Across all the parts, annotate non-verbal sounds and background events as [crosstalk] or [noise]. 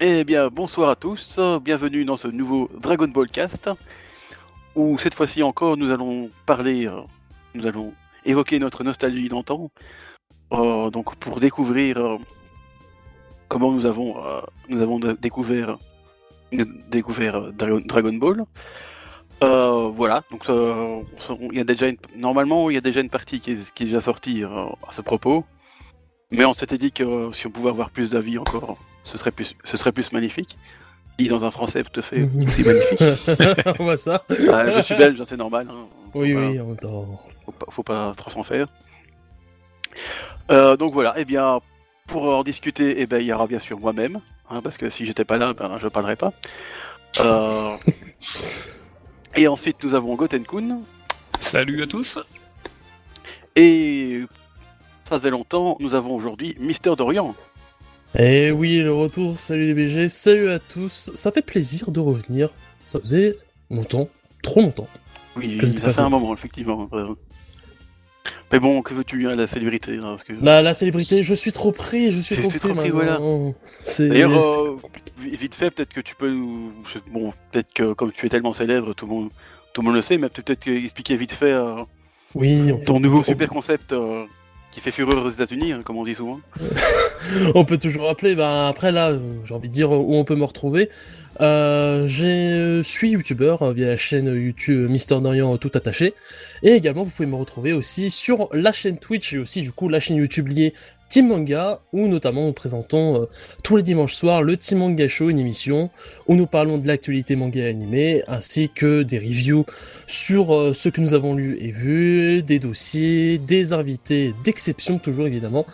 Eh bien, bonsoir à tous, bienvenue dans ce nouveau Dragon Ball Cast, où cette fois-ci encore nous allons parler, euh, nous allons évoquer notre nostalgie d'antan, euh, donc pour découvrir euh, comment nous avons, nous avons découvert, Dragon, Ball. Voilà, donc il y a déjà une- normalement il y a déjà une partie qui est, qui est déjà sortie à ce propos, mais on s'était dit que euh, si on pouvait avoir plus d'avis encore, ce serait plus, ce serait plus magnifique. Dit dans un français tout à fait aussi magnifique. [laughs] On voit ça. Je suis belge, c'est normal. hein. Oui, Voilà. oui, en même temps. Faut pas, faut pas trop s'en faire. Euh, donc voilà, et bien pour en discuter, eh ben, il y aura bien sûr moi-même, hein, parce que si j'étais pas là, ben, je parlerai pas. Euh, [laughs] et ensuite nous avons Gotenkun, Salut à tous. et ça faisait longtemps, nous avons aujourd'hui Mister Dorian. Eh oui, le retour, salut les BG, salut à tous. Ça fait plaisir de revenir. Ça faisait longtemps, trop longtemps. Oui, ça fait un moment, effectivement. Euh, Mais bon, que veux-tu, hein, la célébrité hein, parce que... La, la célébrité, je suis trop pris, je suis trop pris trop pris, maintenant. C'est- D'ailleurs, euh, vi- vite fait, peut-être que tu peux nous. Bon, peut-être que comme tu es tellement célèbre, tout le monde, tout le, monde le sait, mais peut-être que expliquer vite fait euh, oui, on peut, ton nouveau on- super concept euh, qui fait fureur aux États-Unis, hein, comme on dit souvent. [laughs] on peut toujours appeler. Ben après là, euh, j'ai envie de dire où on peut me retrouver. Euh, je suis youtubeur euh, via la chaîne YouTube Mister Dorian euh, tout attaché. Et également, vous pouvez me retrouver aussi sur la chaîne Twitch et aussi du coup la chaîne YouTube liée Team Manga, où notamment nous présentons euh, tous les dimanches soirs le Team Manga Show, une émission où nous parlons de l'actualité manga et animé, ainsi que des reviews sur euh, ce que nous avons lu et vu, des dossiers, des invités d'exception toujours évidemment,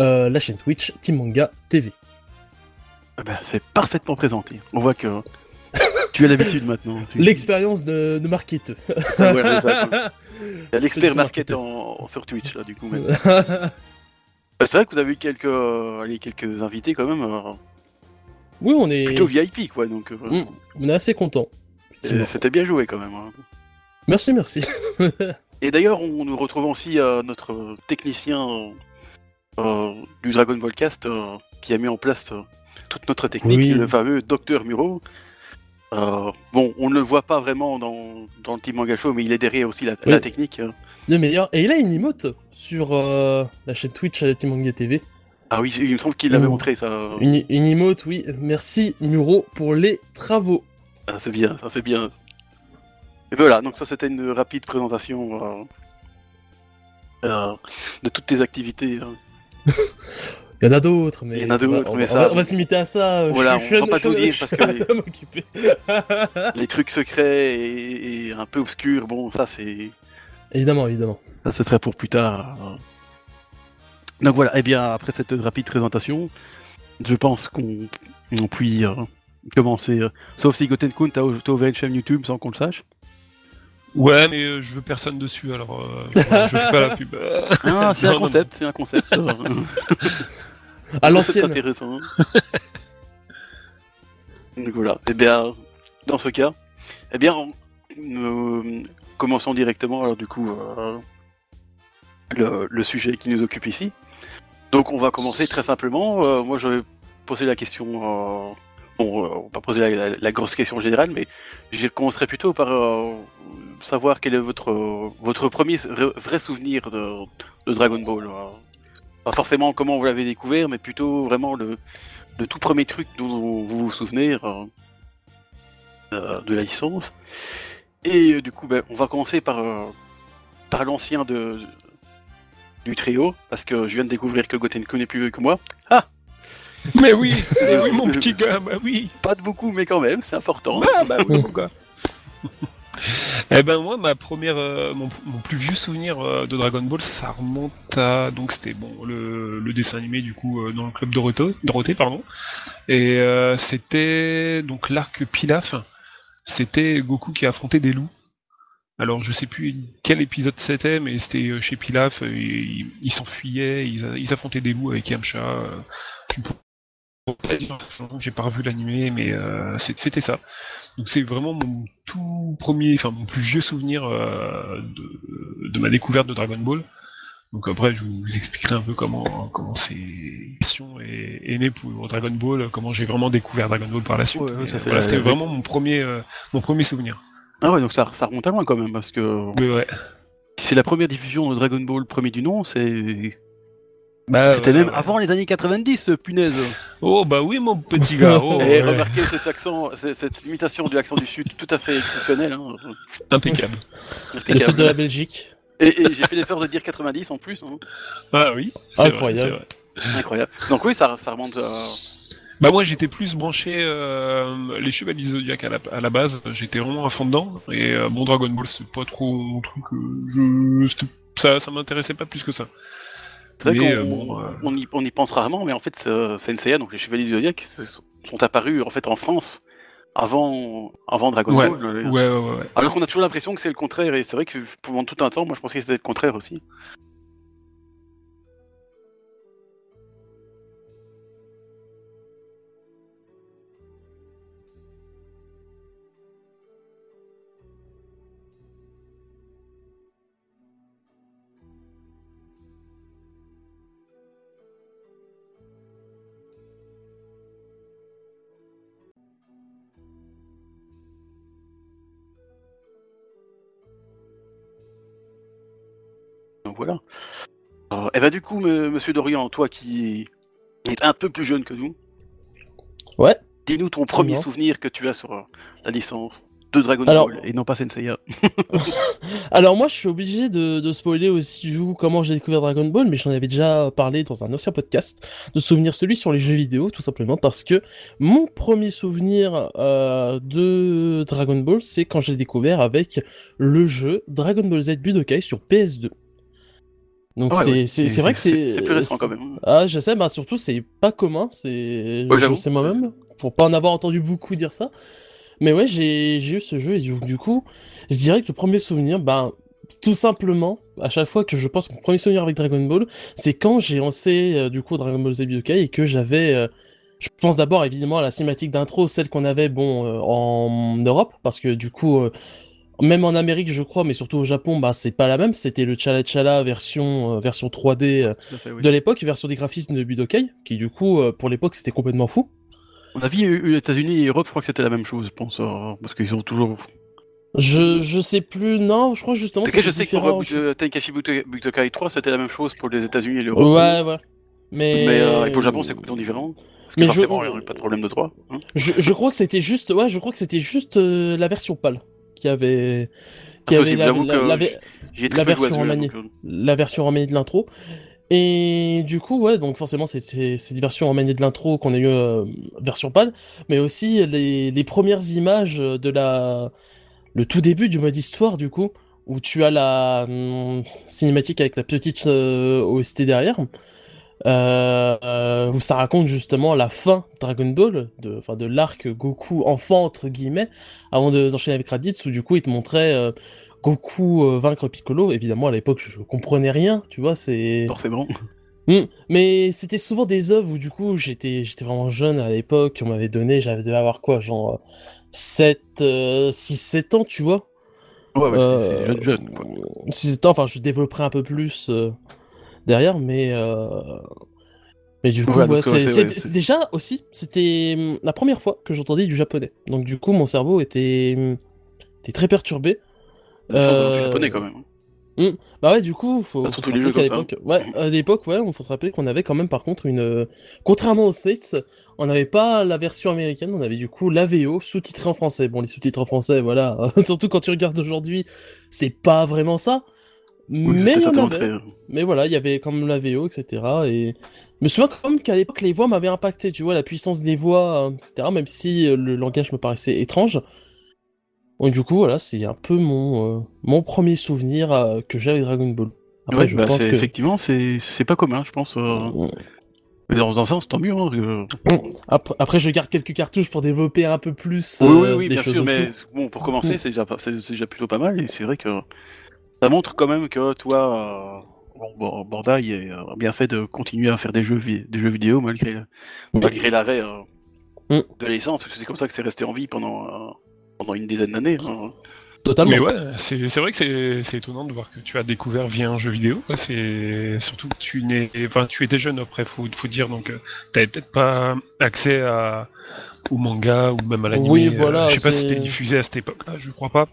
euh, la chaîne Twitch Team Manga TV. Ah ben, c'est parfaitement présenté. On voit que tu as l'habitude maintenant. Tu- L'expérience de, de marketeur. Ah, voilà, ça, [laughs] Il y a l'expert market en, sur Twitch, là, du coup. maintenant. [laughs] Euh, C'est vrai que vous avez eu quelques, euh, allez, quelques invités quand même, euh, oui, on est, plutôt VIP, quoi. Donc, euh, Mm. on est assez content. euh, c'était bien joué quand même. hein. Merci, merci. [laughs] Et d'ailleurs, on nous retrouve aussi euh, notre technicien euh, euh, du Dragon Ball Cast euh, qui a mis en place euh, toute notre technique, Oui. le fameux Docteur Muro. Euh, bon, on ne le voit pas vraiment dans, dans le Team Manga Show, mais il est derrière aussi la, Oui. technique. Le meilleur. Et il a une emote sur euh, la chaîne Twitch Team Manga TV. Ah oui, il me semble qu'il l'avait montré ça. Une, une emote, oui. Merci Muro pour les travaux. Ah, c'est bien, ça c'est bien. Et voilà, donc ça c'était une rapide présentation euh, euh, de toutes tes activités. hein. [laughs] Il y en a d'autres, mais. Il y en a on d'autres, on mais va- ça- On va, on limiter à ça. Voilà, Je suis- on va je pas tout dire je parce que [laughs] les- trucs secrets et, et un peu obscurs, bon, ça c'est. Évidemment, évidemment. Ça, ce serait pour plus tard. Donc voilà, et bien après cette rapide présentation, je pense qu'on on puis euh, commencer. euh, sauf si Gotenkun, t'as t'as ouvert une chaîne YouTube sans qu'on le sache. Ouais, mais euh, je veux personne dessus, alors euh, [laughs] voilà, je fais pas la pub. [laughs] Ah, c'est un concept, c'est un concept. [laughs] À l'ancienne. intéressant. Donc voilà, et bien dans ce cas, eh bien on- nous commençons directement alors du coup euh, le, sujet qui nous occupe ici. Donc on va commencer très simplement. Euh, moi je vais poser la question. euh, bon, on va poser la, grosse question générale, mais je commencerai plutôt par savoir quel est votre votre premier vrai souvenir de, Dragon Ball. Pas forcément comment vous l'avez découvert, mais plutôt vraiment le, le tout premier truc dont vous vous souvenez de la licence. Et euh, du coup, ben, on va commencer par, euh, par l'ancien de, du trio, parce que je viens de découvrir que Gotenku n'est plus vieux que moi. [laughs] mais oui, [laughs] mais oui, mon petit gars, bah oui. Pas de beaucoup, mais quand même, c'est important. Ah bah oui, mon gars. [laughs] Eh ben moi, ma première, euh, mon, mon plus vieux souvenir euh, de Dragon Ball, ça remonte à donc c'était bon le, le dessin animé du coup euh, dans le club Dorothée, Dorothée pardon, et euh, c'était donc l'arc Pilaf, c'était Goku qui affrontait des loups. Alors je sais plus quel épisode c'était, mais c'était euh, chez Pilaf, euh, ils s'enfuyaient, ils, affrontaient des loups avec Yamcha. euh, j'ai pas revu l'animé, mais c'était ça. Donc c'est vraiment mon tout premier, enfin mon plus vieux souvenir de ma découverte de Dragon Ball. Donc après, je vous expliquerai un peu comment comment ces questions est, est née pour Dragon Ball, comment j'ai vraiment découvert Dragon Ball par la suite. Ouais, ouais, ça, Et c'est voilà, c'était vraiment mon premier euh, mon premier souvenir. Ah ouais, donc ça, ça remonte à loin quand même, parce que Mais ouais. si c'est la première diffusion de Dragon Ball premier du nom, c'est... Bah, C'était ouais, même ouais. avant les années 90, punaise Oh bah oui mon petit gars. [laughs] Oh, Et ouais. remarquez cet accent, cette imitation du accent du Sud tout à fait exceptionnelle. Hein. Impeccable. Le sud de la Belgique. Et, et j'ai fait l'effort de dire 90 en plus. Hein. Ah oui. c'est Incroyable. c'est vrai. Incroyable. Donc oui, ça, ça remonte à... Bah moi j'étais plus branché euh, les Chevaliers Zodiac à la, à la base, j'étais vraiment à fond dedans et euh, bon Dragon Ball c'était pas trop mon truc, euh, je ça ça m'intéressait pas plus que ça. C'est vrai qu'on euh, bon, euh, on, y, on y pense rarement, mais en fait, euh, Senseiya, donc les Chevaliers Zodiac, sont apparus en fait en France avant, avant Dragon Ouais, Ball. Ouais ouais ouais. ouais. Alors qu'on a toujours l'impression que c'est le contraire, et c'est vrai que pendant tout un temps, moi je pensais que c'était le contraire aussi. Bah du coup, me- Monsieur Dorian, toi qui est un peu plus jeune que nous, Ouais. dis-nous ton premier souvenir que tu as sur euh, la licence de Dragon Alors- Ball et non pas Senseiya. [laughs] [laughs] Alors moi, je suis obligé de, de spoiler aussi comment j'ai découvert Dragon Ball, mais j'en avais déjà parlé dans un ancien podcast, de souvenir celui sur les jeux vidéo, tout simplement parce que mon premier souvenir euh, de Dragon Ball, c'est quand j'ai découvert avec le jeu Dragon Ball Z Budokai sur PS2. Donc Ah ouais, c'est ouais. vrai que c'est C'est plus récent quand même. Ah, je sais, bah surtout c'est pas commun, c'est Ouais, je sais moi-même pour pas en avoir entendu beaucoup dire ça. Mais ouais, j'ai j'ai eu ce jeu et du, du coup, je dirais que le premier souvenir, ben tout simplement, à chaque fois que je pense mon premier souvenir avec Dragon Ball, c'est quand j'ai lancé euh, du coup Dragon Ball Z Budokai et que j'avais euh, je pense d'abord évidemment à la cinématique d'intro, celle qu'on avait bon euh, en Europe parce que du coup euh, même en Amérique, je crois, mais surtout au Japon, bah c'est pas la même. C'était le Chala Chala version euh, version 3D euh, fait, oui. de l'époque, version des graphismes de Budokai, qui du coup, euh, pour l'époque, c'était complètement fou. On a vu les États-Unis et Europe, je crois que c'était la même chose, je pense, parce qu'ils ont toujours. Je, je sais plus, non, je crois justement c'était je sais que différent. Tenkaichi Buto- Butokai 3, c'était la même chose pour les États-Unis et l'Europe. Ouais, ouais. Mais, Mais et pour le Japon, c'est complètement différent. Parce que Mais je- forcément, il n'y aurait pas de problème de droit. hein. je, je crois que c'était juste, ouais, je crois que c'était juste euh, la version pâle qui avait, qui avait la, la- version donc, euh, la version remaniée de l'intro. Et du coup, ouais, donc forcément, c'est cette version remaniée de l'intro qu'on a eu euh, version pad, mais aussi les, les premières images de la le tout début du mode histoire, du coup, où tu as la hum, cinématique avec la petite euh, OST derrière, euh, euh, où ça raconte justement la fin Dragon Ball, de, enfin de l'arc Goku enfant entre guillemets, avant de- d'enchaîner avec Raditz, où du coup il te montrait euh, Goku euh, vaincre Piccolo. Évidemment, à l'époque, je comprenais rien, tu vois, c'est. Forcément. Hmm. Mais c'était souvent des œuvres où du coup j'étais j'étais vraiment jeune à l'époque, on m'avait donné, j'avais dû avoir quoi, genre 7, 6, 7 ans, tu vois. Ouais, ouais, c'est- jeune, jeune, quoi. 6, 7 ans, enfin je développerai un peu plus derrière, mais... Euh... Mais du coup, Ouais, ouais, euh, c'est- déjà aussi, c'était hum, la première fois que j'entendais du japonais. Donc du coup, mon cerveau était, hum, était très perturbé. Chance d'avoir du Euh, japonais quand même. hein. Bah ouais, du coup, faut, Bah, surtout les jeux comme ouais, à l'époque, ouais, on faut se rappeler qu'on avait quand même par contre une, euh, contrairement aux States, on n'avait pas la version américaine, on avait du coup la VO sous-titrée en français. Bon, les sous-titres en français, voilà, [laughs] surtout quand tu regardes aujourd'hui, c'est pas vraiment ça. Oui, mais il y en certainement avait. très- Mais voilà, il y avait quand même la VO, etc. Et je me souviens quand même qu'à l'époque, les voix m'avaient impacté, tu vois, la puissance des voix, euh, etc. Même si euh, le langage me paraissait étrange. Donc du coup, voilà, c'est un peu mon, euh, mon premier souvenir euh, que j'ai avec Dragon Ball. Après, Ouais, je bah, pense que... effectivement, c'est c'est pas commun, je pense. euh, Mais dans un sens, tant mieux. hein, que- Après, après, je garde quelques cartouches pour développer un peu plus Oui, oui, oui, bien sûr, mais bon, pour commencer, Mm. c'est déjà, déjà plutôt pas mal, et c'est vrai que ça montre quand même que toi, euh, bon, euh, a bien fait de continuer à faire des jeux, vi- des jeux vidéo malgré, malgré l'arrêt euh, Mm. de la licence, parce que c'est comme ça que c'est resté en vie pendant, euh, pendant une dizaine d'années. hein. Totalement. Mais ouais, c'est c'est vrai que c'est c'est étonnant de voir que tu as découvert via un jeu vidéo. C'est surtout que tu n'es, enfin, tu étais jeune après, faut faut dire, donc euh, t'avais peut-être pas accès à au manga ou même à l'anime. Oui, euh, voilà, je sais pas si c'était diffusé à cette époque-là, je crois pas.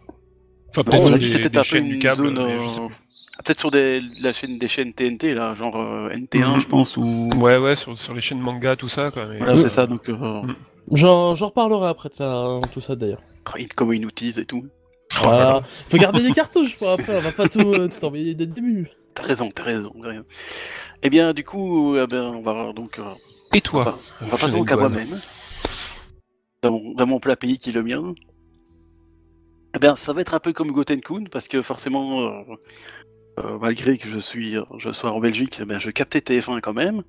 Enfin, peut-être on sur a dit des, chaînes du câble, zone, euh, sais plus. Peut-être sur des, la chaîne, des chaînes TNT, là, genre euh, NT1, Mhm. je pense, ou. Ouais, ouais, sur, sur les chaînes manga, tout ça, quoi. Mais... Voilà, c'est ça, donc. Euh... Mhm. J'en j'en reparlerai après de ça, hein, tout ça d'ailleurs. Comment ils nous teasent et tout. Oh là là. Voilà. Faut garder les cartouches pour après, on va pas tout, euh, tout envoyer dès le début. T'as raison, t'as raison, raison. Eh bien, du coup, eh ben, on va donc. euh, Et toi on va José passer donc à moi-même. Dans mon, dans mon plat pays qui est le mien. Eh bien, ça va être un peu comme Goten Kun, parce que forcément, euh, euh, malgré que je suis, je sois en Belgique, eh bien, je captais TF1 quand même.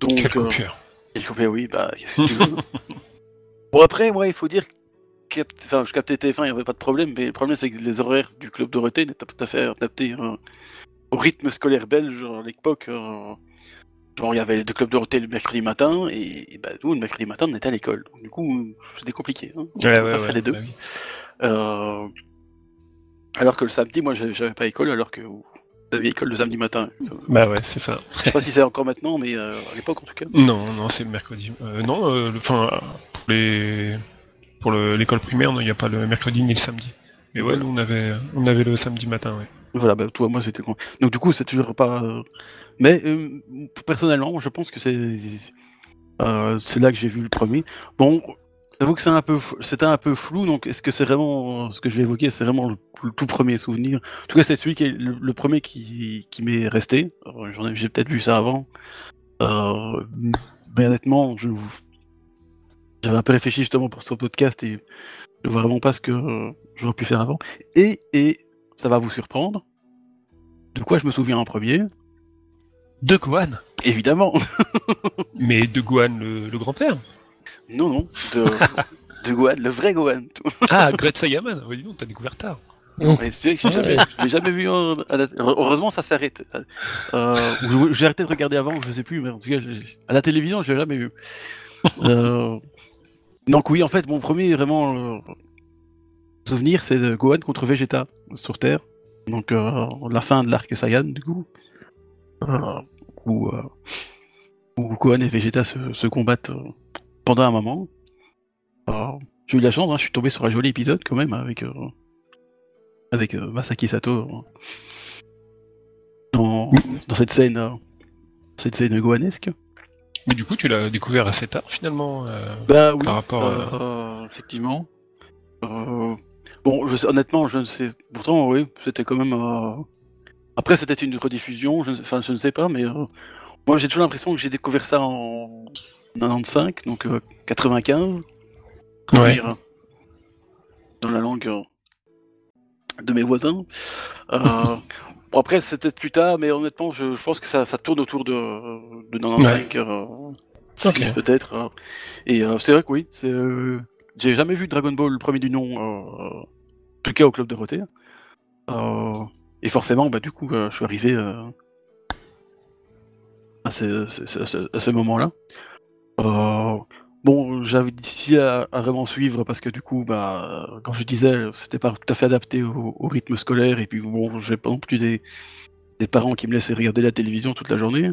Donc, Quel euh, copieur. quel copieur, oui, bah, qu'est-ce que tu veux. [laughs] bon, après, moi, il faut dire que enfin, je captais TF1, il n'y avait pas de problème, mais le problème, c'est que les horaires du club Dorothée n'étaient pas tout à fait adaptés euh, au rythme scolaire belge à l'époque. genre, il y avait le club Dorothée le mercredi matin, et, et bah, nous, le mercredi matin, on était à l'école. Donc, du coup, c'était compliqué. Hein. Ouais, on ouais, les deux. bah oui. Euh, alors que le samedi, moi, j'avais pas école, alors que vous aviez école le samedi matin. Bah ouais, c'est ça. Je sais pas si c'est encore maintenant, mais euh, à l'époque, en tout cas. Non, non, c'est le mercredi. Euh, non, enfin, pour les pour le- l'école primaire, il n'y a pas le mercredi ni le samedi. Mais ouais, nous on avait on avait le samedi matin, ouais. Voilà, bah, toi, moi, c'était. Donc, du coup, c'est toujours pas. Mais personnellement, je pense que c'est c'est là que j'ai vu le premier. Bon, j'avoue que c'est un peu, c'était un peu flou. Donc, est-ce que c'est vraiment ce que je vais évoquer C'est vraiment le, le tout premier souvenir? En tout cas, c'est celui qui est le, le premier qui, qui m'est resté. Euh, J'en ai, j'ai peut-être vu ça avant. Euh, mais honnêtement, je j'avais un peu réfléchi justement pour ce podcast et je vois vraiment pas ce que j'aurais pu faire avant. Et, et ça va vous surprendre. De quoi je me souviens en premier? De Gohan Évidemment. [laughs] Mais de Gohan le, le grand-père non, non. De, [laughs] de Gohan, le vrai Gohan. Ah, Great Saiyaman Oui, dis donc, t'as découvert tard. Mais c'est vrai que j'ai jamais, Ouais. je l'ai jamais vu. en- à la- Heureusement, ça s'arrête. Euh, j'ai arrêté de regarder avant, je sais plus, mais en tout cas, j'ai- à la télévision, je l'ai jamais vu. Euh, Donc oui, en fait, mon premier vraiment euh, souvenir, c'est de Gohan contre Vegeta sur Terre. Donc euh, la fin de l'arc Saiyan, du coup, Euh, où, euh, où Gohan et Vegeta se, se combattent euh, pendant un moment. Euh, J'ai eu de la chance, hein, je suis tombé sur un joli épisode quand même avec euh, avec euh, Masaki Sato euh, dans, dans cette scène, euh, cette scène gohanesque. Mais du coup, tu l'as découvert assez tard finalement. Bah oui, Par rapport à- effectivement. Bon, je sais- honnêtement, je ne sais. Pourtant, oui, c'était quand même. euh, Après, c'était une rediffusion. Je ne. Enfin, je ne sais pas, mais euh, moi, j'ai toujours l'impression que j'ai découvert ça en 95, donc euh, 95. Comment Ouais. dire, Dans la langue euh, de mes voisins. Euh, [laughs] bon, après, c'est peut-être plus tard, mais honnêtement, je, je pense que ça, ça tourne autour de, de 95. euh, Ok. 6 peut-être. euh. Et euh, c'est vrai que oui, c'est, euh, j'ai jamais vu Dragon Ball le premier du nom, euh, en tout cas au club de. Euh, et forcément, bah du coup, euh, je suis arrivé euh, à ce moment-là. Euh, bon, j'avais difficile à, à vraiment suivre parce que du coup, bah, comme je disais, c'était pas tout à fait adapté au, au rythme scolaire et puis bon, j'ai pas non plus des, des parents qui me laissaient regarder la télévision toute la journée.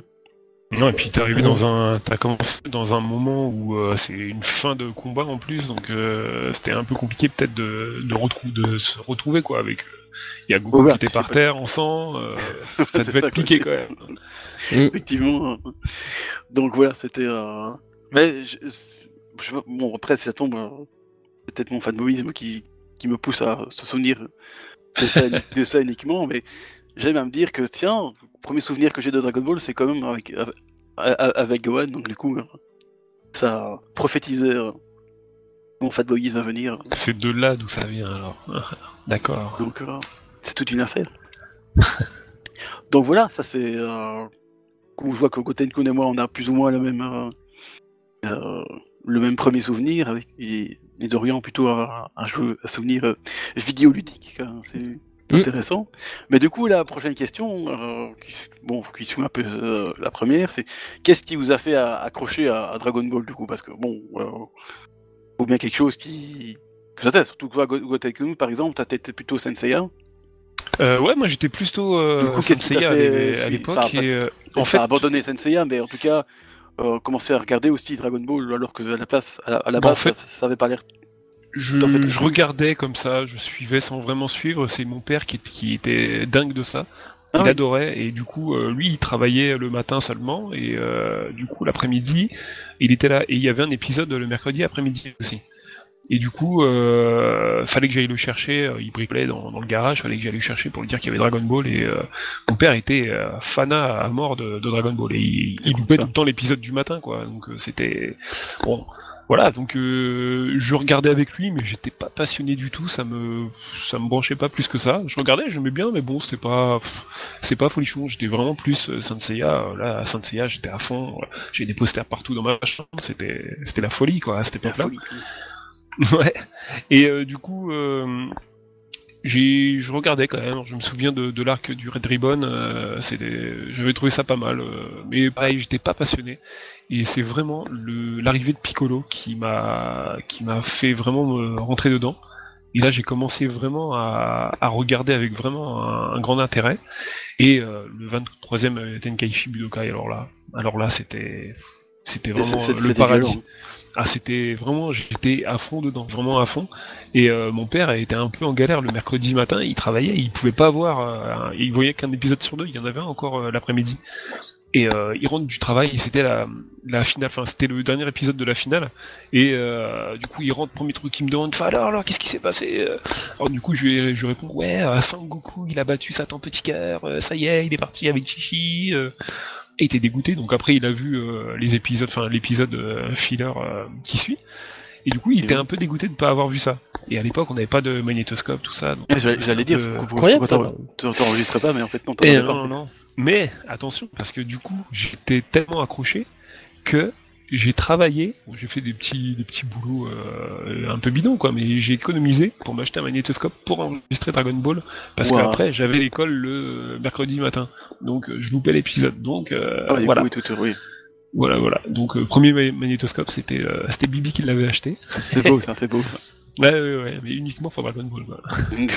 Non, et puis t'es arrivé dans un, t'as commencé dans un moment où euh, c'est une fin de combat en plus, donc euh, c'était un peu compliqué peut-être de, de, retrou- de se retrouver quoi avec. euh, Il y a Goku qui était par pas- terre en sang, euh, [laughs] ça devait être piqué quand même. effectivement. Donc voilà, c'était. euh, Mais je, je- bon, après, ça tombe, euh, c'est peut-être mon fanboyisme qui, qui me pousse à se souvenir de ça, [laughs] de ça uniquement, mais j'aime à me dire que, tiens, le premier souvenir que j'ai de Dragon Ball, c'est quand même avec, avec, avec Gohan, donc du coup, euh, ça prophétisait euh, mon fanboyisme à venir. C'est de là d'où ça vient alors. [laughs] D'accord. Donc, euh, c'est toute une affaire. [laughs] Donc voilà, ça c'est. Euh, je vois que Goten Kun et moi, on a plus ou moins le même, euh, euh, le même premier souvenir, avec, et, et Dorian plutôt un, un jeu, un souvenir euh, vidéoludique. hein, C'est Mm. intéressant. Mais du coup, la prochaine question, euh, qui, bon, qui suit un peu la première, c'est qu'est-ce qui vous a fait à- accrocher à, à Dragon Ball du coup? Parce que bon, faut bien quelque chose qui, que ça surtout que Gotaikun par exemple, t'as été plutôt Senseiya. Euh, ouais, moi j'étais plutôt euh, Senseiya à l'époque. Et, euh, en fait, abandonné Senseiya, mais en tout cas, euh, commencer à regarder aussi Dragon Ball alors que à la place, à la, bah, base, ça, ça, avait pas l'air je, je, regardais comme ça, je suivais sans vraiment suivre. C'est mon père qui, qui, était dingue de ça. Ah il adorait et du coup euh, lui il travaillait le matin seulement et euh, du coup l'après-midi il était là et il y avait un épisode le mercredi après-midi aussi. Et du coup, euh, fallait que j'aille le chercher. Euh, il bricolait dans, dans, le garage. Fallait que j'aille le chercher pour lui dire qu'il y avait Dragon Ball. Et euh, mon père était euh, fanat à mort de, de Dragon Ball. Et il, il loupait tout le temps l'épisode du matin, quoi. Donc c'était bon voilà, donc euh, je regardais avec lui, mais j'étais pas passionné du tout. Ça me, ça me branchait pas plus que ça. Je regardais, j'aimais bien, mais bon, c'était pas, c'est pas folichon. J'étais vraiment plus euh, Saint Seiya. Là, à Saint Seiya, j'étais à fond. J'ai des posters partout dans ma chambre. C'était, c'était la folie, quoi, à cette époque-là. [laughs] ouais. Et euh, du coup, euh, j'ai, je regardais quand même. Je me souviens de, de l'arc du Red Ribbon. Euh, c'était, j'avais trouvé ça pas mal, mais pareil, j'étais pas passionné. Et c'est vraiment l'arrivée de Piccolo qui m'a qui m'a fait vraiment me rentrer dedans. Et là, j'ai commencé vraiment à, à, regarder avec vraiment un, grand intérêt. Et euh, le 23e Tenkaichi Budokai, alors là, alors là, c'était c'était vraiment le paradis. Ah, c'était vraiment, j'étais à fond dedans, vraiment à fond. Et euh, mon père était un peu en galère le mercredi matin. Il travaillait, il pouvait pas voir. Euh, il voyait qu'un épisode sur deux. Il y en avait un encore euh, l'après-midi. Et il rentre du travail et c'était la, la finale, enfin c'était le dernier épisode de la finale. Et du coup il rentre, premier truc qu'il me demande, alors alors qu'est-ce qui s'est passé Alors du coup je lui, je réponds ouais, Sangoku il a battu Satan Petit Cœur, ça y est, il est parti avec Chichi. Et il était dégoûté. Donc après il a vu les épisodes, enfin l'épisode filler qui suit. Et du coup, il était un peu dégoûté de ne pas avoir vu ça. Et à l'époque, on n'avait pas de magnétoscope, tout ça. J'allais dire, tu t'enregistrais pas, mais en fait, non, t'en pas. Non, non. Mais attention, parce que du coup, j'étais tellement accroché que j'ai travaillé, j'ai fait des petits des petits boulots euh, un peu bidons quoi, mais j'ai économisé pour m'acheter un magnétoscope pour enregistrer Dragon Ball parce qu'après j'avais l'école le mercredi matin, donc je loupais l'épisode, donc euh, ah, voilà. Oui, tout, oui. Voilà, voilà. Donc, euh, premier magnétoscope, c'était euh, c'était Bibi qui l'avait acheté. C'est beau, ça, c'est beau. [laughs] Ouais, ouais, ouais, mais uniquement pour Dragon Ball. [laughs] du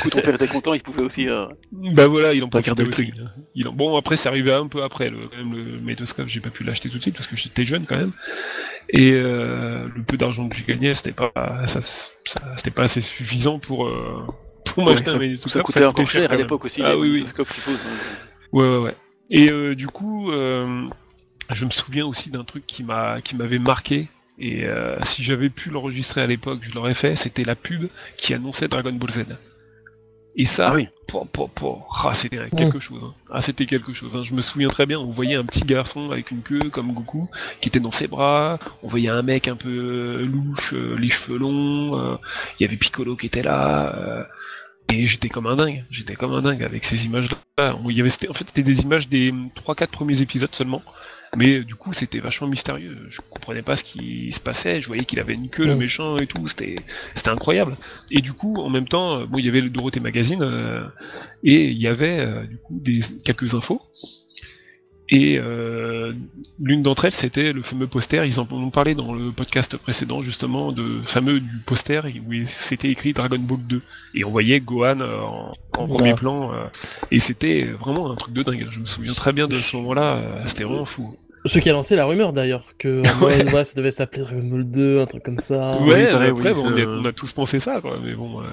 coup, ton père était content, il pouvait aussi. Euh... Bah voilà, il en profitait aussi. Il en... Bon, après, c'est arrivé un peu après, le, quand même, le j'ai pas pu l'acheter tout de suite parce que j'étais jeune quand même. Et euh, le peu d'argent que j'ai gagné, c'était pas, ça, ça c'était pas assez suffisant pour, euh, pour m'acheter un magnétoscope. Ça coûtait encore cher à l'époque aussi, ah, les oui, magnétoscopes, oui. suppose. Ouais, ouais, ouais. Et euh, du coup, euh, je me souviens aussi d'un truc qui m'a qui m'avait marqué et euh, si j'avais pu l'enregistrer à l'époque, je l'aurais fait. C'était la pub qui annonçait Dragon Ball Z. Et ça, ah oui. pour, pour, pour, ah, c'était quelque chose. Hein. Ah, c'était quelque chose. Hein. Je me souviens très bien. On voyait un petit garçon avec une queue comme Goku qui était dans ses bras. On voyait un mec un peu louche, euh, les cheveux longs. Euh, il y avait Piccolo qui était là. et j'étais comme un dingue. J'étais comme un dingue avec ces images-là. Il y avait, en fait, c'était des images des trois, quatre premiers épisodes seulement. Mais du coup, c'était vachement mystérieux. Je comprenais pas ce qui se passait. Je voyais qu'il avait une queue, le méchant et tout. C'était, c'était incroyable. Et du coup, en même temps, bon, il y avait le Dorothée Magazine euh, et il y avait euh, du coup des quelques infos. Et euh, l'une d'entre elles, c'était le fameux poster. Ils en ont parlé dans le podcast précédent, justement, de fameux du poster où c'était écrit Dragon Ball 2. Et on voyait Gohan en, premier plan. et c'était vraiment un truc de dingue. Je me souviens très bien de ce moment-là. C'était vraiment fou. Ce qui a lancé la rumeur d'ailleurs, que [laughs] ouais. ça devait s'appeler Dragon Ball 2, un truc comme ça. Ouais, après, on, a, tous pensé ça, quoi. Mais bon, euh,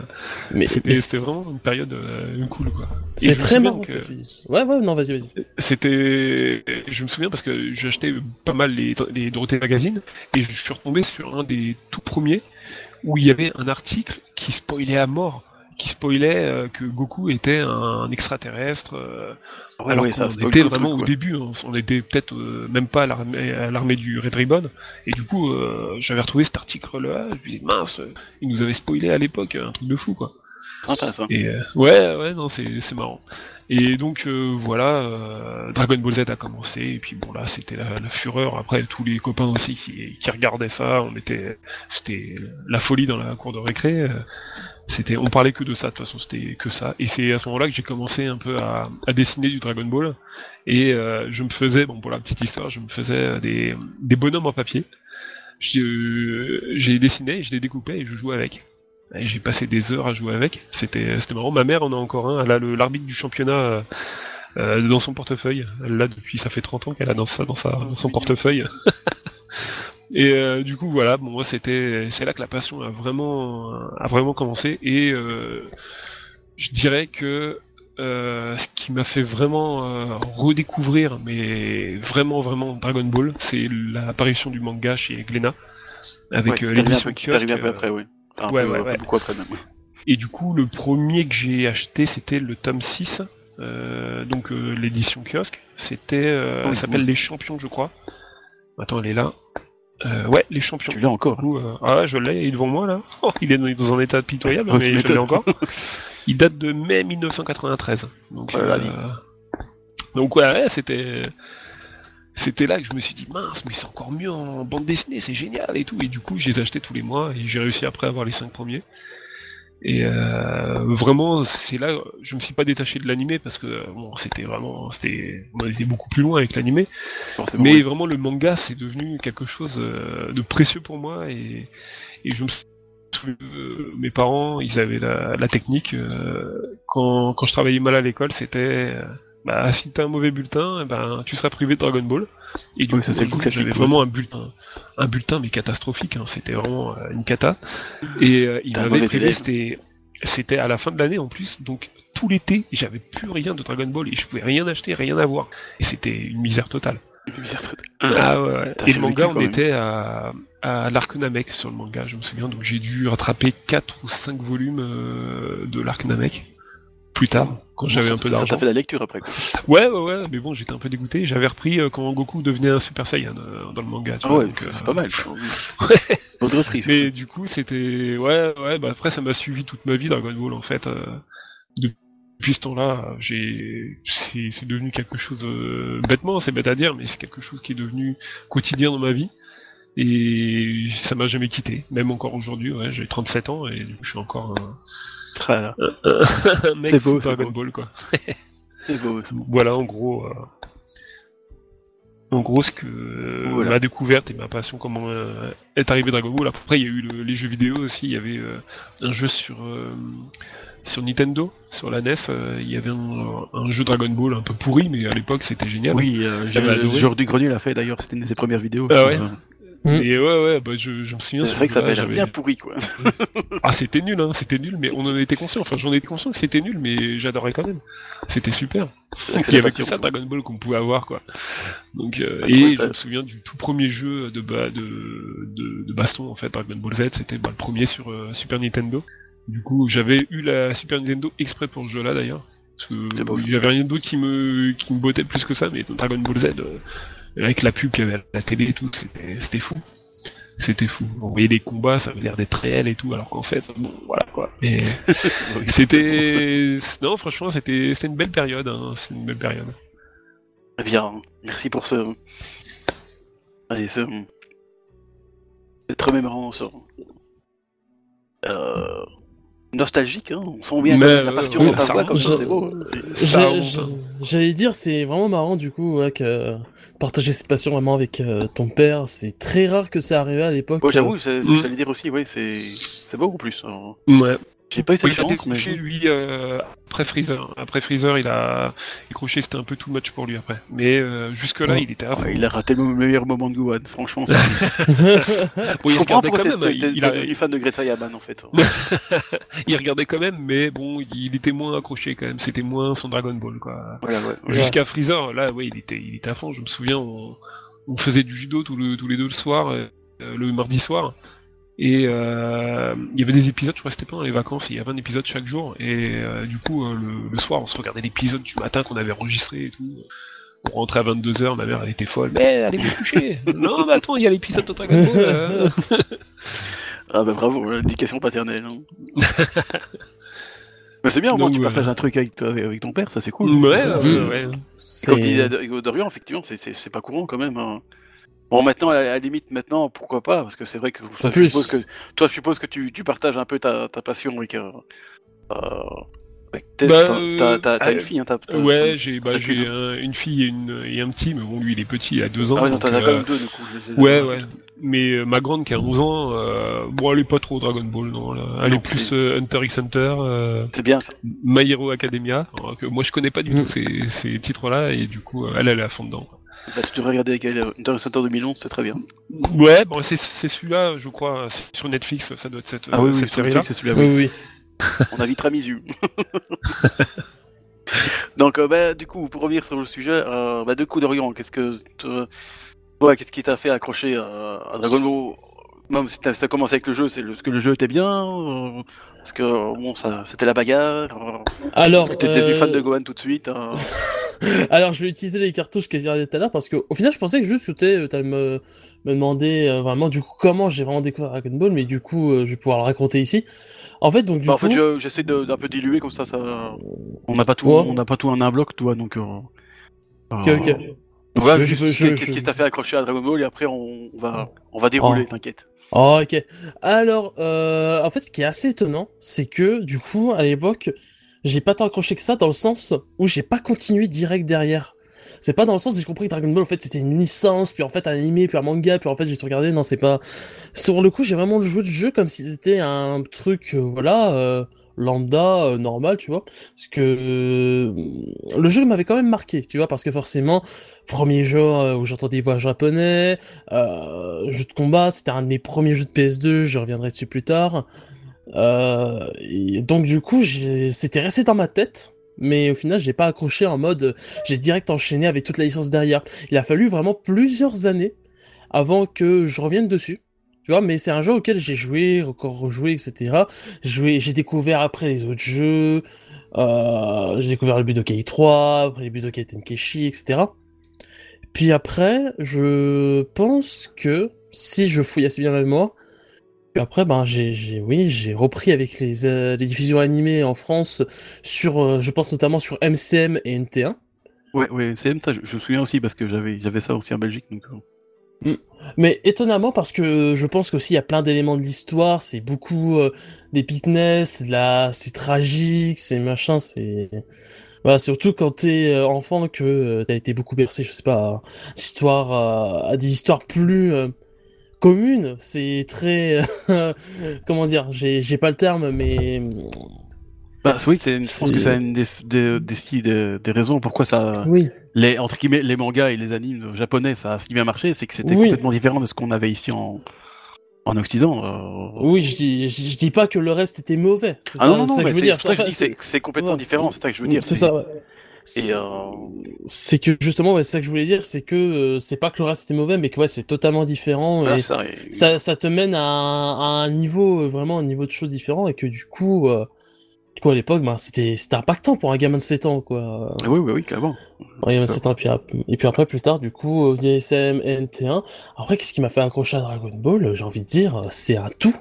mais c'était vraiment une période euh, cool, quoi. C'est très marrant que... Ouais, ouais, non, vas-y, vas-y. C'était, je me souviens parce que j'achetais pas mal les, les Dorothée Magazine et je suis retombé sur un des tout premiers où il y avait un article qui spoilait à mort qui spoilait euh, que Goku était un extraterrestre. Euh, alors ça qu'on était vraiment au début, hein. on était peut-être euh, même pas à l'armée du Red Ribbon. Et du coup, j'avais retrouvé cet article-là. Je me disais mince, il nous avait spoilé à l'époque, un truc de fou quoi. Et ouais, ouais, non, c'est c'est marrant. Et donc voilà, Dragon Ball Z a commencé et puis bon là c'était la, la, fureur. Après tous les copains aussi qui, qui regardaient ça, on était, c'était la folie dans la cour de récré. C'était, on parlait que de ça, de toute façon, c'était que ça. Et c'est à ce moment-là que j'ai commencé un peu à, à, dessiner du Dragon Ball. Et euh, je me faisais, bon pour la petite histoire, je me faisais des, des bonhommes en papier j'ai dessiné, je les découpais et je jouais avec. Et j'ai passé des heures à jouer avec. C'était c'était marrant. Ma mère en a encore un. Elle a le- l'arbitre du championnat euh, dans son portefeuille. Elle l'a depuis, ça fait 30 ans qu'elle a dans ça dans sa dans son portefeuille. [laughs] Et euh, du coup voilà, bon moi c'était c'est là que la passion a vraiment a vraiment commencé et euh, je dirais que euh, ce qui m'a fait vraiment redécouvrir, mais vraiment vraiment Dragon Ball, c'est l'apparition du manga chez Glénat avec Ouais, l'édition qui kiosque. un peu après, oui. Enfin, ouais, peu- ouais, un peu ouais. beaucoup après même. ouais. et du coup, le premier que j'ai acheté, c'était le tome 6, euh, donc l'édition kiosque. C'était, Oui, ça s'appelle oui. Les Champions, je crois. Attends, elle est là. Euh, ouais, Les Champions. Tu l'as encore. Du coup, euh, ah ouais, je l'ai, il est devant moi là. [laughs] Oh, il est dans un état pitoyable, [laughs] Oh, mais je l'ai encore. Il date de mai 1993. Donc, Oh euh, donc ouais, ouais, c'était, c'était là que je me suis dit mince, mais c'est encore mieux en bande dessinée, c'est génial et tout. Et du coup, je les achetais tous les mois et j'ai réussi après à avoir les cinq premiers. Et euh, vraiment, c'est là, je me suis pas détaché de l'animé parce que bon, c'était vraiment, c'était, on était beaucoup plus loin avec l'animé. Mais oui. vraiment, le manga, c'est devenu quelque chose euh, de précieux pour moi et, et je me euh, mes parents, ils avaient la, la technique. euh, quand, quand je travaillais mal à l'école, c'était euh, bah, si t'as un mauvais bulletin, eh ben tu seras privé de Dragon Ball. Et du coup, ça, j'avais vraiment un bulletin, un bulletin mais catastrophique. hein, c'était vraiment euh, une cata. Et euh, il m'avait privé. C'était, c'était à la fin de l'année en plus, donc tout l'été, j'avais plus rien de Dragon Ball et je pouvais rien acheter, rien avoir. Et c'était une misère totale. Une misère très- Ah ouais, ouais. T'as Et le manga, on était à, à l'arc Namek sur le manga, je me souviens. Donc j'ai dû rattraper 4 ou 5 volumes euh, de l'arc Namek plus tard, quand j'avais un peu ça- Ça d'argent. t'a fait la lecture après, quoi. Ouais, ouais, ouais, mais bon, j'étais un peu dégoûté. J'avais repris euh, quand Goku devenait un Super Saiyan euh, dans le manga. tu Ah vois, ouais, donc, euh, c'est pas mal. Bonne [laughs] reprise. Mais du coup, c'était... Ouais, ouais, bah après, ça m'a suivi toute ma vie, Dragon Ball, en fait. Depuis ce temps-là, j'ai... C'est c'est devenu quelque chose... euh, Bêtement, c'est bête à dire, mais c'est quelque chose qui est devenu quotidien dans ma vie. Et ça m'a jamais quitté. Même encore aujourd'hui, ouais, j'ai 37 ans et je suis encore un, Un [laughs] mec C'est beau, Dragon beau. Ball, quoi. [laughs] C'est beau. c'est beau. Voilà, en gros... euh, En gros, ce que Voilà. ma découverte et ma passion, comment euh, est arrivé Dragon Ball. Après, il y a eu le- les jeux vidéo aussi. Il y avait euh, un jeu sur euh, sur Nintendo, sur la NES. euh, il y avait un, un jeu Dragon Ball un peu pourri, mais à l'époque, c'était génial. Oui, euh, j'ai- J'avais adoré. joueur du grenier l'a fait d'ailleurs, c'était une de ses premières vidéos. Ah ouais? Et ouais, ouais, bah, je, je me souviens. C'est ce vrai que ça avait l'air j'avais- bien pourri, quoi. Ah, c'était nul, hein, c'était nul, mais on en était conscient. Enfin, j'en étais conscient que c'était nul, mais j'adorais quand même. C'était super. Il y avait que ça Dragon Ball qu'on pouvait avoir quoi. Donc euh, et je me souviens du tout premier jeu de ba- de, de, de baston en fait Dragon Ball Z, c'était bah, le premier sur euh, Super Nintendo. Du coup, j'avais eu la Super Nintendo exprès pour ce jeu-là d'ailleurs parce que il y avait rien d'autre qui me qui me bottait plus que ça mais Dragon Ball Z euh, avec la pub qu'il y avait à la télé et tout, c'était fou. C'était fou. On voyait des combats, ça avait l'air d'être réel et tout, alors qu'en fait, bon, voilà quoi. Mais [laughs] [laughs] c'était, non, franchement, c'était, c'était une belle période. Hein. C'est une belle période. Très bien, merci pour ce. Allez, ce. Cette remémorance. Euh. Nostalgique, hein. On sent bien Mais, la euh, passion ouais, dans ta ça voix, remonte, comme ça, je- c'est beau. Ça hein. J'allais dire, c'est vraiment marrant du coup ouais, que partager cette passion vraiment avec euh, ton père. C'est très rare que ça arrivait à l'époque. Bon, j'avoue, c'est ce Mm. j'allais dire aussi, ouais, c'est. C'est beau en plus. hein. Ouais. J'ai pas eu cette il a chance, mais. décroché, lui, euh, après Freezer. Après Freezer, il a décroché, c'était un peu too much pour lui après. Mais euh, jusque-là, Ouais. il était à fond. Ouais, il a raté le meilleur moment de Gohan, franchement. [laughs] Bon, il Je comprends regardait pourquoi quand même. t'es- Il, a- fan de Great Saiyaman, en fait. [laughs] il regardait quand même, mais bon, il était moins accroché quand même. C'était moins son Dragon Ball, quoi. Voilà, ouais. ouais. Jusqu'à Freezer, là, ouais, il était, il était à fond. Je me souviens, on, on faisait du judo tous, le- tous les deux le soir, euh, le mardi soir. Et euh, il y avait des épisodes, je crois que c'était pendant les vacances, il y avait un épisode chaque jour. Et euh, du coup, euh, le, le soir, on se regardait l'épisode du matin qu'on avait enregistré et tout. On rentrait à 22h, ma mère, elle était folle. Mais allez vous coucher [laughs] Non, mais attends, il y a l'épisode de Dragon Ball. [laughs] Ah bah bravo, l'indication paternelle. hein. Mais [laughs] c'est bien, au moins tu partages un truc avec, toi- avec ton père, ça c'est cool. Ouais, Euh, ouais, ouais. Comme disait Dorian, effectivement, c'est pas courant quand même. hein. Bon, maintenant, à la, limite, maintenant, pourquoi pas Parce que c'est vrai que, je suppose que toi, je suppose que tu, tu partages un peu ta, ta passion avec. Euh, Bah, t'as- euh, une fille, hein Ouais, j'ai bah, un- une fille et, une, et un petit, mais bon, lui, il est petit, il a deux ans. Ah ouais, t'en as euh, quand même deux, du coup. Ouais, ouais. mais euh, ma grande qui a 11 ans, euh, bon, elle est pas trop Dragon Ball, non. là. Elle Non, est plus Hunter x Hunter, C'est bien ça. My Hero Academia, alors que moi je connais pas du Mm. tout ces, ces titres-là, et du coup, elle, elle est à fond dedans. Bah, tu devrais regarder euh, Hunter 2011, c'est très bien. Ouais, bon, c'est c'est celui-là, je crois, c'est sur Netflix, ça doit être cette, Ah oui, euh, oui, cette série-là. C'est celui-là. Oui, oui. oui. [laughs] On a vite à misu. [laughs] Donc, euh, bah, du coup, pour revenir sur le sujet, euh, bah, de coup d'Orient, qu'est-ce que, te- ouais, qu'est-ce qui t'a fait accrocher à, à Dragon Ball? Même si t'as- ça a commencé avec le jeu, c'est le, que le jeu était bien euh, Parce que bon, ça, c'était la bagarre. euh, Alors, Est-ce que t'étais euh, fan de Gohan tout de suite hein [laughs] Alors, je vais utiliser les cartouches que j'ai regardées tout à l'heure parce qu'au final, je pensais que juste que t'allais t'allais me, me demander euh, vraiment du coup comment j'ai vraiment découvert Dragon Ball, mais du coup, euh, je vais pouvoir le raconter ici. En fait, donc du Bah, En coup, fait, je- j'essaie de- d'un peu diluer comme ça, ça. On n'a pas tout, Ouais. on n'a pas tout en un bloc, toi, donc. Euh... ok, euh, Parce voilà, que je je- qu'est-ce je- qui t'a fait accrocher à Dragon Ball et après on, on va, on va dérouler, Oh. t'inquiète. Oh, ok. Alors, euh, en fait, ce qui est assez étonnant, c'est que du coup, à l'époque, j'ai pas tant accroché que ça dans le sens où j'ai pas continué direct derrière. C'est pas dans le sens j'ai compris que Dragon Ball en fait c'était une licence, puis en fait un animé, puis un manga, puis en fait j'ai tout regardé. Non, c'est pas. Sur le coup, j'ai vraiment joué le jeu comme si c'était un truc, euh, voilà, euh, lambda, euh, normal, tu vois. Parce que euh, le jeu m'avait quand même marqué, tu vois, parce que forcément, premier jeu euh, où j'entendais des voix japonais, jeu de combat, c'était un de mes premiers jeux de PS2, je reviendrai dessus plus tard. Donc du coup, c'était resté dans ma tête, mais au final, j'ai pas accroché en mode, j'ai direct enchaîné avec toute la licence derrière. Il a fallu vraiment plusieurs années avant que je revienne dessus. Mais c'est un jeu auquel j'ai joué, encore rejoué, etc. J'ai découvert après les autres jeux, euh, j'ai découvert le Budokai 3, après les Budokai Tenkeshi, etc. Puis après, je pense que si je fouille assez bien ma mémoire, après, ben j'ai, oui, j'ai repris avec les, euh, les diffusions animées en France sur, euh, je pense notamment sur MCM et NT1. Ouais, ouais, même ça, je, me souviens aussi parce que j'avais, j'avais ça aussi en Belgique. Euh, Mais étonnamment parce que je pense qu'aussi il y a plein d'éléments de l'histoire, c'est beaucoup euh, d'épicness, de la, c'est tragique, c'est machin, c'est voilà, surtout quand t'es euh, enfant que euh, t'as été beaucoup bercé, je sais pas, à, des histoires, euh, à des histoires plus euh, communes, c'est très, [laughs] comment dire, j'ai j'ai pas le terme, mais Bah, oui, c'est, je pense C'est- que ça a une des, des, des, des- des raisons pourquoi ça, oui, les, entre guillemets, les mangas et les animes japonais, ça a si bien marché, c'est que c'était Oui. complètement différent de ce qu'on avait ici en, en Occident. euh. oui, je dis, je, je dis pas que le reste était mauvais, Ah ça, non, non, non, c'est ça que je dis c'est, complètement ouais. différent, c'est ça que je veux dire. C'est ça, ouais. Et, euh, c'est que justement ouais, c'est ça que je voulais dire c'est que euh, c'est pas que le reste était mauvais mais que ouais c'est totalement différent voilà, et ça, ça, ça te mène à un, à un niveau euh, vraiment un niveau de choses différent et que du coup euh, du coup à l'époque ben c'était c'était impactant pour un gamin de 7 ans quoi. Ah oui, oui, oui, clairement. un gamin de 7 ans puis ap- et puis après plus tard du coup euh, SM et NT1 après qu'est-ce qui m'a fait accrocher à Dragon Ball? J'ai envie de dire c'est un tout.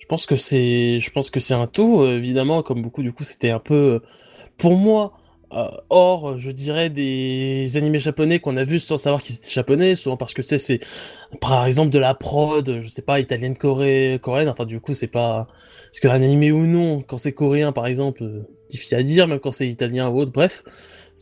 Je pense que c'est je pense que c'est un tout euh, évidemment comme beaucoup du coup c'était un peu euh, pour moi hors je dirais des animés japonais qu'on a vus sans savoir qu'ils étaient japonais souvent parce que c'est par exemple de la prod je sais pas italienne corée coréenne enfin du coup c'est pas parce que un animé ou non quand c'est coréen par exemple euh, difficile à dire même quand c'est italien ou autre bref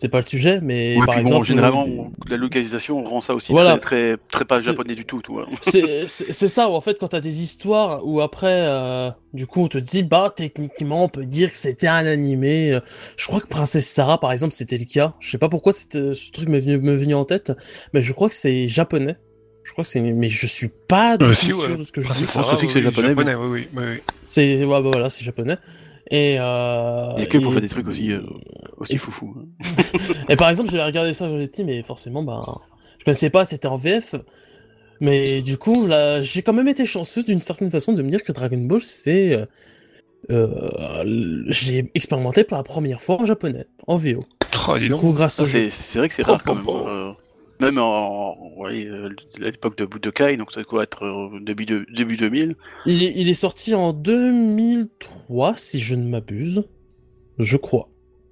c'est pas le sujet mais Ouais, par puis bon, exemple généralement, euh, la localisation rend ça aussi Voilà. très, très, très pas japonais du tout, tout. [laughs] c'est [laughs] c'est- c'est ça où en fait quand t'as des histoires où après euh, du coup on te dit bah techniquement on peut dire que c'était un animé euh, je crois que Princesse Sarah par exemple c'était le cas je sais pas pourquoi c'était ce truc m'est venu me venu en tête mais je crois que c'est japonais je crois que c'est mais je suis pas du Euh, tout si, sûr ouais. de ce que je Princesse dis pense Sarah, aussi que c'est oui, japonais, oui, oui, oui, oui. c'est ouais, bah voilà c'est japonais et euh, Il y a que pour et- faire des trucs aussi, euh, aussi foufou. hein. [laughs] Et par exemple, j'avais regardé ça quand j'étais petit, mais forcément, bah, je connaissais pas, c'était en VF. Mais du coup, là, j'ai quand même été chanceux d'une certaine façon de me dire que Dragon Ball, c'est, euh, euh, j'ai expérimenté pour la première fois en japonais, en VO. Oh, Du coup, grâce au jeu. c'est, vrai que c'est Oh, rare quand oh, même. oh. Euh, même en, ouais, euh, à l'époque de Budokai, donc ça doit être euh, début, de, début 2000. Il est, il est sorti en 2003, si je ne m'abuse. Je crois.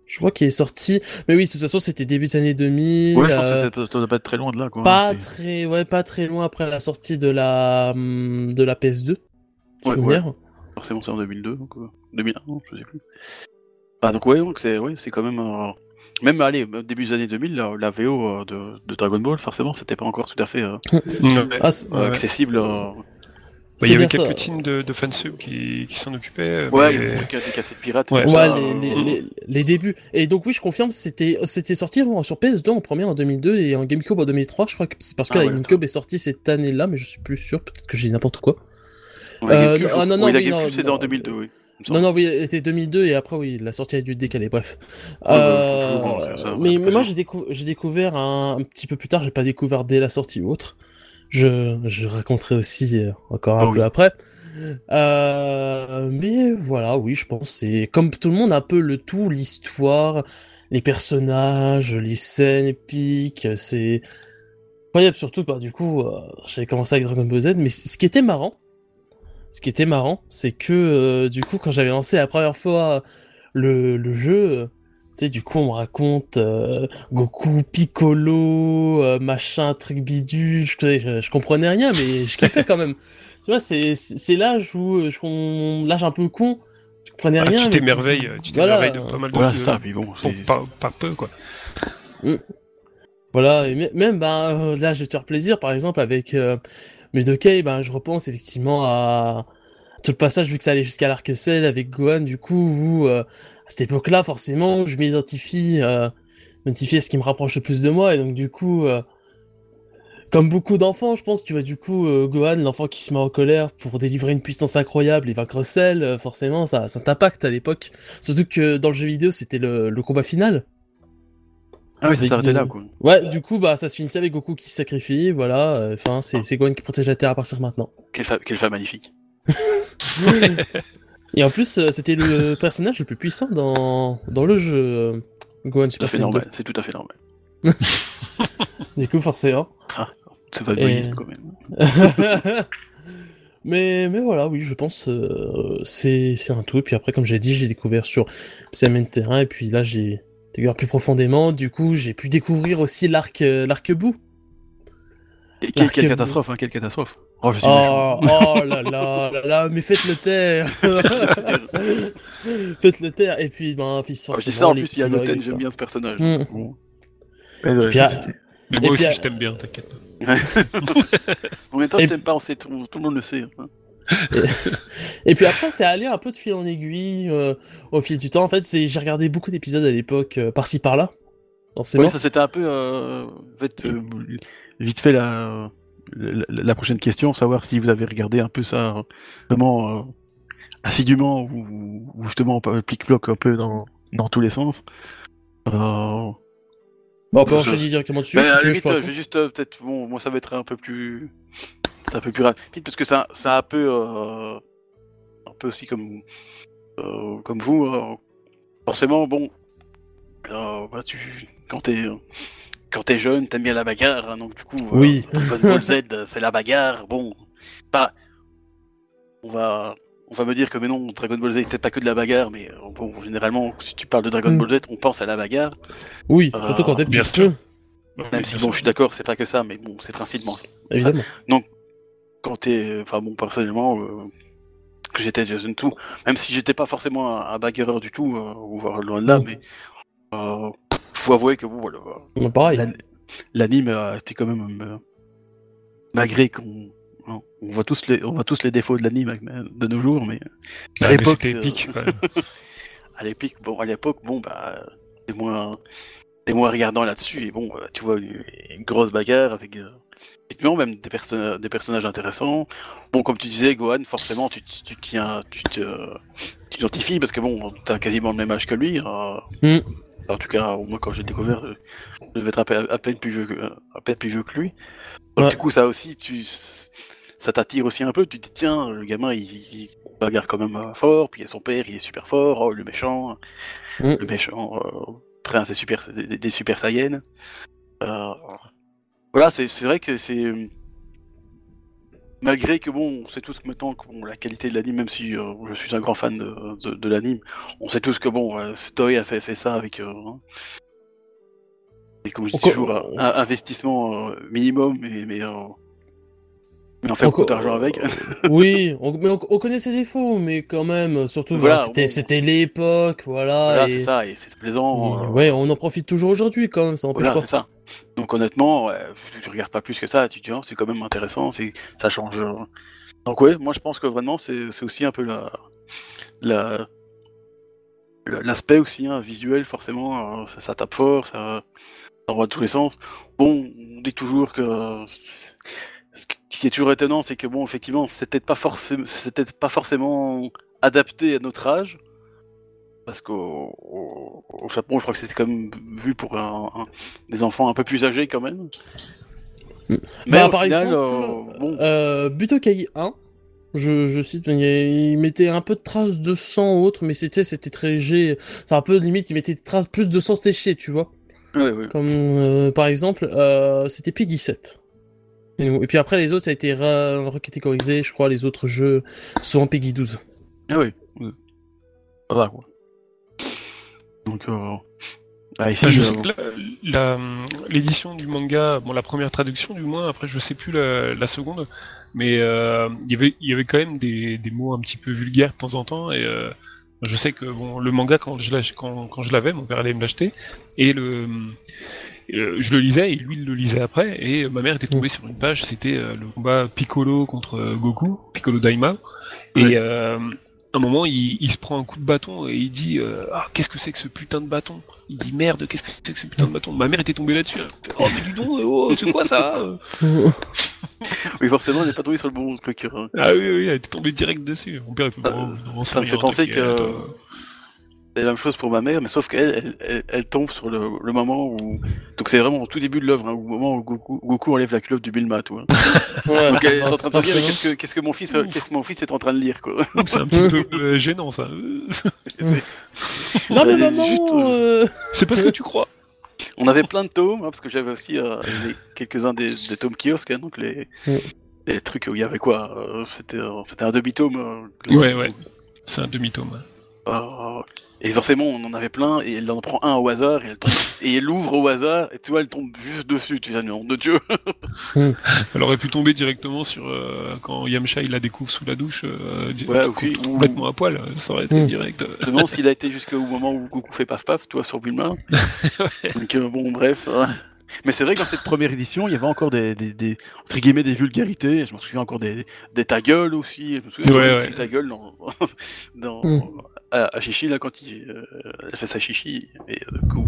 Je crois qu'il est sorti. Mais oui, de toute façon, c'était début des années 2000. Ouais, je pense euh, que ça, doit pas être très loin de là, quoi. pas hein, c'est- très, ouais, pas très loin après la sortie de la, hum, de la PS2. Ouais, souvenir. Forcément, c'est en 2002, donc, euh, 2001, je sais plus. Ah, donc ouais, donc c'est, ouais, c'est quand même. euh, Même, allez, début des années 2000, la, la VO euh, de, de Dragon Ball, forcément, c'était pas encore tout à fait euh, Ah, c'est- euh, accessible. Bah, il y c'est avait quelques teams de, de fansub qui, qui s'en occupaient. Ouais, il y mais- a des trucs, des cassettes pirates. Ouais. ça, les, les, les, les débuts. Et donc oui, je confirme, c'était c'était sorti en- sur PS2 en premier en 2002 et en GameCube en 2003. Je crois que c'est parce que Ah la ouais, GameCube est sortie cette année-là, mais je suis plus sûr. Peut-être que j'ai n'importe quoi. ouais, la Euh, GameCube, non, je- non, oui, non, la oui, GameCube, non, c'était non. en 2002, oui. Non, non, oui, elle était 2002 et après oui, la sortie a dû décaler. Bref. Ouais, ouais, Euh, ça, mais, mais moi j'ai décou- j'ai découvert un, un petit peu plus tard. J'ai pas découvert dès la sortie ou autre. Je je raconterai aussi euh, encore un Oh peu oui. après. Euh, mais voilà, oui, je pense c'est comme tout le monde un peu le tout, l'histoire, les personnages, les scènes épiques, c'est incroyable. Surtout, bah du coup, euh, j'avais commencé avec Dragon Ball Z, mais ce qui était marrant, ce qui était marrant, c'est que euh, du coup, quand j'avais lancé la première fois le, le jeu, euh, tu sais, du coup, on me raconte euh, Goku, Piccolo, euh, machin, truc bidule. Je, je, je comprenais rien, mais je [laughs] kiffais quand même. Tu vois, c'est l'âge où je l'âge un peu con. Je comprenais Ah, rien. tu mais t'émerveilles, tu Voilà. t'émerveilles de pas mal de Voilà, ça. Puis bon, pour pas, pas peu, quoi. Voilà, et mê- même ben euh, là, je vais te faire plaisir, par exemple avec euh, Mudokei, ben je repense effectivement à tout le passage vu que ça allait jusqu'à l'arc Cell avec Gohan, du coup où euh, à cette époque-là, forcément, je m'identifie, euh, ce qui me rapproche le plus de moi, et donc du coup, euh, comme beaucoup d'enfants, je pense, tu vois, du coup, euh, Gohan, l'enfant qui se met en colère pour délivrer une puissance incroyable et vaincre Cell, euh, forcément, ça, ça t'impacte à l'époque. Surtout que dans le jeu vidéo, c'était le combat final. Ah oui, ça s'arrêtait là, quoi. Ouais, du coup, bah, ça se finissait avec Goku qui se sacrifie, voilà. euh, Enfin, c'est c'est Gohan qui protège la Terre à partir de maintenant. Quelle, fa- quelle femme magnifique. Et en plus, euh, c'était le personnage le plus puissant dans, dans le jeu euh, Gohan Tout à Super fait Saiyan 2. normal. C'est tout à fait normal. [laughs] Du coup, forcément. [laughs] C'est pas Et- quand même. [laughs] mais, mais voilà, oui, je pense euh, c'est c'est un tout. Et puis après, comme j'ai dit, j'ai découvert sur CMN Terrain. Et puis là, j'ai plus profondément. Du coup, j'ai pu découvrir aussi l'arc euh, l'arc bout. Et quelle, quelle catastrophe, hein, quelle catastrophe. Oh, je suis méchant. Oh, oh là là là là, mais faites-le taire [laughs] Faites-le taire, et puis, ben, fils Oh, je dis forcément, ça, en plus, il y a Noten, j'aime bien ce personnage. Mm. Bon. Puis, ah, Mais moi aussi, je t'aime bien, t'inquiète. [laughs] En même temps, Et- je t'aime pas, on sait, tout, tout le monde le sait. hein. Et puis après, c'est allé un peu de fil en aiguille euh, au fil du temps. En fait, c'est j'ai regardé beaucoup d'épisodes à l'époque, euh, par-ci par-là. Oui, ça c'était un peu. Euh, fait, euh, vite fait la, la, la prochaine question, savoir si vous avez regardé un peu ça vraiment assidûment ou, ou justement plic-ploc un peu dans, dans tous les sens. Bon, on peut je- enchaîner directement dessus. mais si limite, je vais juste peut-être bon, moi ça va être un peu plus, peut-être un peu plus rapide parce que ça, ça un peu, euh, un peu aussi comme, euh, comme vous. euh, forcément, bon, euh, bah, tu, quand t'es, quand t'es jeune, t'aimes bien la bagarre, hein, donc du coup, euh, Oui. Dragon Ball [laughs] Z, c'est la bagarre. Bon, pas, on va. On va me dire que mais non, Dragon Ball Z c'était pas que de la bagarre, mais bon, généralement, si tu parles de Dragon Mm. Ball Z, on pense à la bagarre. Oui, Euh, surtout quand t'es bien sûr. Même si bon, je suis d'accord, c'est pas que ça, mais bon, c'est principalement Évidemment. Quand t'es, enfin bon, personnellement, euh, que j'étais jeune tout, même si j'étais pas forcément un, un bagarreur du tout, euh, ou voire loin de là, Mhm. mais euh, faut avouer que bon, voilà, Mais pareil. l'an- l'anime a été quand même, euh, malgré qu'on hein, on voit tous les, on voit tous les défauts de l'anime de nos jours, mais Ah, à l'époque, c'était épique, quand même. [laughs] à l'époque, bon, à l'époque, bon, bah, t'es moins, t'es moins regardant là-dessus, et bon, euh, tu vois une, une grosse bagarre avec, euh, effectivement, même des, perso- des personnages intéressants. Bon, comme tu disais, Gohan, forcément, tu, tu tiens, tu t'identifies parce que bon, t'as quasiment le même âge que lui. euh, Mm. En tout cas, moi, quand j'ai découvert, euh, je devais être à peine, à peine plus vieux que, à peine plus vieux que lui. Donc, Ouais. du coup, ça aussi, tu, ça t'attire aussi un peu. Tu te dis, tiens, le gamin, il, il bagarre quand même euh, fort, puis il y a son père, il est super fort, oh, le méchant, Mm. le méchant euh, prince des super, des, des super Saiyans. Euh, voilà, c'est vrai que c'est. Malgré que bon, on sait tous que maintenant que bon, la qualité de l'anime, même si euh, je suis un grand fan de, de, de l'anime, on sait tous que bon, euh, Toei a fait, fait ça avec. hein. et comme je dis toujours, un investissement minimum, mais, mais Mais on fait beaucoup d'argent avec. oui, on, mais on, connaît ses défauts, mais quand même, surtout, voilà, c'était, c'était l'époque, voilà. voilà c'est ça, et c'est plaisant. Euh, ouais, on en profite toujours aujourd'hui, quand même, ça voilà, c'est ça. Donc honnêtement, tu, regardes pas plus que ça, tu dis, oh, c'est quand même intéressant, ça change. Donc ouais, moi je pense que vraiment, c'est, aussi un peu la, la, l'aspect aussi hein, visuel, forcément, euh, ça, ça, tape fort, ça, ça envoie tous les sens. Bon, on dit toujours que ce qui est toujours étonnant, c'est que bon, effectivement, c'était pas forcément, c'était pas forcément adapté à notre âge, parce qu'au au, Japon, je crois que c'était quand même vu pour des enfants un peu plus âgés quand même. Mm. Mais bah, par exemple, euh, bon... Euh, Butokai 1, je, je cite, il, mettait un peu de traces de sang autre, mais c'était c'était très léger. C'est un peu limite, il mettait des traces plus de sang séché, tu vois. Ouais, ouais. Comme euh, par exemple, euh, c'était Piggy 7. Et, puis après, les autres, ça a été recatégorisé, je crois, les autres jeux sont en Peggy 12. Ah oui. Voilà, quoi. Donc, euh... Ah, ici, je sais que l'édition du manga, bon, la première traduction du moins, après je sais plus la, la seconde, mais euh, y avait, il y avait quand même des, des mots un petit peu vulgaires de temps en temps, et euh, je sais que bon, le manga quand je quand, quand je l'avais, mon père allait me l'acheter, et le euh, je le lisais et lui il le lisait après. Et ma mère était tombée sur une page c'était euh, le combat Piccolo contre euh, Goku Piccolo Daima. Et à un moment il, il, se prend un coup de bâton et il dit ah qu'est-ce que c'est que ce putain de bâton? Il dit merde qu'est-ce que c'est que ce putain de bâton? Ma mère était tombée là-dessus. Oh mais dis donc oh, c'est quoi ça? [laughs] Oui forcément elle n'est pas tombée sur le bon truc hein. ah oui oui elle était tombée direct dessus. Mon père il faut ça, ça me fait penser que la même chose pour ma mère, mais sauf qu'elle, elle, tombe sur le, moment où. Donc c'est vraiment au tout début de l'œuvre, hein, au moment où Goku, enlève la culotte du Bilma, tout. Hein. Donc elle est en train de dire qu'est-ce que, qu'est-ce que mon fils, qu'est-ce que mon fils est en train de lire, quoi. C'est un petit peu euh, gênant, ça. non, mais maman. Euh, [laughs] c'est pas ce que tu crois. On avait plein de tomes, hein, parce que j'avais aussi euh, quelques-uns des, tomes kiosques, donc les, les trucs où il y avait quoi C'était, c'était un demi-tome. ouais, ouais. C'est un demi-tome. Et forcément, on en avait plein, et elle en prend un au hasard, et elle, tombe, [laughs] et elle ouvre au hasard, et tu vois, elle tombe juste dessus, tu vois, nom de Dieu. Hmm. [laughs] elle aurait pu tomber directement sur, euh, quand Yamcha il la découvre sous la douche, euh, ouais, complètement à poil, ça aurait été hmm. direct. Je me s'il a été jusqu'au moment où Goku fait paf paf, tu vois, sur Bulma. [laughs] ouais. Donc, euh, bon, bref. Mais c'est vrai que dans cette première édition, il y avait encore des, des, des entre guillemets, des vulgarités. Je m'en souviens encore des, des ta gueule aussi. Je me souviens ouais, ouais. ta gueule dans, dans, hmm à, Chichi, là, quand il, euh, elle fait sa Chichi, et euh, du coup,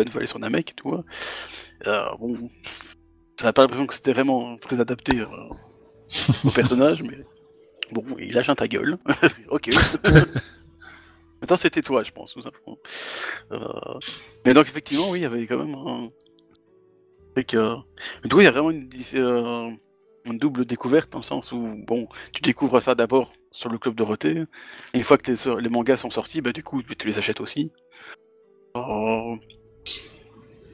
elle veut aller sur Namek et tout. Hein. Euh, bon, ça n'a pas l'impression que c'était vraiment très adapté au [laughs] personnage, mais bon, il lâche un ta gueule. [laughs] ok. [laughs] Maintenant, c'était toi, je pense, tout simplement. Mais donc, effectivement, oui, il y avait quand même un. Mais du coup, il y a vraiment une une double découverte dans le sens où bon, tu découvres ça d'abord sur le club Dorothée. Et une fois que les, les, mangas sont sortis, bah du coup tu les achètes aussi. Euh,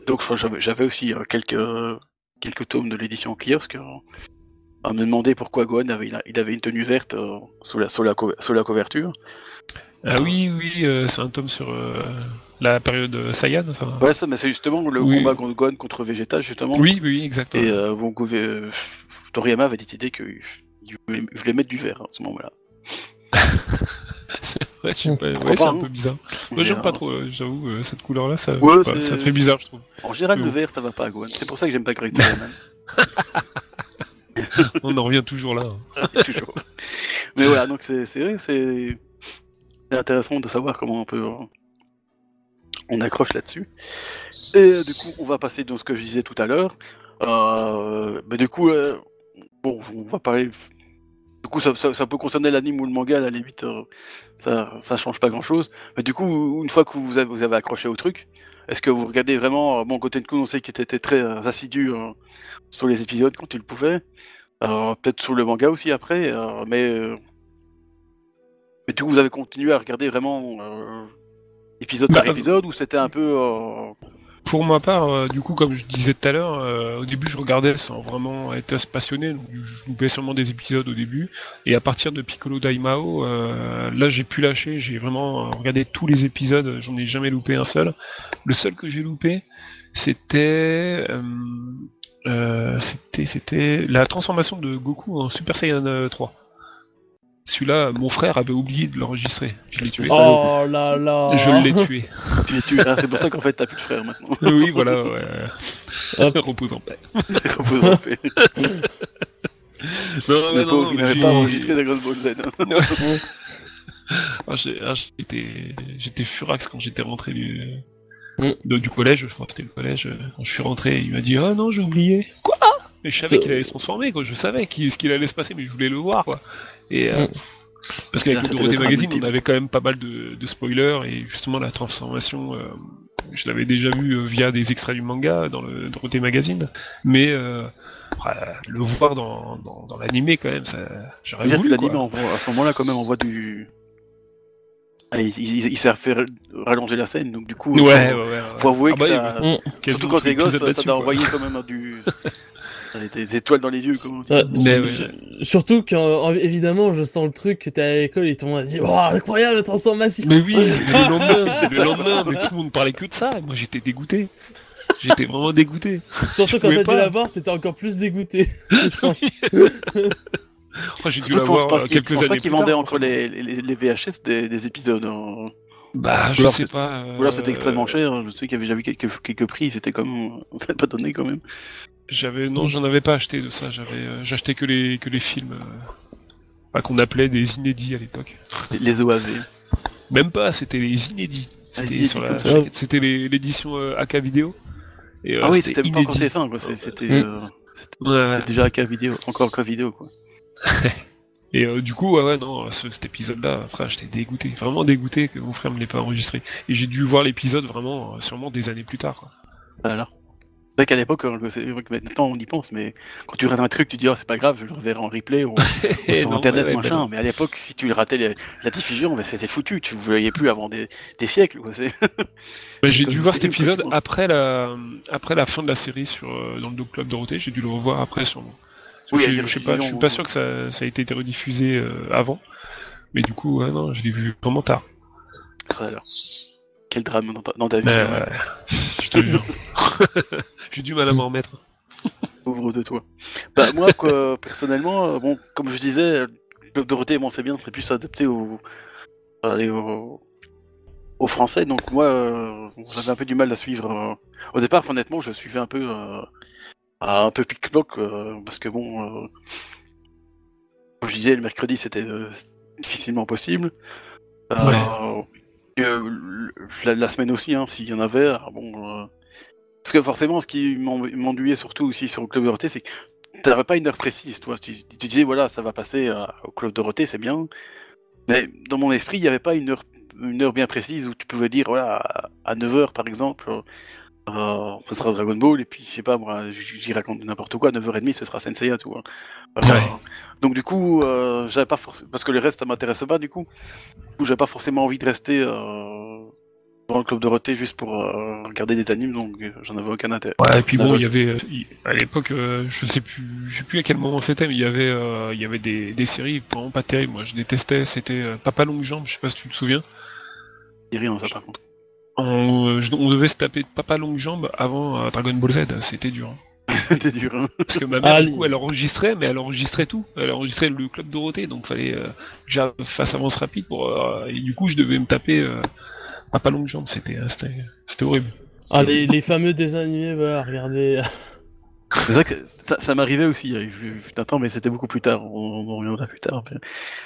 donc j'avais aussi euh, quelques quelques tomes de l'édition kiosque. à me demander pourquoi Gohan avait il avait une tenue verte euh, sous la sous la, sous la couverture. Ah oui oui c'est un tome sur la période Saiyan, ça Ouais, ça, mais c'est justement le combat contre Gohan contre Vegeta, justement. Oui, oui, exactement. Et euh, bon, Toriyama avait décidé qu'il voulait mettre du vert à ce moment-là. ouais, c'est un hein. peu bizarre. Moi, j'aime pas trop, euh, j'avoue, euh, cette couleur-là, ça, ça fait bizarre, je trouve. En général, le vert, ça va pas à Gohan. C'est pour ça que j'aime pas Great [laughs] On en revient toujours là. Hein. [laughs] toujours. Mais voilà, donc c'est vrai, c'est intéressant de savoir comment on peut on accroche là-dessus. Et du coup, on va passer dans ce que je disais tout à l'heure. Euh, mais du coup, euh, bon, on va parler. Du coup, ça, peut concerner l'anime ou le manga, à la limite, euh, ça, ça change pas grand-chose. Mais du coup, une fois que vous avez, vous avez accroché au truc, est-ce que vous regardez vraiment Bon, côté de coup, on sait qu'il était très assidu sur les épisodes quand il le pouvait. Peut-être sur le manga aussi après, mais mais du coup, vous avez continué à regarder vraiment épisode par bah, épisode ou c'était un peu euh, pour ma part, euh, du coup, comme je disais tout à l'heure, euh, au début, je regardais sans vraiment être passionné. Donc, je loupais seulement des épisodes au début. Et à partir de Piccolo Daimao, là, j'ai pu lâcher. J'ai vraiment regardé tous les épisodes. J'en ai jamais loupé un seul. Le seul que j'ai loupé, c'était Euh, c'était, c'était la transformation de Goku en Super Saiyan euh, 3. Celui-là, mon frère avait oublié de l'enregistrer. Je l'ai tué. Oh là là Je l'ai tué. Tu es tué. Ah, c'est pour ça qu'en fait t'as plus de frère maintenant. oui, voilà. Ouais. Hop. [laughs] Repose en paix. [laughs] Repose en paix. Non, pauvre, non, il mais n'avait j'ai- pas enregistré Dragon Ball Z. [laughs] Ah, ah, j'étais, j'étais furax quand j'étais rentré du, Mm. de- du collège, je crois que c'était le collège. Quand je suis rentré, il m'a dit Ah non, j'ai oublié. Quoi? Mais je savais qu'il allait se transformer, quoi. Je savais ce qu'il allait se passer, mais je voulais le voir, quoi. Et, euh, Mm. parce qu'avec le Dorothée Magazine, on avait quand même pas mal de, de spoilers, et justement, la transformation, euh, je l'avais déjà vu euh, via des extraits du manga dans le Dorothée Magazine, mais euh, le voir dans, dans, dans l'animé, quand même, ça, j'aurais voulu, voit- à ce moment-là, quand même, on voit du. Ah, il il- il s'est fait rallonger la scène, donc du coup. Ouais, euh, ouais, ouais. ouais. Faut avouer Ah bah, que il- ça. Mm. Surtout quand t'es les gosse, ça t'a envoyé quand même du. [laughs] Des étoiles dans les yeux, comment Ouais, Mais ouais. su- Surtout quand, en- évidemment, je sens le truc que t'es à l'école et tout le monde a dit Oh, incroyable la transformation Mais oui, mais le [laughs] lendemain, c'est le [laughs] lendemain, mais tout le monde parlait que de ça, et moi j'étais dégoûté. J'étais vraiment dégoûté. Surtout quand t'as dû la voir, t'étais encore plus dégoûté. [laughs] je pense. Après, j'ai dû l'avoir pas euh, quelques je pense années pas plus qu'ils tard. vendaient entre ça. les, les, les VHS des, des épisodes. hein. Bah, je alors sais pas. euh, Ou alors c'était extrêmement cher. Je sais qu'il y avait déjà vu quelques, quelques prix, c'était comme. [laughs] Ça n'a pas donné quand même. J'avais, non, j'en avais pas acheté de ça. J'avais, euh, j'achetais que les que les films, euh, qu'on appelait des inédits à l'époque. Les- Les OAV. Même pas, c'était les inédits. C'était la, ça. c'était les- l'édition euh, AK vidéo. Et, euh, Ah oui, c'était même pas encore inédit. TF1, quoi. C'était Mm. euh, c'était déjà AK vidéo, encore AK vidéo, quoi. [laughs] Et euh, du coup, ouais, ouais, non, ce- cet épisode-là, j'étais dégoûté, vraiment dégoûté que mon frère me l'ait pas enregistré. Et j'ai dû voir l'épisode vraiment, euh, sûrement des années plus tard. quoi. Voilà. C'est vrai qu'à l'époque, maintenant on y pense, mais quand tu rates un truc, tu dis, oh, c'est pas grave, je le reverrai en replay ou, [laughs] sur non, internet, ouais, ouais, machin. bah mais à l'époque, si tu le ratais la, la diffusion, ben, c'était foutu, tu ne voyais plus avant des, des siècles. [laughs] Bah, j'ai dû voir cet épisode après la, après la fin de la série sur, euh, dans le Club Dorothée, j'ai dû le revoir après sûrement. Oui, je, pas, diffusions suis pas sûr que ça, ça a été rediffusé euh, avant. Mais du coup, ouais, non, je l'ai vu vraiment tard. Quel drame dans ta, dans ta vie, ouais, [laughs] je te jure. [laughs] j'ai du mal à m'en remettre. pauvre de toi. Bah, moi, quoi, [laughs] personnellement, euh, bon, comme je disais, le Club Dorothée, bon, c'est bien, c'est plus adapté au, allez, au, au français, donc moi, euh, j'avais un peu du mal à suivre. euh. Au départ, honnêtement, je suivais un peu, euh, à un peu pic-ploc, euh, parce que bon, euh, comme je disais, le mercredi, c'était euh, difficilement possible. Euh, la, la semaine aussi, hein, s'il y en avait, ah, bon. euh, parce que forcément, ce qui m'en- m'ennuyait surtout aussi sur le Club Dorothée, c'est que tu n'avais pas une heure précise, toi. Tu, tu disais, voilà, ça va passer au Club Dorothée, c'est bien. Mais dans mon esprit, il n'y avait pas une heure, une heure bien précise où tu pouvais dire, voilà, à- à 9h par exemple, euh, ce sera Dragon Ball, et puis, je sais pas, moi, j'y raconte n'importe quoi, 9h30, ce sera Senseiya, tout. hein. Euh, Ouais. Donc, du coup, euh, j'avais pas forcément. Parce que le reste, ça m'intéressait pas, du coup. Du coup, j'avais pas forcément envie de rester euh, dans le Club Dorothée juste pour euh, regarder des animes, donc j'en avais aucun intérêt. Ouais, et puis bon, il y avait, à l'époque, je sais plus, je sais plus à quel moment c'était, mais il y avait, il y avait des, des séries vraiment pas terribles. Moi, je détestais. C'était Papa Longue Jambe. Je sais pas si tu te souviens. Il rien, ça, par contre. On, euh, je- on devait se taper Papa Longue Jambe avant euh, Dragon Ball Z. C'était dur. hein. [laughs] C'était dur, hein. Parce que ma mère, Ah, du coup, elle enregistrait, mais elle enregistrait tout. Elle enregistrait le club Dorothée, donc fallait euh, que fasse avance rapide pour. euh, et du coup, je devais me taper euh, Papa Longue Jambe. C'était, euh, c'était, c'était horrible. Ah, les, les fameux désanimés, voilà, regardez. [laughs] C'est vrai que ça, ça m'arrivait aussi, il y a eu un temps, mais c'était beaucoup plus tard, on, on en reviendra plus tard. Mais,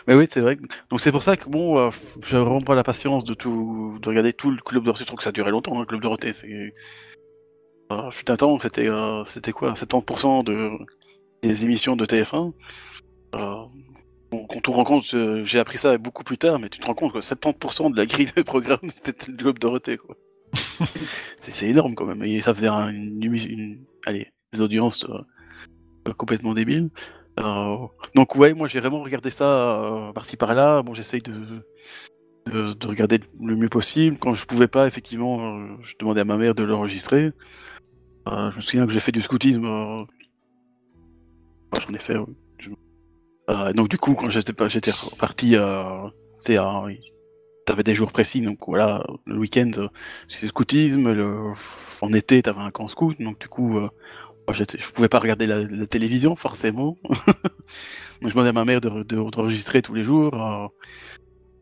mais oui, c'est vrai. Donc c'est pour ça que bon, euh, j'avais vraiment pas la patience de tout, de regarder tout le Club Dorothée. Je trouve que ça durait longtemps, hein, le Club Dorothée. C'est, euh, fut un temps, c'était, euh, c'était quoi, 70% de des émissions de TF1. Euh, quand on te rend compte, euh, j'ai appris ça beaucoup plus tard, mais tu te rends compte que 70% de la grille de programme, [laughs] c'était le Club Dorothée, quoi. [laughs] c'est, énorme quand même. Et ça faisait un- une, une- allez, des audiences euh, complètement débiles. Euh, donc ouais, moi j'ai vraiment regardé ça euh, par-ci par-là. Bon, j'essaye de, de, de regarder le mieux possible. Quand je pouvais pas, effectivement, euh, je demandais à ma mère de l'enregistrer. Euh, je me souviens que j'ai fait du scoutisme. euh, J'en ai fait. Euh, donc du coup, quand j'étais pas, j'étais reparti, euh, c'est un- T'avais des jours précis, donc voilà, le week-end, euh, c'est le scoutisme, en été, t'avais un camp scout, donc du coup, euh, Moi, je pouvais pas regarder la, la télévision, forcément. [laughs] Donc, je demandais à ma mère de, de- d'enregistrer tous les jours. euh.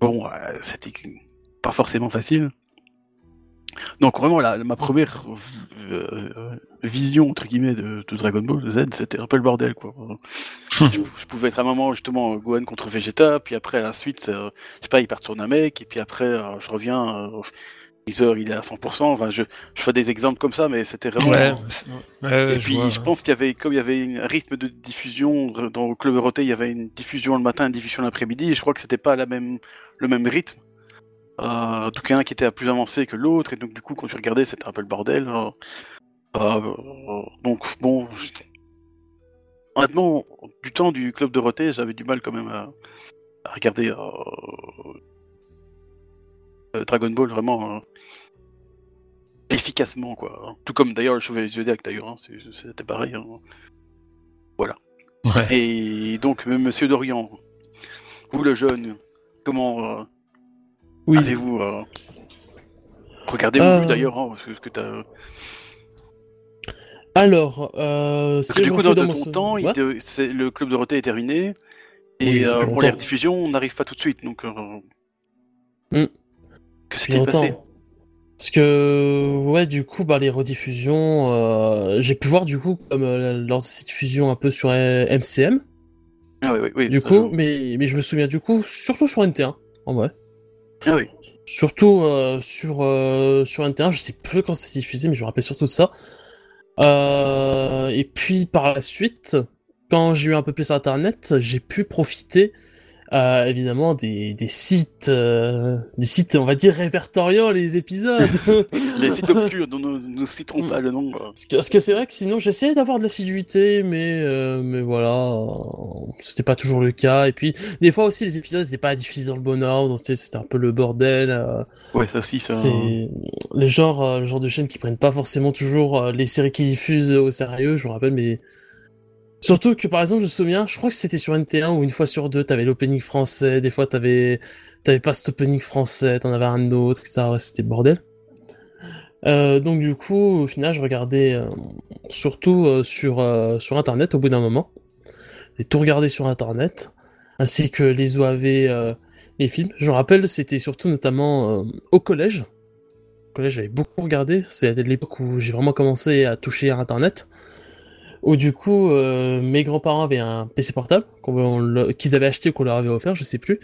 Bon, euh, c'était pas forcément facile. Donc, vraiment, la, ma première euh, vision, entre guillemets, de, de Dragon Ball Z, c'était un peu le bordel, quoi. [laughs] je, je pouvais être à un moment, justement, Gohan contre Vegeta, puis après, à la suite, euh, je sais pas, il part sur Namek, et puis après, je reviens, Freezer, il est à 100%. Enfin, je, je fais des exemples comme ça, mais c'était vraiment... Ouais, c'est- ouais, Et puis, vois, je pense qu'il y avait, comme il y avait un rythme de diffusion dans le club Euroté, il y avait une diffusion le matin, une diffusion l'après-midi, et je crois que c'était pas la même, le même rythme. Euh, en a un qui était plus avancé que l'autre, et donc, du coup, quand tu regardais, c'était un peu le bordel. euh. Euh, donc, bon, je- honnêtement, du temps du club Dorothée, j'avais du mal quand même à, à regarder Dragon Ball vraiment euh, efficacement, quoi. Tout comme d'ailleurs le Chevalier Zodiac, d'ailleurs, hein, c'était pareil. hein. Ouais. Et donc, M- Monsieur Dorian, vous le jeune, comment euh, Oui. avez-vous euh, regardé Euh. vous d'ailleurs hein, ce que t'as Alors, euh, si du coup, dans, dans de mon ton temps, Ouais. te- le club Dorothée est terminé. Et Oui, euh, pour les rediffusions, on n'arrive pas tout de suite. Donc, euh, Hmm. Que s'est-il passé Parce que, ouais, du coup, bah, les rediffusions, euh, j'ai pu voir, du coup, comme euh, lors de cette fusion un peu sur euh, MCM, Ah oui, oui, oui. du coup, mais, mais je me souviens, du coup, surtout sur NT1, en vrai. Ah oui. Surtout euh, sur, euh, sur NT1, je sais plus quand c'est diffusé, mais je me rappelle surtout de ça. Euh, et puis, par la suite, quand j'ai eu un peu plus internet, j'ai pu profiter, euh, évidemment, des, des sites, euh, des sites, on va dire, répertoriant les épisodes. [laughs] Les sites obscurs dont nous ne citerons Hmm. pas le nom. euh. Parce que, c'est vrai que sinon j'essayais d'avoir de l'assiduité, mais euh, mais voilà, euh, c'était pas toujours le cas. Et puis des fois aussi les épisodes n'étaient pas diffusés dans le bon ordre, tu sais, c'était un peu le bordel. euh, Ouais, ça aussi, ça. c'est le genre euh, le genre de chaînes qui prennent pas forcément toujours euh, les séries qu'ils diffusent au sérieux. Je me rappelle, mais surtout que par exemple je me souviens, je crois que c'était sur NT1 où une fois sur deux t'avais l'opening français, des fois t'avais t'avais pas cet opening français, t'en avais un autre, etc. C'était bordel. Euh, donc du coup, au final, je regardais euh, surtout euh, sur euh, sur internet au bout d'un moment. J'ai tout regardé sur internet, ainsi que les OAV, les films. Je me rappelle, c'était surtout notamment au collège. Au collège, j'avais beaucoup regardé. C'était l'époque où j'ai vraiment commencé à toucher à internet. Où du coup, euh, mes grands-parents avaient un PC portable qu'ils avaient acheté ou qu'on leur avait offert, je sais plus.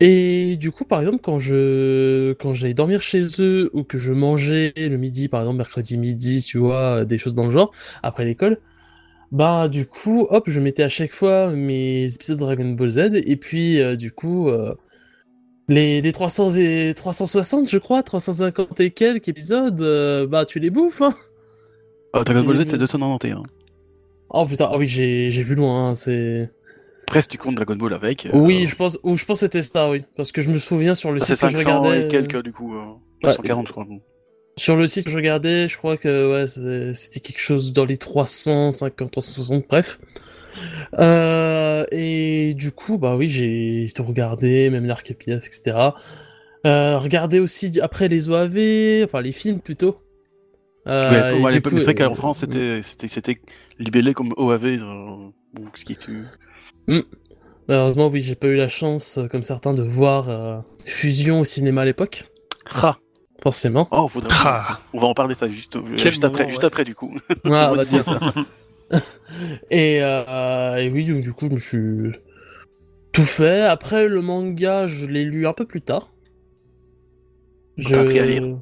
Et du coup, par exemple, quand je quand j'allais dormir chez eux ou que je mangeais le midi, par exemple mercredi midi, tu vois, des choses dans le genre, après l'école, bah du coup, hop, je mettais à chaque fois mes épisodes de Dragon Ball Z et puis euh, du coup euh, les, les 300 et 360, je crois, 350 et quelques épisodes, euh, bah tu les bouffes. Hein Ah, Dragon Ball Z, c'est 291. Oh putain, ah oui, j'ai vu loin, hein, c'est. Presque, tu comptes Dragon Ball avec. euh, Oui, je pense, ou je pense que c'était ça, oui, parce que je me souviens sur le ah, site que je 500 regardais. et quelques, du coup. euh, Ouais. 540, je crois. Sur le site que je regardais, je crois que ouais, c'était quelque chose dans les 350, 360, bref. Euh, et du coup, bah oui, j'ai tout regardé, même l'arc etc. Euh, regardé aussi après les OAV, enfin les films plutôt. Euh, Ouais, et pour- à l'époque, c'est vrai qu'en euh, France, c'était, c'était, c'était libellé comme OAV. euh, bon, ce qui est... Malheureusement, oui, j'ai pas eu la chance, euh, comme certains, de voir euh, Fusion au cinéma à l'époque, Ah, forcément. oh, faudrait... Ah, On va en parler ça juste, juste après, juste après, du coup. [laughs] Ah, va va dire ça. [laughs] et, euh, et oui, donc du coup, je me suis tout fait. Après, le manga, je l'ai lu un peu plus tard. T'as appris à lire.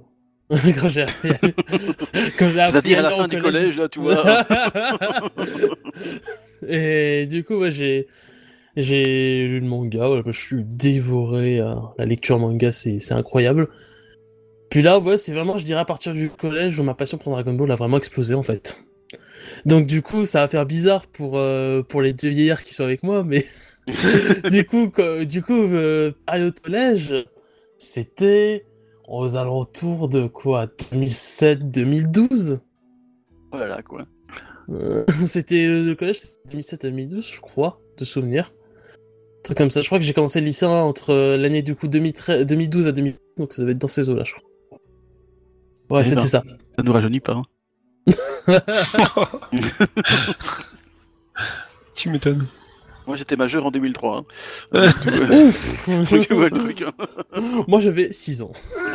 [laughs] Quand j'ai appris à. [laughs] Quand C'est-à-dire à la fin du collège, là, tu vois. [laughs] et du coup, ouais, j'ai j'ai lu le manga. voilà, je suis dévoré. hein. La lecture manga, c'est c'est incroyable. Puis là, ouais, c'est vraiment, je dirais, à partir du collège où ma passion pour Dragon Ball a vraiment explosé, en fait. Donc, du coup, ça va faire bizarre pour, euh, pour les deux vieillards qui sont avec moi, mais du coup, quoi- du coup, euh, période collège, c'était aux alentours de quoi, 2007, 2012? voilà, quoi. Euh, [laughs] c'était euh, le collège, c'était 2007 à 2012, je crois, de souvenir. Un truc comme ça. Je crois que j'ai commencé le lycée entre euh, l'année du coup 2013, 2012 à 2012, donc ça devait être dans ces eaux-là, je crois. Ouais, Eh c'était ben. ça. Ça nous rajeunit pas. hein. [laughs] [laughs] tu m'étonnes. Moi j'étais majeur en 2003. Hein. [laughs] Ouf [laughs] [laughs] tu vois le truc. Hein. Moi j'avais 6 ans.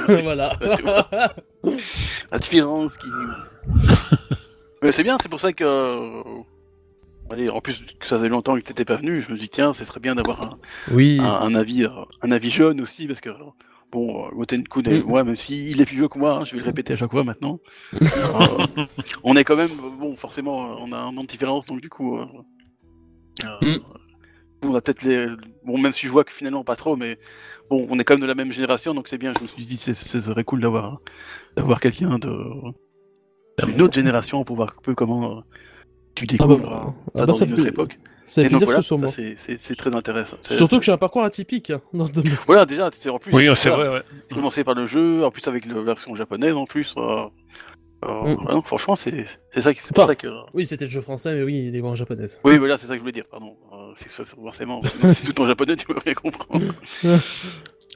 voilà. La différence qui. Mais c'est bien, c'est pour ça que. euh, Allez, en plus que ça faisait longtemps que t'étais pas venu, je me dis tiens, ce serait bien d'avoir un, Oui. un, un avis, euh, un avis jeune aussi, parce que bon, euh, est- Mm. ouais, même s'il est plus vieux que moi, hein, je vais le répéter à chaque fois maintenant. euh, on est quand même, bon, forcément, euh, on a un an de différence, donc du coup, euh, euh, Mm. on a peut-être les, bon, même si je vois que finalement pas trop, mais bon, on est quand même de la même génération, donc c'est bien. Je me suis dit, c'est- ce serait cool d'avoir, d'avoir quelqu'un de une autre génération pour voir un peu comment euh, tu Ah bah, découvres euh, ah ça bah, dans ça une autre fait- époque. Ça donc voilà, ça, c'est- très intéressant. Surtout que j'ai un parcours atypique hein, dans ce domaine. Voilà, déjà, c'est en plus. Oui, c'est vrai, ouais. J'ai commencé par le jeu, en plus avec la version japonaise en plus. euh, euh, Mm. non, franchement, c'est c'est ça, qui- c'est pour Enfin, ça que. Oui, c'était le jeu français, mais oui, il est en japonaise. Oui, voilà, c'est ça que je voulais dire, pardon. Euh, c'est que forcément, [laughs] c'est tout en japonais, tu peux rien comprendre. [laughs]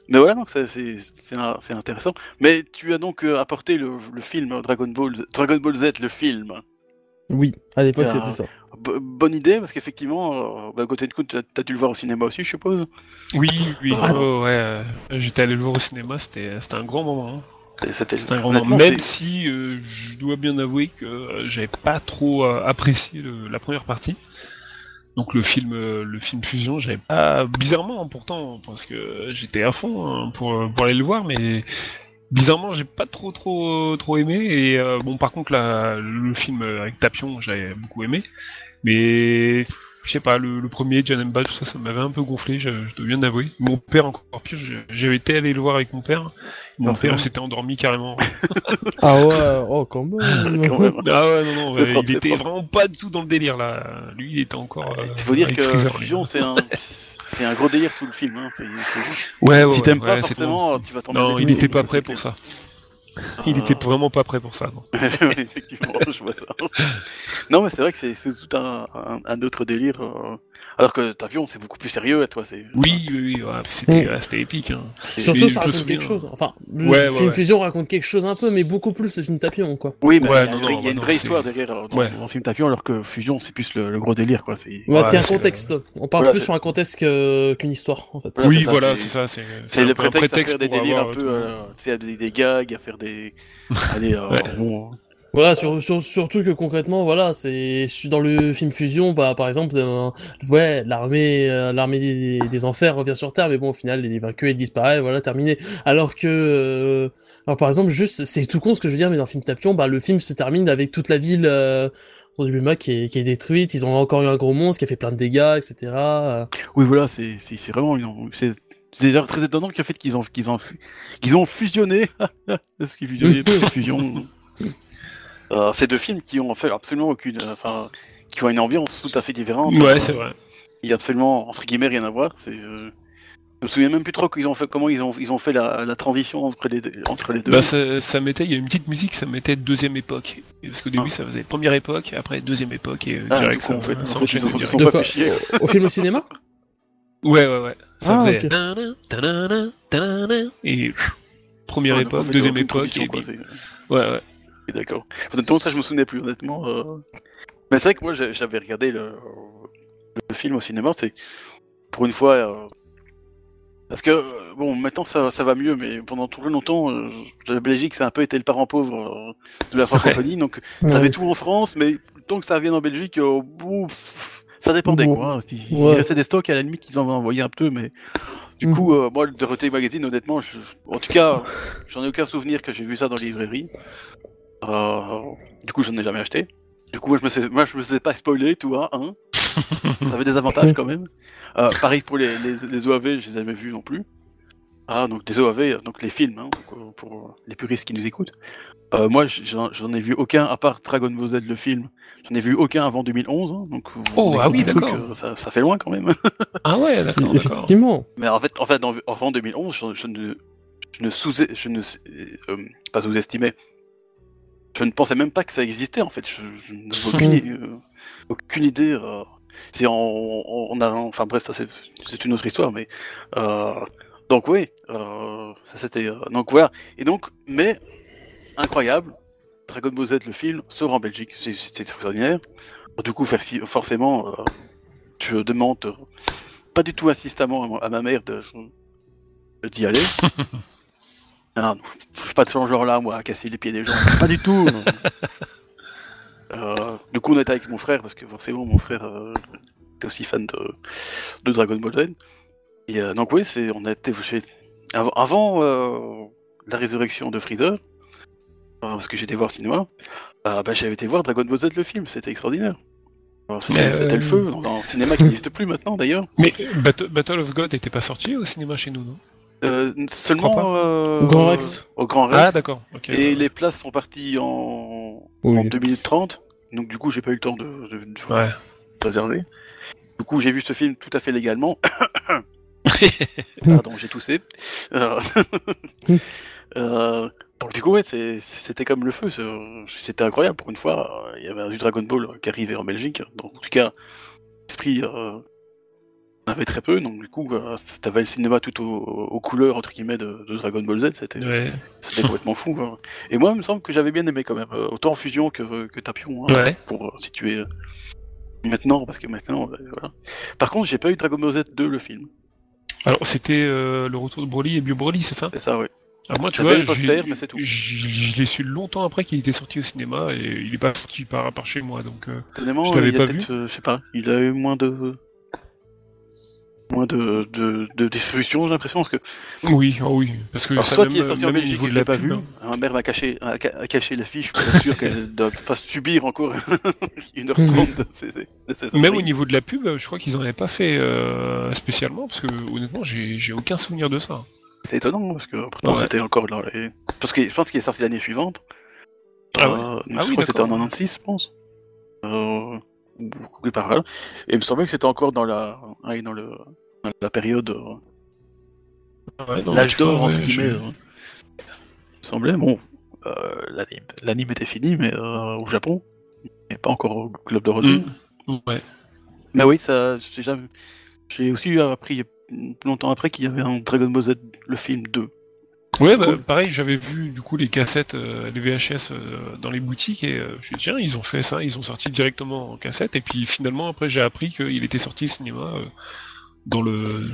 Mais voilà, donc ça, c'est c'est un- c'est intéressant. Mais tu as donc euh, apporté le, le film Dragon Ball, Dragon Ball Z, le film. Oui, à l'époque Ah. c'était ça. Bonne idée, parce qu'effectivement, euh, bah, Goten Kun, tu as dû le voir au cinéma aussi, je suppose. Oui, oui, Ah. oh, ouais. euh, J'étais allé le voir au cinéma, c'était c'était un grand moment. hein. C'est- un grand moment. honnêtement, Même si euh, je dois bien avouer que euh, j'avais pas trop euh, apprécié le- la première partie. Donc le film, le film Fusion, j'avais pas bizarrement hein, pourtant parce que j'étais à fond hein, pour pour aller le voir, mais bizarrement j'ai pas trop trop trop aimé. Et euh, bon par contre là, le film avec Tapion, j'avais beaucoup aimé, mais je sais pas, le, le premier, Janemba, tout ça, ça m'avait un peu gonflé, je, je dois bien avouer. Mon père encore pire, je- j'avais été allé le voir avec mon père. Mon Non, père s'était endormi carrément. [laughs] Ah ouais, oh quand même. [laughs] quand même. Ah ouais, non, non, C'est ouais, propre, il était propre. vraiment pas du tout dans le délire là. Lui, il était encore. euh, Il faut dire que Freezer, lui. Fusion, c'est un, c'est un gros délire tout le film. Hein. Ouais, ouais, si t'aimes ouais, pas forcément, tu vas tomber. Non, il était pas prêt pour ça. [laughs] Il était vraiment pas prêt pour ça. non. [laughs] Effectivement, je vois ça. Non, mais c'est vrai que c'est tout un, autre délire. Alors que Tapion, c'est beaucoup plus sérieux, et toi, c'est. Oui, oui, oui, ouais, c'était Mm. ouais, c'était épique. Hein. c'est- Surtout ça raconte quelque chose. Enfin, le Ouais, ouais, film ouais. Fusion raconte quelque chose un peu, mais beaucoup plus le film Tapion quoi. Oui, mais Ouais, il y a, non, non, il y a bah une non, vraie histoire derrière dans, Ouais. dans le film Tapion, alors que Fusion, c'est plus le, le gros délire, quoi. C'est Ouais, c'est un contexte. On parle Voilà, plus c'est- sur un contexte que- qu'une histoire en fait. Oui, c'est ça, voilà, c'est- c'est ça. C'est c'est un le prétexte, à faire des délires un peu, euh, tu sais, à des, des gags, à faire des. [laughs] Allez, bon, Voilà, sur, sur- surtout que concrètement, voilà, c'est dans le film Fusion, bah, par exemple, euh, ouais, l'armée, euh, l'armée des, des enfers revient sur Terre, mais bon, au final, il est vaincu, il disparaît, voilà, terminé. Alors que, euh, alors par exemple, juste, c'est tout con ce que je veux dire, mais dans le film Tapion, bah, le film se termine avec toute la ville euh, Roduluma qui est, qui est détruite. Ils ont encore eu un gros monstre qui a fait plein de dégâts, etc. Oui, voilà, c'est c'est- c'est vraiment c'est c'est d'ailleurs très étonnant qu'en fait qu'ils ont qu'ils ont qu'ils ont fusionné [laughs] fusion. [laughs] Euh, ces deux films qui ont en fait absolument aucune, euh, enfin, qui ont une ambiance tout à fait différente. Ouais, c'est vrai. Il y a absolument entre guillemets rien à voir. C'est, euh, je me souviens même plus trop qu'ils ont fait comment ils ont ils ont fait la, la transition entre les deux, entre les deux. Bah, ça, ça mettait, il y a une petite musique, ça mettait deuxième époque. Parce qu'au début, Ah. ça faisait première époque, après deuxième époque, et euh, Ah, direct, ça, en fait, ça en fait, enchaînait ils ont- ils direct. sont De pas fait. Au film au cinéma [laughs] Ouais, ouais, ouais. Ça Ah, faisait. ok. tanana, tanana, tanana, Et première Ouais, en époque, fait, deuxième époque, et quoi, c'est- Ouais, ouais. D'accord. Honnêtement, ça, je me souvenais plus, honnêtement. euh. Mais c'est vrai que moi, j'avais regardé le... le film au cinéma, c'est pour une fois. euh, Parce que, euh, bon, maintenant ça, ça va mieux, mais pendant tout longtemps, euh, la Belgique, ça a un peu été le parent pauvre de la francophonie, donc t'avais tout en France, mais tant que ça vienne en Belgique, pff, ça dépendait Bon. quoi. hein. Il, il Ouais. restait des stocks à la limite qu'ils en envoyé un peu, mais du Mhm. coup, euh, moi, le Dorothée Magazine, honnêtement, je- en tout cas, j'en ai aucun souvenir que j'ai vu ça dans les librairies. Euh, du coup, j'en ai jamais acheté. Du coup, moi, je me sais, moi, je me sais pas spoiler, tout, hein, hein. [laughs] ça avait des avantages quand même. Euh, pareil pour les, les, les OAV, je les ai jamais vus non plus. Ah, donc des OAV, donc les films, hein, donc, pour les puristes qui nous écoutent. Euh, moi, j'en ai vu aucun, à part Dragon Ball Z, le film. J'en ai vu aucun avant 2011, hein, donc Oh, ah oui, d'accord. euh, ça, ça fait loin quand même. [laughs] Ah ouais, d'accord. Effectivement. Mais en fait, en fait, en- avant 2011, je, je ne, je ne sous, je ne, euh, pas sous-estimais. Je ne pensais même pas que ça existait en fait. Je, je n'avais aucune, euh, aucune idée. euh, enfin bref, ça c'est, une autre histoire, mais euh, donc oui, ça c'était, donc voilà. Et donc, mais incroyable, Dragon Ball Z, le film, sort en Belgique. C'est- extraordinaire. Du coup, forcément, euh, je demande euh, pas du tout insistamment à, ma- mère de- d'y aller. [laughs] Ah, non, je suis pas de ce genre-là, moi, à casser les pieds des gens. Pas du tout. non. [laughs] Euh, du coup, on était avec mon frère, parce que forcément, mon frère euh, était aussi fan de, de Dragon Ball Z. Et euh, donc, oui, c'est, on a été chez- avant, avant euh, la résurrection de Freezer, euh, parce que j'étais voir au cinéma, euh, bah, j'avais été voir Dragon Ball Z le film, c'était extraordinaire. Alors, C'était, euh, le feu, dans un cinéma qui n'existe plus maintenant d'ailleurs. Mais Battle, Battle of God n'était pas sorti au cinéma chez nous, non? Euh, seulement euh, Au Grand Rex. Au Grand Rex. Ah, d'accord. Et les places sont parties en, Oui. en 2030, donc du coup j'ai pas eu le temps de, de- de Ouais. réserver. Du coup j'ai vu ce film tout à fait légalement. [coughs] [laughs] Pardon, j'ai toussé. Euh, [laughs] euh, donc du coup ouais, c'était comme le feu, c'était incroyable pour une fois. Il y avait du Dragon Ball qui arrivait en Belgique, donc en tout cas l'esprit euh, on avait très peu, donc du coup euh, t'avais le cinéma tout au- aux couleurs entre guillemets de, de Dragon Ball Z, c'était Ouais. complètement fou. hein. Et moi, il me semble que j'avais bien aimé quand même, euh, autant Fusion que, que Tapion, hein, Ouais. pour euh, situer maintenant, parce que maintenant, voilà. Par contre, j'ai pas eu Dragon Ball Z 2, le film. Alors, c'était euh, le retour de Broly et Bio Broly, c'est ça? C'est ça, ouais. Alors moi, tu vois, je l'ai- su longtemps après qu'il était sorti au cinéma et il est pas sorti par, par chez moi, donc... euh, Je l'avais pas euh, je sais pas, il a eu moins de. Moins de, de, de distribution, j'ai l'impression, parce que. Oui, oh oui, parce que Alors, ça soit même, il est sorti en Belgique et je l'ai la pas pub, vu, hein. ma mère m'a caché, a, ca- a caché l'affiche, je suis sûr qu'elle doit pas subir encore [laughs] 1h30 de ces, de ces Même au niveau de la pub, je crois qu'ils en avaient pas fait euh, spécialement, parce que honnêtement, j'ai aucun souvenir de ça. C'est étonnant, parce que pourtant Ouais. c'était encore dans les. Parce que je pense qu'il est sorti l'année suivante. Ah ouais. Euh, Ah je oui, crois que c'était en d'accord. 96, je pense. Euh, ou là. Et il me semblait que c'était encore dans la, ouais, dans le, dans la période, euh, Ouais, l'âge d'or entre guillemets. je- euh. Il me semblait, bon, euh, l'anime, était fini, mais euh, au Japon, et pas encore au club de retour. Mm. Ouais. Mais oui, ça, j'ai jamais, j'ai aussi appris longtemps après qu'il y avait un Dragon Ball Z, le film 2. Ouais, bah, pareil, j'avais vu du coup les cassettes, euh, les VHS euh, dans les boutiques et euh, je me suis dit, tiens, ils ont fait ça, ils ont sorti directement en cassette et puis finalement après j'ai appris qu'il était sorti au cinéma euh, dans le.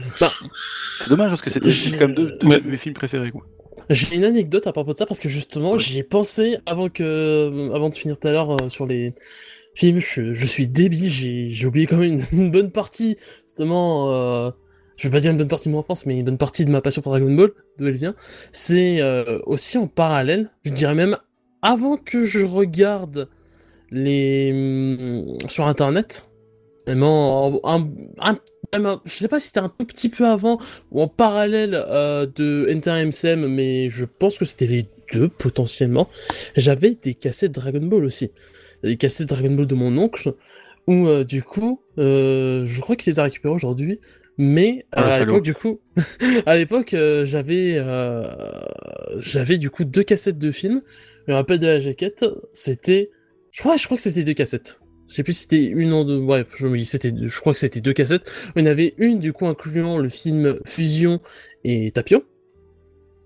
C'est dommage parce que c'était quand même deux, Ouais. de mes films préférés. Quoi. J'ai une anecdote à propos de ça parce que justement, Ouais. j'y ai pensé avant que, avant de finir tout à l'heure euh, sur les films. Je, je suis débile, j'ai j'ai oublié quand même une, [laughs] une bonne partie, justement. Je vais pas dire une bonne partie de mon enfance, mais une bonne partie de ma passion pour Dragon Ball, d'où elle vient. C'est euh, aussi en parallèle, je dirais même avant que je regarde les hum, sur internet, même en, je sais pas si c'était un tout petit peu avant ou en parallèle euh, de Enter MCM, mais je pense que c'était les deux potentiellement. J'avais des cassettes Dragon Ball aussi, des cassettes Dragon Ball de mon oncle, où euh, du coup, euh, je crois qu'il les a récupérées aujourd'hui, mais Ah, le à l'époque du coup, [laughs] à l'époque euh, j'avais euh, j'avais du coup deux cassettes de films. Je me rappelle de la jaquette, c'était, je crois, je crois que c'était deux cassettes. Je sais plus si c'était une en deux, bref, je me dis c'était, deux- je crois que c'était deux cassettes. Il y en avait une du coup incluant le film Fusion et Tapio.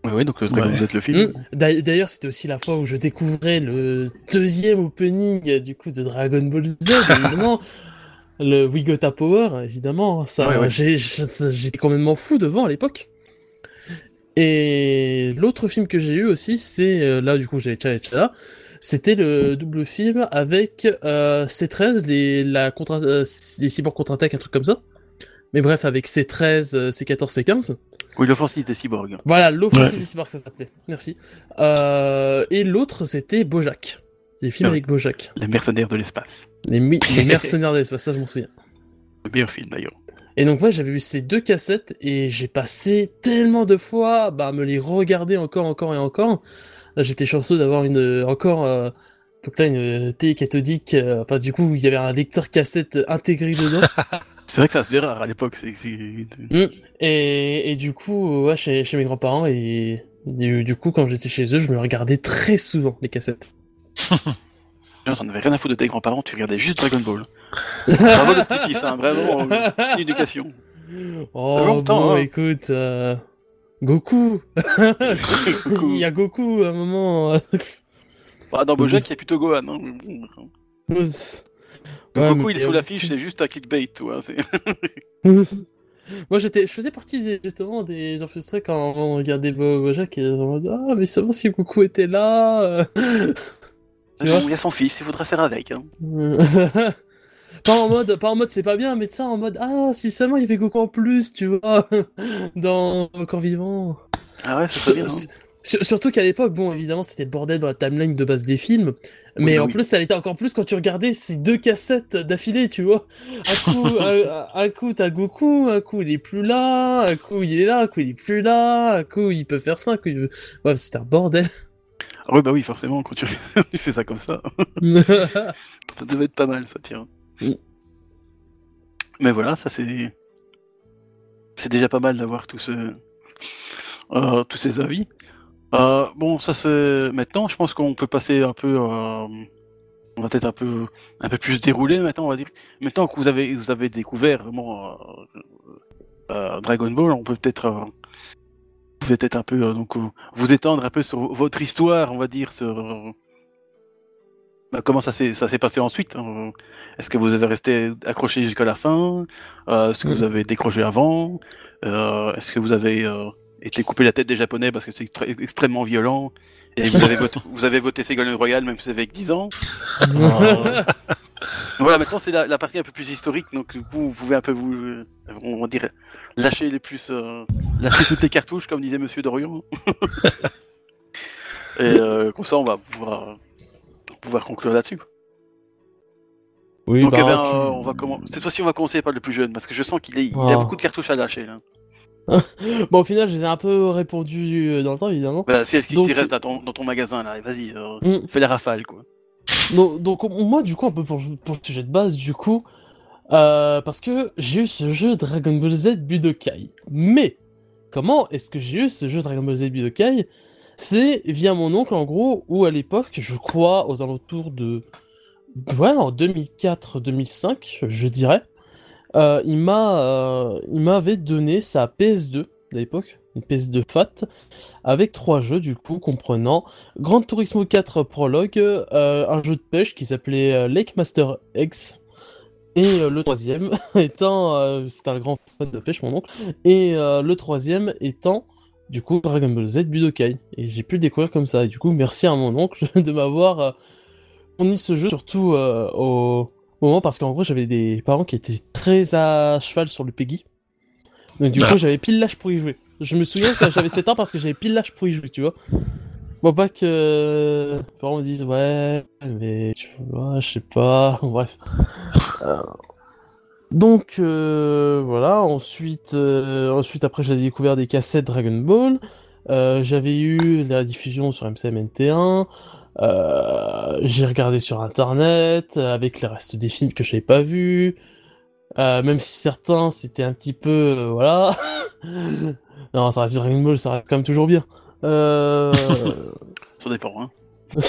Ouais, ouais, donc Dragon Ouais. Z, le film. Mm. D'a- D'ailleurs, c'était aussi la fois où je découvrais le deuxième opening euh, du coup de Dragon Ball Z, évidemment. [laughs] le We Got a Power, évidemment. Ça, Ouais, ouais. j'ai- j'ai- j'étais complètement fou devant à l'époque. Et l'autre film que j'ai eu aussi, c'est euh, là du coup j'avais Tchala Tchala. C'était le double film avec euh, C13, les, la contre, euh, les cyborgs contre-attaque, un truc comme ça. Mais bref, avec C13, euh, C14, C15. Oui, l'offensive des cyborgs. Voilà, l'offensive Ouais. des cyborgs, ça s'appelait. Merci. Euh, et l'autre, c'était Bojack. Des films Ah oui. avec Bojack. Les mercenaires de l'espace. Les, les [laughs] mercenaires de l'espace, ça je m'en souviens. Le meilleur film d'ailleurs. Et donc ouais, j'avais eu ces deux cassettes et j'ai passé tellement de fois bah, à me les regarder encore, encore et encore. Là, j'étais chanceux d'avoir une euh, encore euh, donc là une euh, télé cathodique. euh, enfin du coup, il y avait un lecteur cassette intégré dedans. [laughs] C'est vrai que ça se fait rare à l'époque. c'est- et, et du coup, ouais, chez, chez mes grands-parents et du coup, quand j'étais chez eux, je me regardais très souvent les cassettes. [laughs] T'en avais rien à foutre de tes grands-parents, tu regardais juste Dragon Ball. [laughs] Bravo le petit-fils, hein, vraiment. euh, petite éducation. Oh, longtemps, bon, hein. écoute, euh, Goku. [laughs] Goku. Il y a Goku à un moment. euh. [laughs] Bah, dans Bojack, il y a plutôt Gohan. Hein. Ouais, Goku, mais- il est sous l'affiche, c'est juste un clickbait, vois. c'est- Moi, j'étais, je faisais partie des- justement des gens frustrés quand on regardait Bo- Bojack et en mode ah mais seulement si Goku était là. Euh. Vois Il y a son fils, il faudrait faire avec. Hein. [laughs] pas en mode, pas en mode c'est pas bien, mais de ça en mode ah si seulement il y avait Goku en plus, tu vois, [laughs] dans Encore Vivant. Ah ouais, c'est très bien. hein. Sur- Surtout qu'à l'époque, bon, évidemment, c'était le bordel dans la timeline de base des films, mais bah en oui. plus, ça l'était encore plus quand tu regardais ces deux cassettes d'affilée, tu vois. Un coup, [laughs] un, un coup, t'as Goku, un coup, il est plus là, un coup, il est là, un coup, il est plus là, un coup, il peut faire ça, un coup, il... Ouais, c'était un bordel. Ah ouais, bah oui, forcément, quand tu, [laughs] tu fais ça comme ça, [laughs] ça devait être pas mal, ça, tiens. Mm. Mais voilà, ça c'est. C'est déjà pas mal d'avoir tous, ce... euh, tous ces avis. Euh, bon, ça c'est. Maintenant, je pense qu'on peut passer un peu. euh, On va peut-être un peu, un peu plus dérouler maintenant, on va dire. Maintenant que vous avez, vous avez découvert vraiment Dragon Ball, on peut peut-être. Vous pouvez peut-être un peu euh, donc euh, vous étendre un peu sur votre histoire, on va dire, sur euh, bah, comment ça s'est ça s'est passé ensuite. hein. Est-ce que vous avez resté accroché jusqu'à la fin? Euh, Est-ce que vous Mm. avez décroché avant? Euh, Est-ce que vous avez euh, été coupé la tête des Japonais parce que c'est extrêmement violent? Et vous [laughs] avez voté, vous avez voté Ségolène Royal même si vous avez que 10 ans? [laughs] Voilà, maintenant c'est la, la partie un peu plus historique, donc du coup vous pouvez un peu vous, euh, on va dire, lâcher les plus, euh, lâcher toutes les cartouches comme disait Monsieur Dorian. [laughs] Et euh, comme ça on va pouvoir, pouvoir conclure là-dessus. Oui, donc bah, eh bien, tu- euh, on va cette fois-ci on va commencer par le plus jeune parce que je sens qu'il est- il Ah. a beaucoup de cartouches à lâcher là. [laughs] Bon, au final, je les ai un peu répondu dans le temps, évidemment. Bah, c'est elle qui Donc- qui reste dans ton, dans ton magasin là. Vas-y, euh, Mm. fais la rafale quoi. Donc, moi, du coup, un peu pour, le sujet de base, du coup, euh, parce que j'ai eu ce jeu Dragon Ball Z Budokai. Mais, comment est-ce que j'ai eu ce jeu Dragon Ball Z Budokai? C'est via mon oncle, en gros, où à l'époque, je crois, aux alentours de... Ouais, en 2004-2005, je dirais, euh, il m'a, euh, il m'avait donné sa PS2 de l'époque, une PS2 Fat, avec trois jeux, du coup, comprenant Gran Turismo 4 Prologue, euh, un jeu de pêche qui s'appelait euh, Lake Master X, et euh, le troisième [laughs] étant, euh, c'est un grand fan de pêche mon oncle, et le troisième étant du coup Dragon Ball Z Budokai. Et j'ai pu le découvrir comme ça, et du coup merci à mon oncle [laughs] de m'avoir fourni ce jeu, surtout au moment parce qu'en gros j'avais des parents qui étaient très à cheval sur le Peggy. Donc du Ah. coup j'avais pile l'âge pour y jouer. Je me souviens quand j'avais 7 ans parce que j'avais pile l'âge pour y jouer, tu vois. Bon, pas que mes parents me disent ouais, mais tu vois, je sais pas, [laughs] bref. Euh, Donc euh, voilà, ensuite, euh, ensuite après j'avais découvert des cassettes Dragon Ball. Euh, j'avais eu la diffusion sur MCMNT1. Euh, j'ai regardé sur internet euh, avec le reste des films que j'avais pas vus. Euh, même si certains c'était un petit peu euh, voilà. [laughs] non, ça reste Dragon Ball, ça reste quand même toujours bien. Euh... [laughs] Ça dépend. Hein. [laughs]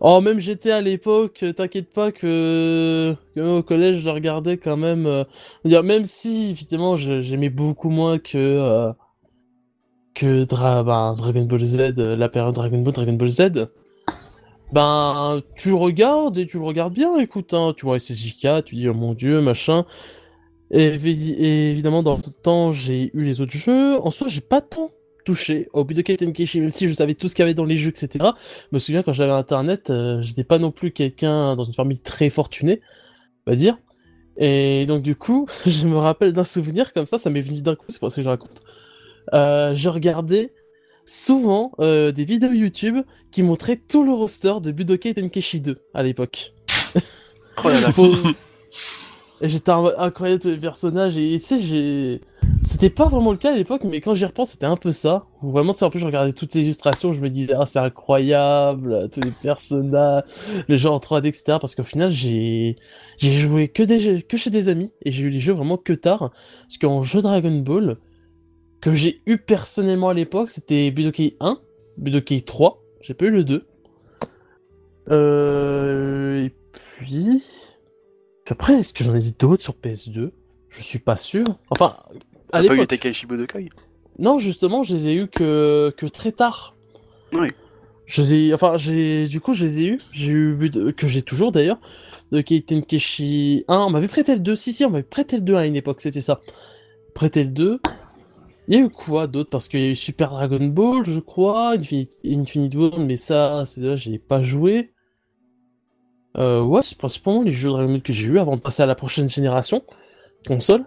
Oh, même j'étais à l'époque, euh, t'inquiète pas que... au collège, je regardais quand même. euh, même si, évidemment, j'aimais beaucoup moins que... euh, que Dra ben, Dragon Ball Z, la période Dragon Ball, Dragon Ball Z. Ben, tu le regardes et tu le regardes bien, écoute, hein, tu vois SSJK, tu dis, oh mon dieu, machin. Et, évi- et évidemment, dans le temps, j'ai eu les autres jeux. En soi, j'ai pas tant touché au Budokai Tenkaichi, même si je savais tout ce qu'il y avait dans les jeux, etc. Je me souviens quand j'avais internet, euh, j'étais pas non plus quelqu'un dans une famille très fortunée, on va dire. Et donc du coup, [laughs] je me rappelle d'un souvenir comme ça, ça m'est venu d'un coup, c'est pour ça que je raconte. Euh, je regardais souvent euh, des vidéos YouTube qui montraient tout le roster de Budokai Tenkaichi 2 à l'époque. Oh là là. [laughs] Et j'étais incroyable tous les personnages et tu sais j'ai c'était pas vraiment le cas à l'époque mais quand j'y repense c'était un peu ça. Vraiment sais en plus je regardais toutes les illustrations je me disais ah c'est incroyable tous les personnages les jeux en 3D etc parce qu'au final j'ai j'ai joué que des jeux- que chez des amis et j'ai eu les jeux vraiment que tard. Parce qu'en jeu Dragon Ball que j'ai eu personnellement à l'époque c'était Budokai 1 Budokai 3 j'ai pas eu le 2 euh et puis après, est-ce que j'en ai vu d'autres sur PS2 Je suis pas sûr. Enfin, à T'as pas eu l'époque. Tekaishi Budokai Non, justement, je les ai eu que, que très tard. Oui. Je les ai, enfin, j'ai, du coup, je les ai eu. J'ai eu, que j'ai toujours d'ailleurs, de Keiten Keshi 1. On m'avait prêté le 2. Si, si, on m'avait prêté le 2 à une époque, c'était ça. Prêté le 2. Il y a eu quoi d'autre? Parce qu'il y a eu Super Dragon Ball, je crois, Infinite, Infinite World, mais ça, c'est là, j'ai pas joué. Euh, ouais, c'est principalement les jeux Dragon Ball que j'ai eu avant de passer à la prochaine génération console.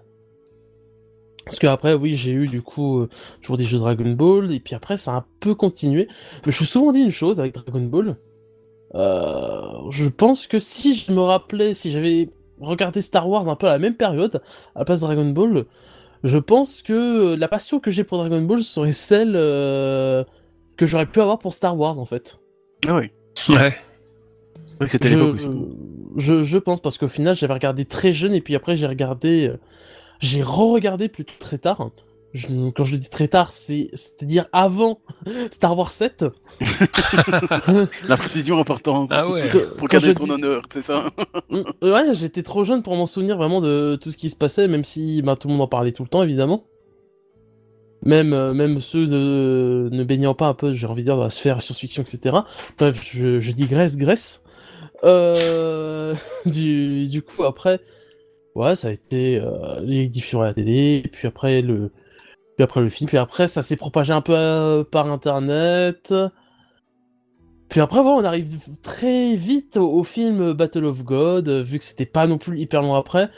Parce que après, oui, j'ai eu du coup euh, toujours des jeux Dragon Ball, et puis après, ça a un peu continué. Mais je me suis souvent dit une chose avec Dragon Ball. Euh, je pense que si je me rappelais, si j'avais regardé Star Wars un peu à la même période, à la place de Dragon Ball, je pense que la passion que j'ai pour Dragon Ball serait celle euh, que j'aurais pu avoir pour Star Wars en fait. Ah oui. Ouais. C'était Je, l'époque je, je pense parce qu'au final j'avais regardé très jeune et puis après j'ai regardé, euh, j'ai re-regardé plutôt très tard. Je- quand je dis très tard, c'est c'est-à-dire avant [laughs] Star Wars 7. [laughs] La précision importante. Ah ouais. Que- Pour garder dis- honneur, c'est ça Mm, Ouais, j'étais trop jeune pour m'en souvenir vraiment de tout ce qui se passait, même si bah, tout le monde en parlait tout le temps, évidemment. Même, euh, même ceux de, ne baignant pas un peu, j'ai envie de dire, dans la sphère science-fiction, etc. Bref, je, je digresse, graisse. Euh, [laughs] du, du coup, après, ouais, ça a été euh, les diffusions à la télé, puis après le, puis après le film, puis après ça s'est propagé un peu euh, par internet. Puis après, voilà, on arrive très vite au, au film Battle of God, vu que c'était pas non plus hyper long après.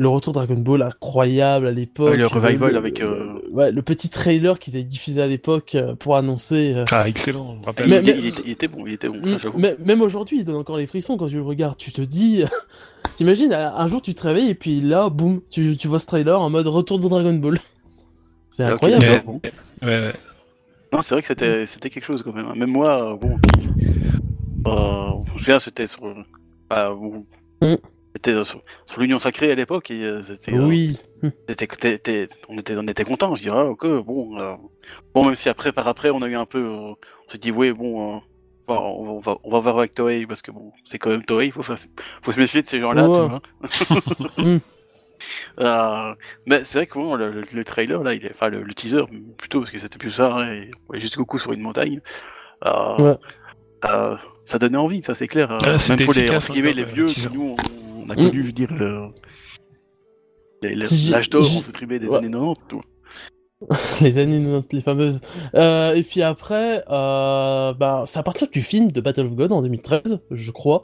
Le retour Dragon Ball incroyable à l'époque. Ouais, le revival le- avec, euh, Ouais, le petit trailer qu'ils avaient diffusé à l'époque euh, pour annoncer. euh, Ah, excellent, je me rappelle. il, Mais- était, mais- il était- il était bon, il était bon, Mm, ça j'avoue. mais- Même aujourd'hui, il donne encore les frissons quand tu le regardes. Tu te dis, [laughs] t'imagines, un jour tu te réveilles et puis là, boum, tu, tu vois ce trailer en mode retour de Dragon Ball. [laughs] C'est incroyable. Ouais. Ouais, ouais. Non, c'est vrai que c'était c'était quelque chose quand même. hein. Même moi, bon, euh, je me souviens, c'était sur, bah, bon, Mm. C'était sur, sur l'Union Sacrée à l'époque et euh, c'était, euh, Oui. c'était- t'es- t'es- on était, on était content. Je dirais, ah, ok, bon, euh, bon, même si après, par après, on a eu un peu, euh, on s'est dit, ouais, bon, euh, on va- on va, on va voir avec Toei parce que bon, c'est quand même Toei, faut faire, faut se méfier de ces gens-là, Ouais. tu vois. [laughs] [laughs] Mm. Euh, mais c'est vrai que bon, le, le- le trailer là, il est, enfin le, le teaser plutôt parce que c'était plus ça, hein, et, ouais, juste Goku sur une montagne. Euh, Ouais. euh, ça donnait envie, ça c'est clair. Ah, même c'était pour les, efficace, entre guillemets, hein, les vieux, nous on, on a Mm. connu, je veux dire, le, l'âge d'or entre guillemets des Ouais. années 90. Tout. [laughs] les années 90, les fameuses. Euh, et puis après, euh, bah, c'est à partir du film de Battle of God en 2013, je crois,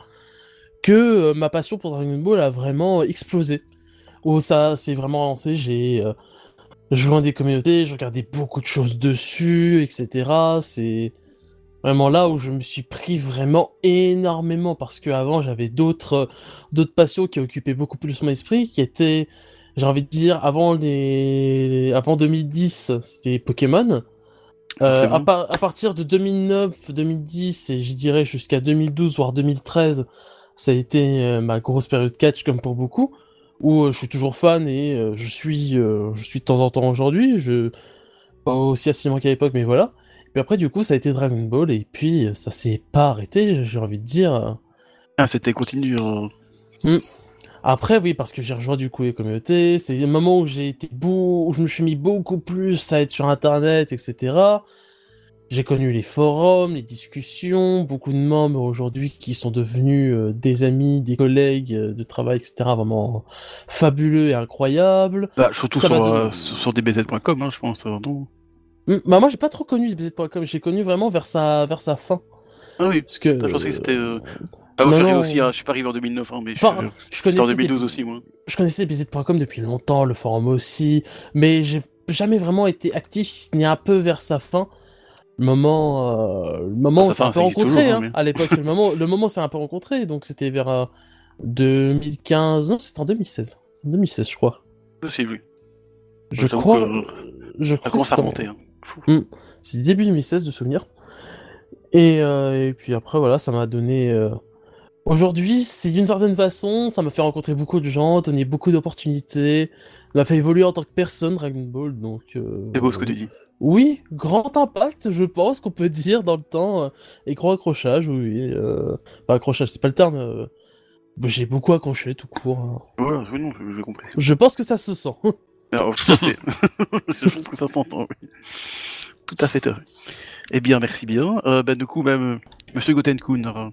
que euh, ma passion pour Dragon Ball a vraiment explosé. Où ça s'est vraiment lancé, j'ai euh, joint des communautés, je regardais beaucoup de choses dessus, etc. C'est vraiment là où je me suis pris vraiment énormément parce que avant j'avais d'autres d'autres passions qui occupaient beaucoup plus mon esprit, qui étaient j'ai envie de dire, avant les, avant 2010, c'était Pokémon. Euh, à, par- à partir de 2009, 2010 et je dirais jusqu'à 2012 voire 2013, ça a été euh, ma grosse période catch comme pour beaucoup, où euh, je suis toujours fan et euh, je suis, euh, je suis de temps en temps aujourd'hui. Je pas aussi assidûment qu'à l'époque, mais voilà. Puis après, du coup, ça a été Dragon Ball et puis euh, ça s'est pas arrêté. J'ai envie de dire. Ah, c'était continu. euh, Après, oui, parce que j'ai rejoint du coup les communautés, c'est le moment où j'ai été beau, où je me suis mis beaucoup plus à être sur Internet, etc. J'ai connu les forums, les discussions, beaucoup de membres aujourd'hui qui sont devenus euh, des amis, des collègues euh, de travail, etc. Vraiment fabuleux et incroyables. Bah, surtout sur, euh, sur, dbz.com, hein, je pense. euh, non? Bah moi j'ai pas trop connu BZ.com, j'ai connu vraiment vers sa vers sa fin. ah oui. Parce que Je pensais que c'était. Euh... euh, Pas non, non. aussi, hein, je suis pas arrivé en 2009, hein, mais Enfin, je, je en connaissais des- 2012 aussi, moi. je connaissais BZ.com depuis longtemps, le forum aussi, mais j'ai jamais vraiment été actif, si ce n'est un peu vers sa fin. Le moment, euh, le moment Ah, où on s'est un peu ça toujours, hein, hein, mais- à l'époque, le moment, le moment où s'est un peu rencontrés, donc c'était vers euh, 2015, non, c'était en 2016. C'est en 2016, je crois. Possible. Je crois, que euh, je Ça crois que commence à c'était en- Hein. Fou. C'est début 2016 de souvenir. Et, euh, et puis après, voilà, ça m'a donné. euh, Aujourd'hui, c'est d'une certaine façon, ça m'a fait rencontrer beaucoup de gens, donner beaucoup d'opportunités, ça m'a fait évoluer en tant que personne, Dragon Ball, donc. euh, C'est beau ce que tu dis. Oui, grand impact, je pense qu'on peut dire dans le temps, et gros accrochage, oui. Enfin, accrochage, c'est pas le terme. J'ai beaucoup accroché, tout court. hein. Voilà, oui, non, j'ai compris. Je pense que ça se sent. [laughs] Ah, oh, tout à [laughs] fait. [laughs] je pense que ça s'entend, oui. Tout à fait heureux. Eh bien, merci bien. Euh, bah, du coup, même, Monsieur Gotenkun. euh,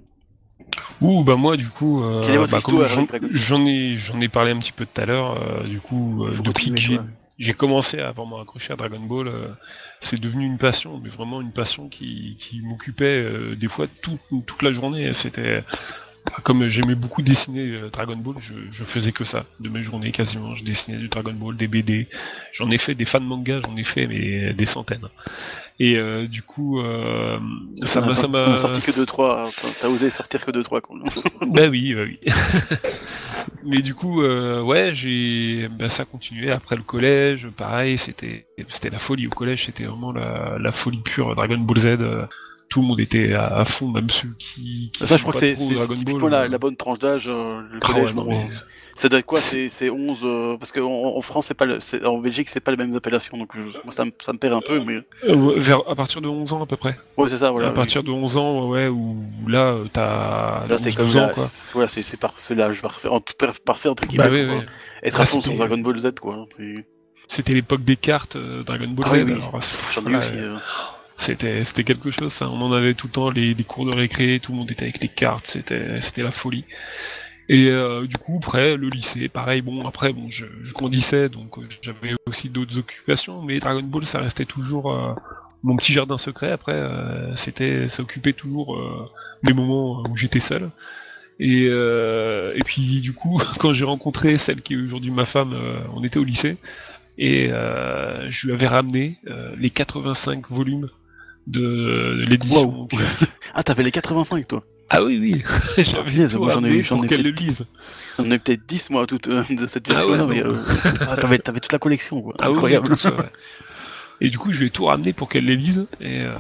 Ouh, bah moi, du coup, euh, Quelle est votre bah, histoire j'en- avec Dragon Ball j'en ai, j'en ai parlé un petit peu tout à l'heure. euh, du coup, euh, depuis que j'ai, commencé à vraiment accrocher à Dragon Ball, euh, c'est devenu une passion, mais vraiment une passion qui, qui m'occupait euh, des fois toute, toute la journée. C'était comme j'aimais beaucoup dessiner euh, Dragon Ball, je, je faisais que ça de mes journées quasiment. Je dessinais du Dragon Ball, des BD. J'en ai fait des fans manga, j'en ai fait mais des centaines. Et euh, du coup, euh, ça m'a, ça m'a. sorti que 2-3. T'as osé sortir que 2-3, quoi. [laughs] Bah oui, bah oui. [laughs] Mais du coup, euh, ouais, j'ai, bah, ça continuait après le collège. Pareil, c'était, c'était la folie au collège. C'était vraiment la, la folie pure. Dragon Ball Z. euh, tout le monde était à, à fond, même ceux qui. qui Ça, je crois que c'est typiquement la, euh, la bonne tranche d'âge, euh, le ah collège. ouais, non, mais- Ça doit être quoi C'est- C'est c'est 11 euh, Parce qu'en en France, c'est pas le, en Belgique, c'est pas les mêmes appellations, donc je- moi, ça, me- ça me perd un peu, mais euh, ouais, vers, à partir de 11 ans à peu près. ouais, c'est ça, voilà. à partir de 11 ans, ouais, où là, euh, t'as Là, c'est 11, comme 12 ans, là, quoi. c'est- voilà, c'est par- c'est l'âge parfait, en tout- parfait entre guillemets. Bah oui. euh, Être à fond sur c'était- Dragon Ball Z, quoi. C'est- C'était l'époque des cartes euh, Dragon Ball Ah Z. oui, oui. J'en ai voilà, aussi. C'était c'était quelque chose ça. On en avait tout le temps les, les cours de récré, tout le monde était avec les cartes, c'était c'était la folie. Et euh, du coup après le lycée, pareil. Bon après bon je, je grandissais donc euh, j'avais aussi d'autres occupations, mais Dragon Ball ça restait toujours euh, mon petit jardin secret. Après euh, c'était ça occupait toujours euh, mes moments où j'étais seul. Et, et puis du coup, [laughs] quand j'ai rencontré celle qui est aujourd'hui ma femme, on était au lycée et je lui avais ramené les 85 volumes de, l'édition. Wow. [laughs] Ah, t'avais les 85, toi Ah oui, oui, [laughs] moi, j'en ai j'en pour ai qu'elle fait- le lise. J'en ai peut-être 10, moi, toute, euh, de cette Ah ouais, mais non. euh, ah, t'avais t'avais toute la collection, quoi. Ah Incroyable. tout ça, ouais. Et du coup, je lui ai tout ramené pour qu'elle les lise. Et euh,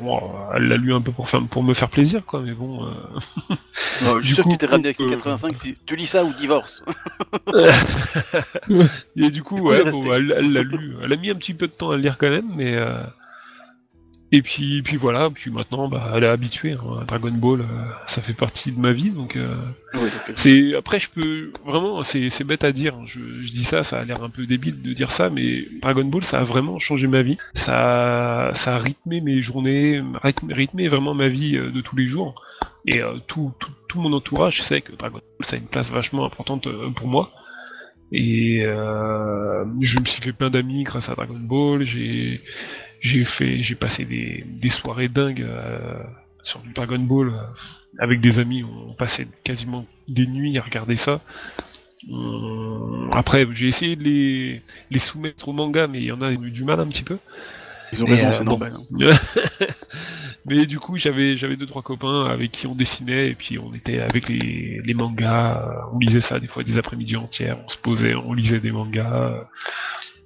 bon, elle l'a lu un peu pour, faire, pour me faire plaisir, quoi. Mais bon, euh, [laughs] je suis sûr que tu t'es ramené avec les euh, 85, si tu lis ça ou divorce. Et du coup, ouais, bon, elle elle l'a lu. Elle a mis un petit peu de temps à le lire quand même, mais euh, et puis, puis voilà. Puis maintenant, bah, elle est habituée. hein, Dragon Ball, euh, ça fait partie de ma vie, donc. euh, Oui, C'est après je peux vraiment c'est c'est bête à dire. hein. Je, je dis ça, ça a l'air un peu débile de dire ça, mais Dragon Ball ça a vraiment changé ma vie. Ça ça a rythmé mes journées, rythmé, rythmé vraiment ma vie euh, de tous les jours. Et euh, tout, tout tout mon entourage sait que Dragon Ball ça a une place vachement importante euh, pour moi. Et euh, je me suis fait plein d'amis grâce à Dragon Ball. J'ai j'ai fait j'ai passé des des soirées dingues. euh, sur du Dragon Ball euh, avec des amis, on passait quasiment des nuits à regarder ça. Après, j'ai essayé de les, les soumettre au manga, mais il y en a eu du mal un petit peu. Ils ont Mais, raison, euh, c'est bon. normal. hein. [laughs] mais du coup, j'avais j'avais deux trois copains avec qui on dessinait et puis on était avec les, les mangas, on lisait ça des fois des après-midi entières, on se posait, on lisait des mangas.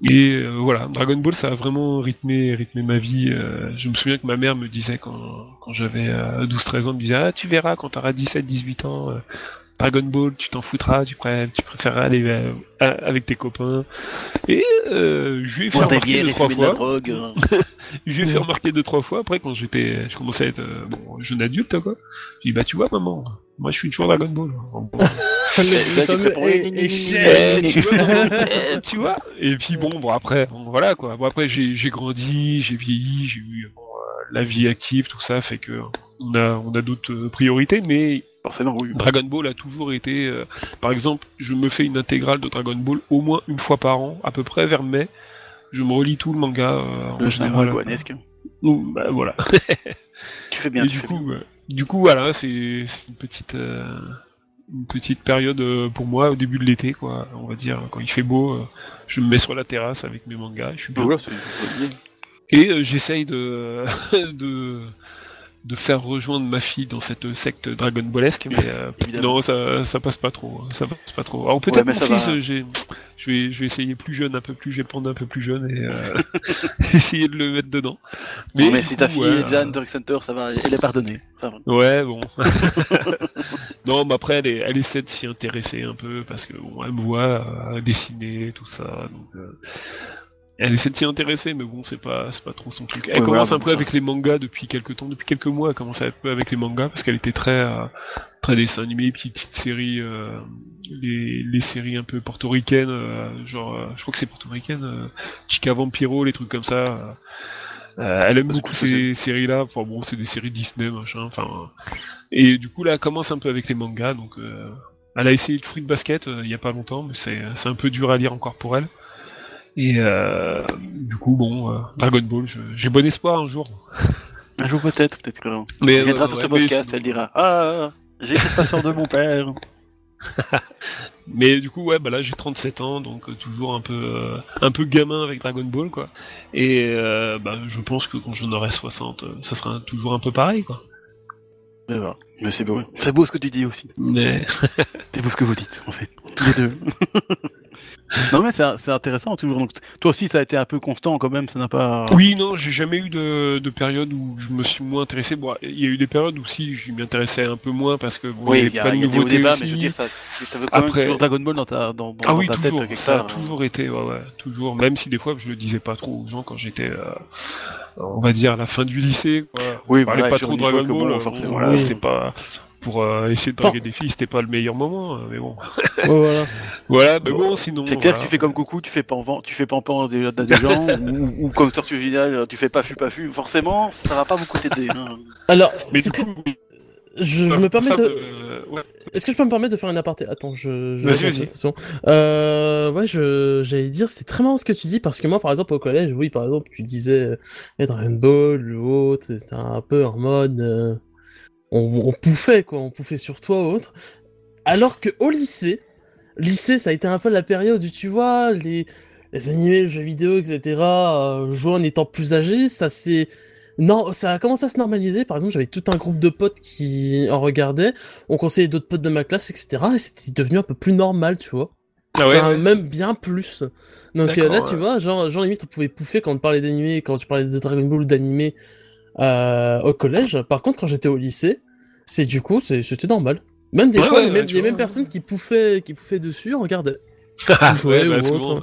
Euh, Et euh, voilà, Dragon Ball, ça a vraiment rythmé, rythmé ma vie. euh, je me souviens que ma mère me disait quand, quand j'avais euh, 12-13 ans, elle me disait ah tu verras quand t'auras 17-18 ans. Dragon Ball, tu t'en foutras, tu, pré- tu préféreras aller euh, avec tes copains. Et euh, je lui ai fait remarquer deux trois fois. drogue. euh. [laughs] Je lui ai fait remarquer deux trois fois. Après, quand j'étais, je commençais à être euh, bon, jeune adulte, quoi. J'ai dit bah tu vois maman, moi je suis toujours Dragon Ball. [laughs] Le tu vois. Et puis bon, bon après, bon, voilà quoi. Bon après j'ai j'ai grandi, j'ai vieilli, j'ai eu bon, euh, la vie active, tout ça fait que on a on a d'autres priorités, mais Forcément, oui. Dragon Ball a toujours été, euh, par exemple, je me fais une intégrale de Dragon Ball au moins une fois par an, à peu près vers mai. Je me relis tout le manga euh, en Le général. goanesque. Donc, bah, voilà. [laughs] Tu fais bien, Et tu du fais coup, bien. du coup, voilà, c'est c'est une petite euh, une petite période euh, pour moi au début de l'été, quoi. On va dire quand il fait beau, je me mets sur la terrasse avec mes mangas, je suis bien. Voilà. Et j'essaye de [laughs] de de faire rejoindre ma fille dans cette secte Dragon Ballesque, mais euh, [laughs] non, ça ça passe pas trop, hein, ça passe pas trop. Alors Ouais, peut-être mais mon fils, va. euh, j'ai je vais je vais essayer plus jeune, un peu plus, je vais prendre un peu plus jeune et euh, [laughs] essayer de le mettre dedans. Mais, si ta fille ouais, est déjà Center, ça va, elle est pardonnée. Ça va. Ouais, bon. [laughs] non, mais après, elle, est- elle essaie de s'y intéresser un peu parce que bon, elle me voit dessiner, tout ça. Donc, euh, elle essaie de s'y intéresser, mais bon, c'est pas, c'est pas trop son truc. Elle Ouais, commence voilà, un peu ça. avec les mangas depuis quelques temps, depuis quelques mois. Elle commence un peu avec les mangas parce qu'elle était très, euh, très dessin animé, petites petites séries, euh, les, les séries un peu portoricaines, euh, genre, euh, je crois que c'est portoricaine, euh, Chica Vampiro, les trucs comme ça. elle aime beaucoup ces séries-là. Enfin bon, c'est des séries Disney, machin. Enfin, et du coup là, elle commence un peu avec les mangas. Donc, euh, elle a essayé le Fruit Basket euh, il y a pas longtemps, mais c'est c'est un peu dur à lire encore pour elle. Et euh, du coup, bon, euh, Dragon Ball, j'ai bon espoir un jour. Un jour peut-être, peut-être que. Mais Elle viendra euh, sur ouais, ce podcast, elle dira Ah, j'ai cette passion de mon père. [laughs] Mais du coup, ouais, bah là j'ai 37 ans, donc toujours un peu, euh, un peu gamin avec Dragon Ball, quoi. Et bah, je pense que quand j'en aurai 60, euh, ça sera toujours un peu pareil, quoi. Voilà. Mais c'est beau. C'est beau ce que tu dis aussi. Mais C'est beau ce que vous dites, en fait. Tous les deux. [laughs] non, mais c'est intéressant, toujours. Donc, toi aussi, ça a été un peu constant quand même, ça n'a pas. oui, non, j'ai jamais eu de, de période où je me suis moins intéressé. Bon, il y a eu des périodes où si je m'y intéressais un peu moins parce que bon, Oui, il y il y avait a, pas de nouveautés aussi. mais je veux dire, ça, ça veut quand Après- même toujours Dragon Ball dans ta, dans, dans, Ah dans oui, ta toujours, tête, ça a part. toujours été, ouais, ouais, toujours. Même si des fois je le disais pas trop aux gens quand j'étais, euh, on va dire, à la fin du lycée. Quoi. Oui, je parlais pas trop Dragon Ball. bon, euh, forcément. voilà, Oui. c'était pas pour euh, essayer de draguer des filles, c'était pas le meilleur moment. euh, Mais bon, Ouais, voilà. [laughs] voilà. Mais bon, sinon. C'est clair que tu fais comme coucou, tu fais pampan, tu fais pampan des, à des gens, [laughs] ou, ou comme Tortue Originale, tu fais pas fu pas fu, forcément, ça va pas beaucoup t'aider. Hein. Alors, Mais du coup, je, je me permets de... euh, ouais. Est-ce que je peux me permettre de faire une aparté? Attends, je. je Vas-y, vas-y. attention. Euh, ouais, je, j'allais dire, c'est très marrant ce que tu dis parce que moi, par exemple, au collège, oui, par exemple, tu disais euh, eh, Dragon Ball, ou autre, c'était un peu en mode, euh, on, on pouffait quoi, on pouffait sur toi ou autre. Alors que au lycée, lycée, ça a été un peu la période où tu vois les les animés, les jeux vidéo, etc. Euh, jouer en étant plus âgé, ça c'est non, ça a commencé à se normaliser. Par exemple, j'avais tout un groupe de potes qui en regardaient. On conseillait d'autres potes de ma classe, etc. Et c'était devenu un peu plus normal, tu vois. Ah ouais, Enfin, ouais. même bien plus. Donc euh, là, tu vois, genre, genre limite, on pouvait pouffer quand on parlait d'animé, quand tu parlais de Dragon Ball ou d'animé euh, au collège. Par contre, quand j'étais au lycée, c'est du coup, c'était normal. Même des Ouais, fois, ouais, les, mêmes, ouais, les mêmes personnes qui pouffaient, qui pouffaient dessus, on regardait. Ah, [laughs] jouer ouais, ou bah, autre.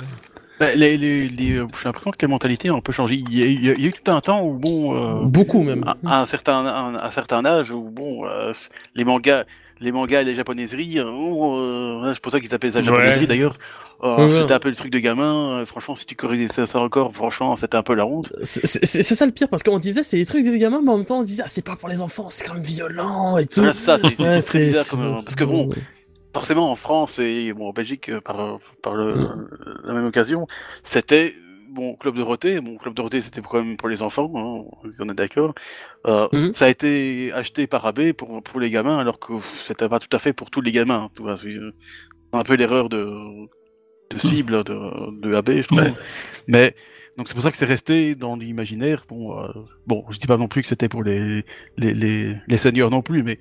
Bah, les, les, les, euh, j'ai l'impression que les mentalités ont un peu changé. Il y a, eu- il y a- il y a eu tout un temps où, bon, euh, Beaucoup même. à, à un certain, à un, à un certain âge, où, bon, euh, les mangas, les mangas et les japonaiseries, euh, bon, euh, c'est pour ça qu'ils appellent ça japonaiserie Ouais. d'ailleurs. Euh, Ouais, ouais. C'était un peu le truc de gamin. euh, franchement, si tu corrigeais ça, ça encore, franchement, c'était un peu la honte. C'est ça le pire parce qu'on disait c'est des trucs de gamins, mais en même temps on disait ah, c'est pas pour les enfants, c'est quand même violent et tout. Voilà, ça, c'est bizarre parce que bon, forcément en France et bon en Belgique euh, par par le, Mm. la même occasion, c'était bon Club Dorothée. Bon Club Dorothée c'était quand même pour les enfants, hein, on est d'accord. Euh, Mhm. Ça a été acheté par AB pour pour les gamins alors que c'était pas tout à fait pour tous les gamins. Vois, c'est euh, un peu l'erreur de de cible de de AB, je trouve. Ouais. Mais donc c'est pour ça que c'est resté dans l'imaginaire. Bon, euh, bon, je dis pas non plus que c'était pour les les les, les seniors non plus, mais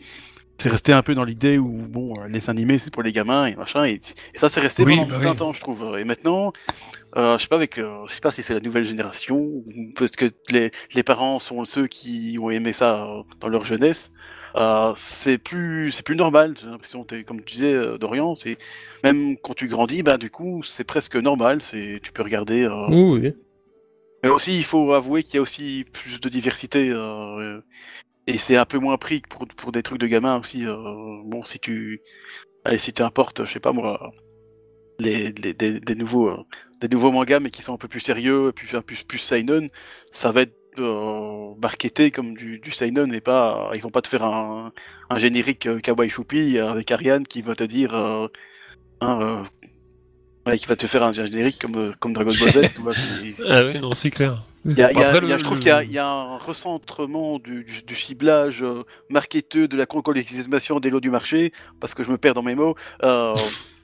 c'est resté un peu dans l'idée où bon, euh, les animés c'est pour les gamins et machin, et, et ça c'est resté Oui, pendant bah tout un oui. temps, je trouve. Et maintenant, euh, je sais pas avec, euh, je sais pas si c'est la nouvelle génération ou parce que les les parents sont ceux qui ont aimé ça euh, dans leur jeunesse. Euh, c'est plus c'est plus normal. J'ai l'impression, comme tu disais Dorian, c'est même quand tu grandis, bah du coup c'est presque normal. C'est tu peux regarder. euh, Oui, oui. mais aussi, il faut avouer qu'il y a aussi plus de diversité. euh, et c'est un peu moins pris pour, pour des trucs de gamins aussi. euh, bon, si tu. Allez, si tu importes, je sais pas moi. Des, nouveaux, euh, des nouveaux mangas, mais qui sont un peu plus sérieux, plus, plus, plus seinen, ça va être euh, marketé comme du, du seinen et pas. Ils vont pas te faire un, un générique euh, kawaii choupi avec Ariane qui va te dire. hein, qui va te faire un générique comme, comme Dragon Ball Z. [laughs] Ah ouais, non, c'est clair. Y a, y a- y je trouve qu'il y a, il y a un recentrement du, du, du ciblage euh, marketeux de la collectisation des lots du marché, parce que je me perds dans mes mots. Euh,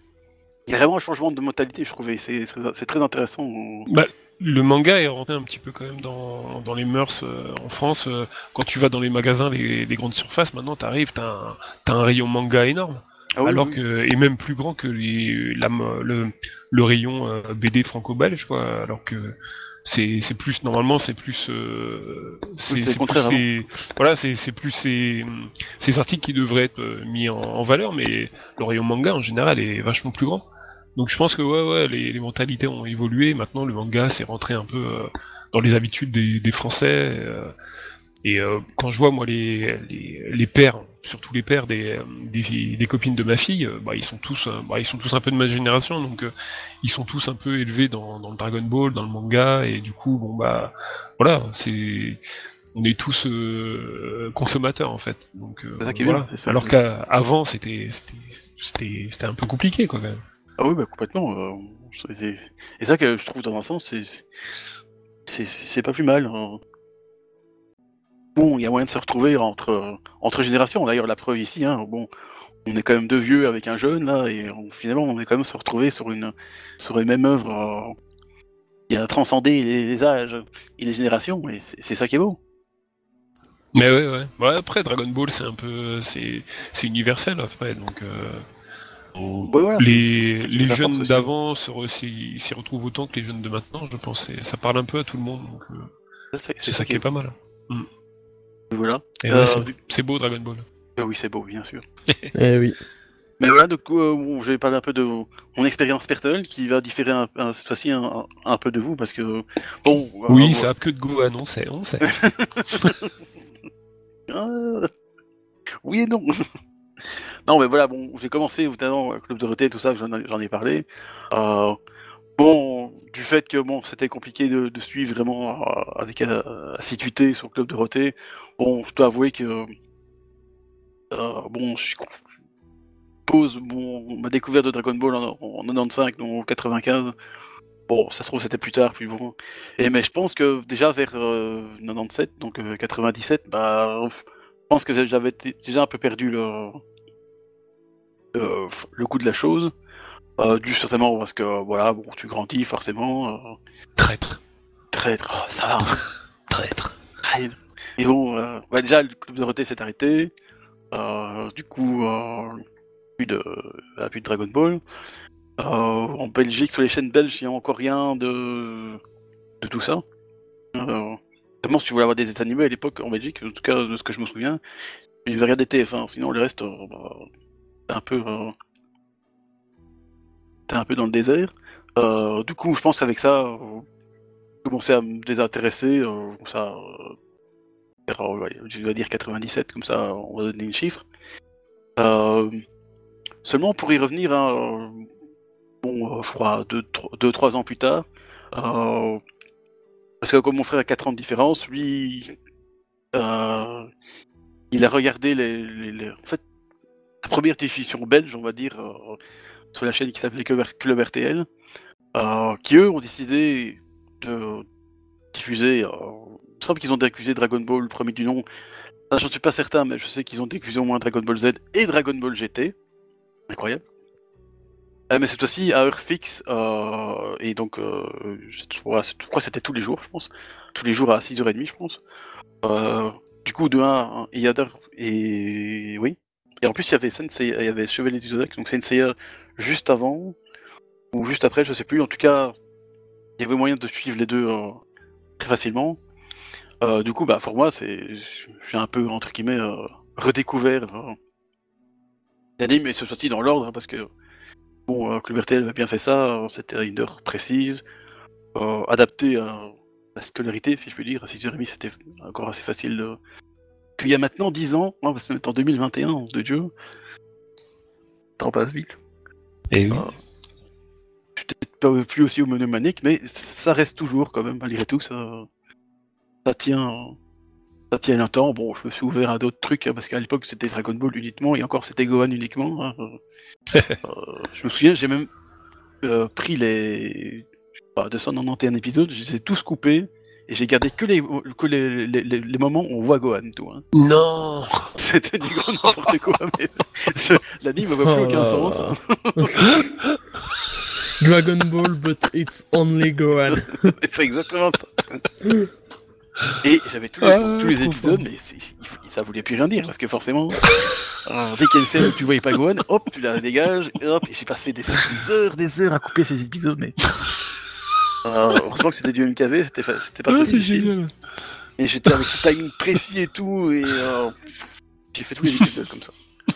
[laughs] il y a vraiment un changement de mentalité, je trouvais. C'est très intéressant. Le manga est rentré un petit peu quand même dans, dans les mœurs euh, en France. euh, quand tu vas dans les magasins, les, les grandes surfaces, maintenant t'arrives, t'as un, t'as un rayon manga énorme. Ah oui, alors que et même plus grand que les, la, le, le rayon BD franco-belge quoi alors que c'est c'est plus normalement c'est plus euh, c'est c'est c'est plus ces- voilà c'est c'est plus ces ces articles qui devraient être euh, mis en, en valeur mais le rayon manga en général est vachement plus grand. Donc je pense que ouais ouais les, les mentalités ont évolué. Maintenant le manga s'est rentré un peu euh, dans les habitudes des, des français euh, et euh, quand je vois moi les, les les pères surtout les pères des, des, des, copines de ma fille, bah, ils sont tous, bah, ils sont tous un peu de ma génération, donc ils sont tous un peu élevés dans, dans, le Dragon Ball, dans le manga, et du coup, bon bah, voilà, c'est, on est tous consommateurs en fait. Donc voilà. Alors qu'avant, c'était, c'était, c'était un peu compliqué quoi. Quand même. Ah oui, bah complètement. et ça que je trouve dans un sens, c'est c'est pas plus mal. Hein. Bon, il y a moyen de se retrouver entre, entre générations. D'ailleurs, la preuve ici, hein, bon, on est quand même deux vieux avec un jeune, là, et finalement, on est quand même se retrouver sur une, sur une même œuvre euh, qui a transcendé les, âges et les générations, et c'est ça qui est beau. Mais ouais, ouais. ouais après, Dragon Ball, c'est un peu. C'est universel, après, donc. Euh, les, les jeunes d'avant s'y retrouvent autant que les jeunes de maintenant, je pense. Ça parle un peu à tout le monde, donc. Euh, c'est ça, qui est, pas mal. Mm. Voilà. Euh, c'est beau Dragon Ball. Euh, oui, c'est beau, bien sûr. [laughs] eh oui. Mais voilà, donc euh, je vais parler un peu de mon expérience personnelle qui va différer un, cette fois-ci un, peu de vous parce que bon. Oui, ça a que de Gohan, on sait, on sait. [laughs] Ah. oui et non. non, mais voilà, bon, j'ai commencé évidemment Club de et tout ça, j'en ai parlé. Bon, du fait que bon, c'était compliqué de, suivre vraiment avec assiduité sur Club de Dorothée, Bon, je dois avouer que. Euh, bon, je pose ma découverte de Dragon Ball en, 95, donc en 95. Bon, ça se trouve c'était plus tard, puis bon. Et mais je pense que déjà vers 97, euh, donc 97, euh, bah, je pense que j'avais déjà un peu perdu le le goût de la chose. Dû certainement parce que voilà, bon, tu grandis forcément. Traître. Traître, oh, ça va. [laughs] Traître. Traître. Et bon, euh, déjà, le club de Dorothée s'est arrêté. Euh, du coup, euh, plus de, plus de Dragon Ball. en Belgique, sur les chaînes belges, il n'y a encore rien de, de tout ça. Notamment, si tu voulais avoir des animés à l'époque en Belgique, en tout cas de ce que je me souviens, il n'y avait rien des TF1, sinon le reste, bah, un peu, un peu dans le désert. du coup, je pense qu'avec ça, commencer à me désintéresser, ça, je vais dire 97, comme ça on va donner une chiffre. Euh, seulement pour y revenir, hein, bon, euh, je crois 2-3 ans plus tard, euh, parce que comme mon frère a 4 ans de différence, lui, il a regardé les, en fait, la première diffusion belge, on va dire, sur la chaîne qui s'appelait Club RTL, qui eux ont décidé de diffuser me semble qu'ils ont accusé Dragon Ball, premier du nom. Je j'en suis pas certain, mais je sais qu'ils ont accusé au moins Dragon Ball Z et Dragon Ball GT. Incroyable. Euh, mais cette fois-ci, à heure fixe, euh, et donc, euh, je crois que c'était tous les jours, je pense. Tous les jours à 6h30, je pense. du coup, de 1, il y a et oui. Et en plus, il y avait Sensei, il y avait Chevalier du Zodiac, donc Sensei juste avant, ou juste après, je sais plus. En tout cas, il y avait moyen de suivre les deux très facilement. Euh, du coup, bah, pour moi, c'est, j'ai un peu, entre guillemets, euh, redécouvert euh, l'anime, et ce fois-ci dans l'ordre, hein, parce que, bon, Club RTL avait bien fait ça, c'était une heure précise, adapté à la scolarité, si je puis dire, à 6h30, c'était encore assez facile. Puis il y a maintenant 10 ans, hein, parce qu'on est en 2021, de Dieu, temps passe vite. Et oui. je suis peut-être pas plus aussi monomanique, mais ça reste toujours, quand même, malgré tout, ça ça tient, ça tient longtemps. Bon, je me suis ouvert à d'autres trucs hein, parce qu'à l'époque c'était Dragon Ball uniquement et encore c'était Gohan uniquement. Hein. Euh, [laughs] je me souviens, j'ai même euh, pris les pas, 291 épisodes, je les ai tous coupés et j'ai gardé que les, que les, les, moments où on voit Gohan, tout. Hein. Non [laughs] C'était du grand n'importe quoi, mais l'anime n'a plus aucun oh sens. [laughs] Dragon Ball, but it's only Gohan. [laughs] C'est exactement ça. Et j'avais tous, les, tous les épisodes, mais ça voulait plus rien dire, parce que forcément, euh, dès qu'il y a une scène où tu voyais pas Gohan, hop, tu la dégages, et hop, et j'ai passé des, heures, des heures à couper ces épisodes, mais... Euh, heureusement que c'était du MKV, c'était pas ah, très difficile. Et j'étais avec ce timing précis et tout, et euh, j'ai fait tous les épisodes comme ça.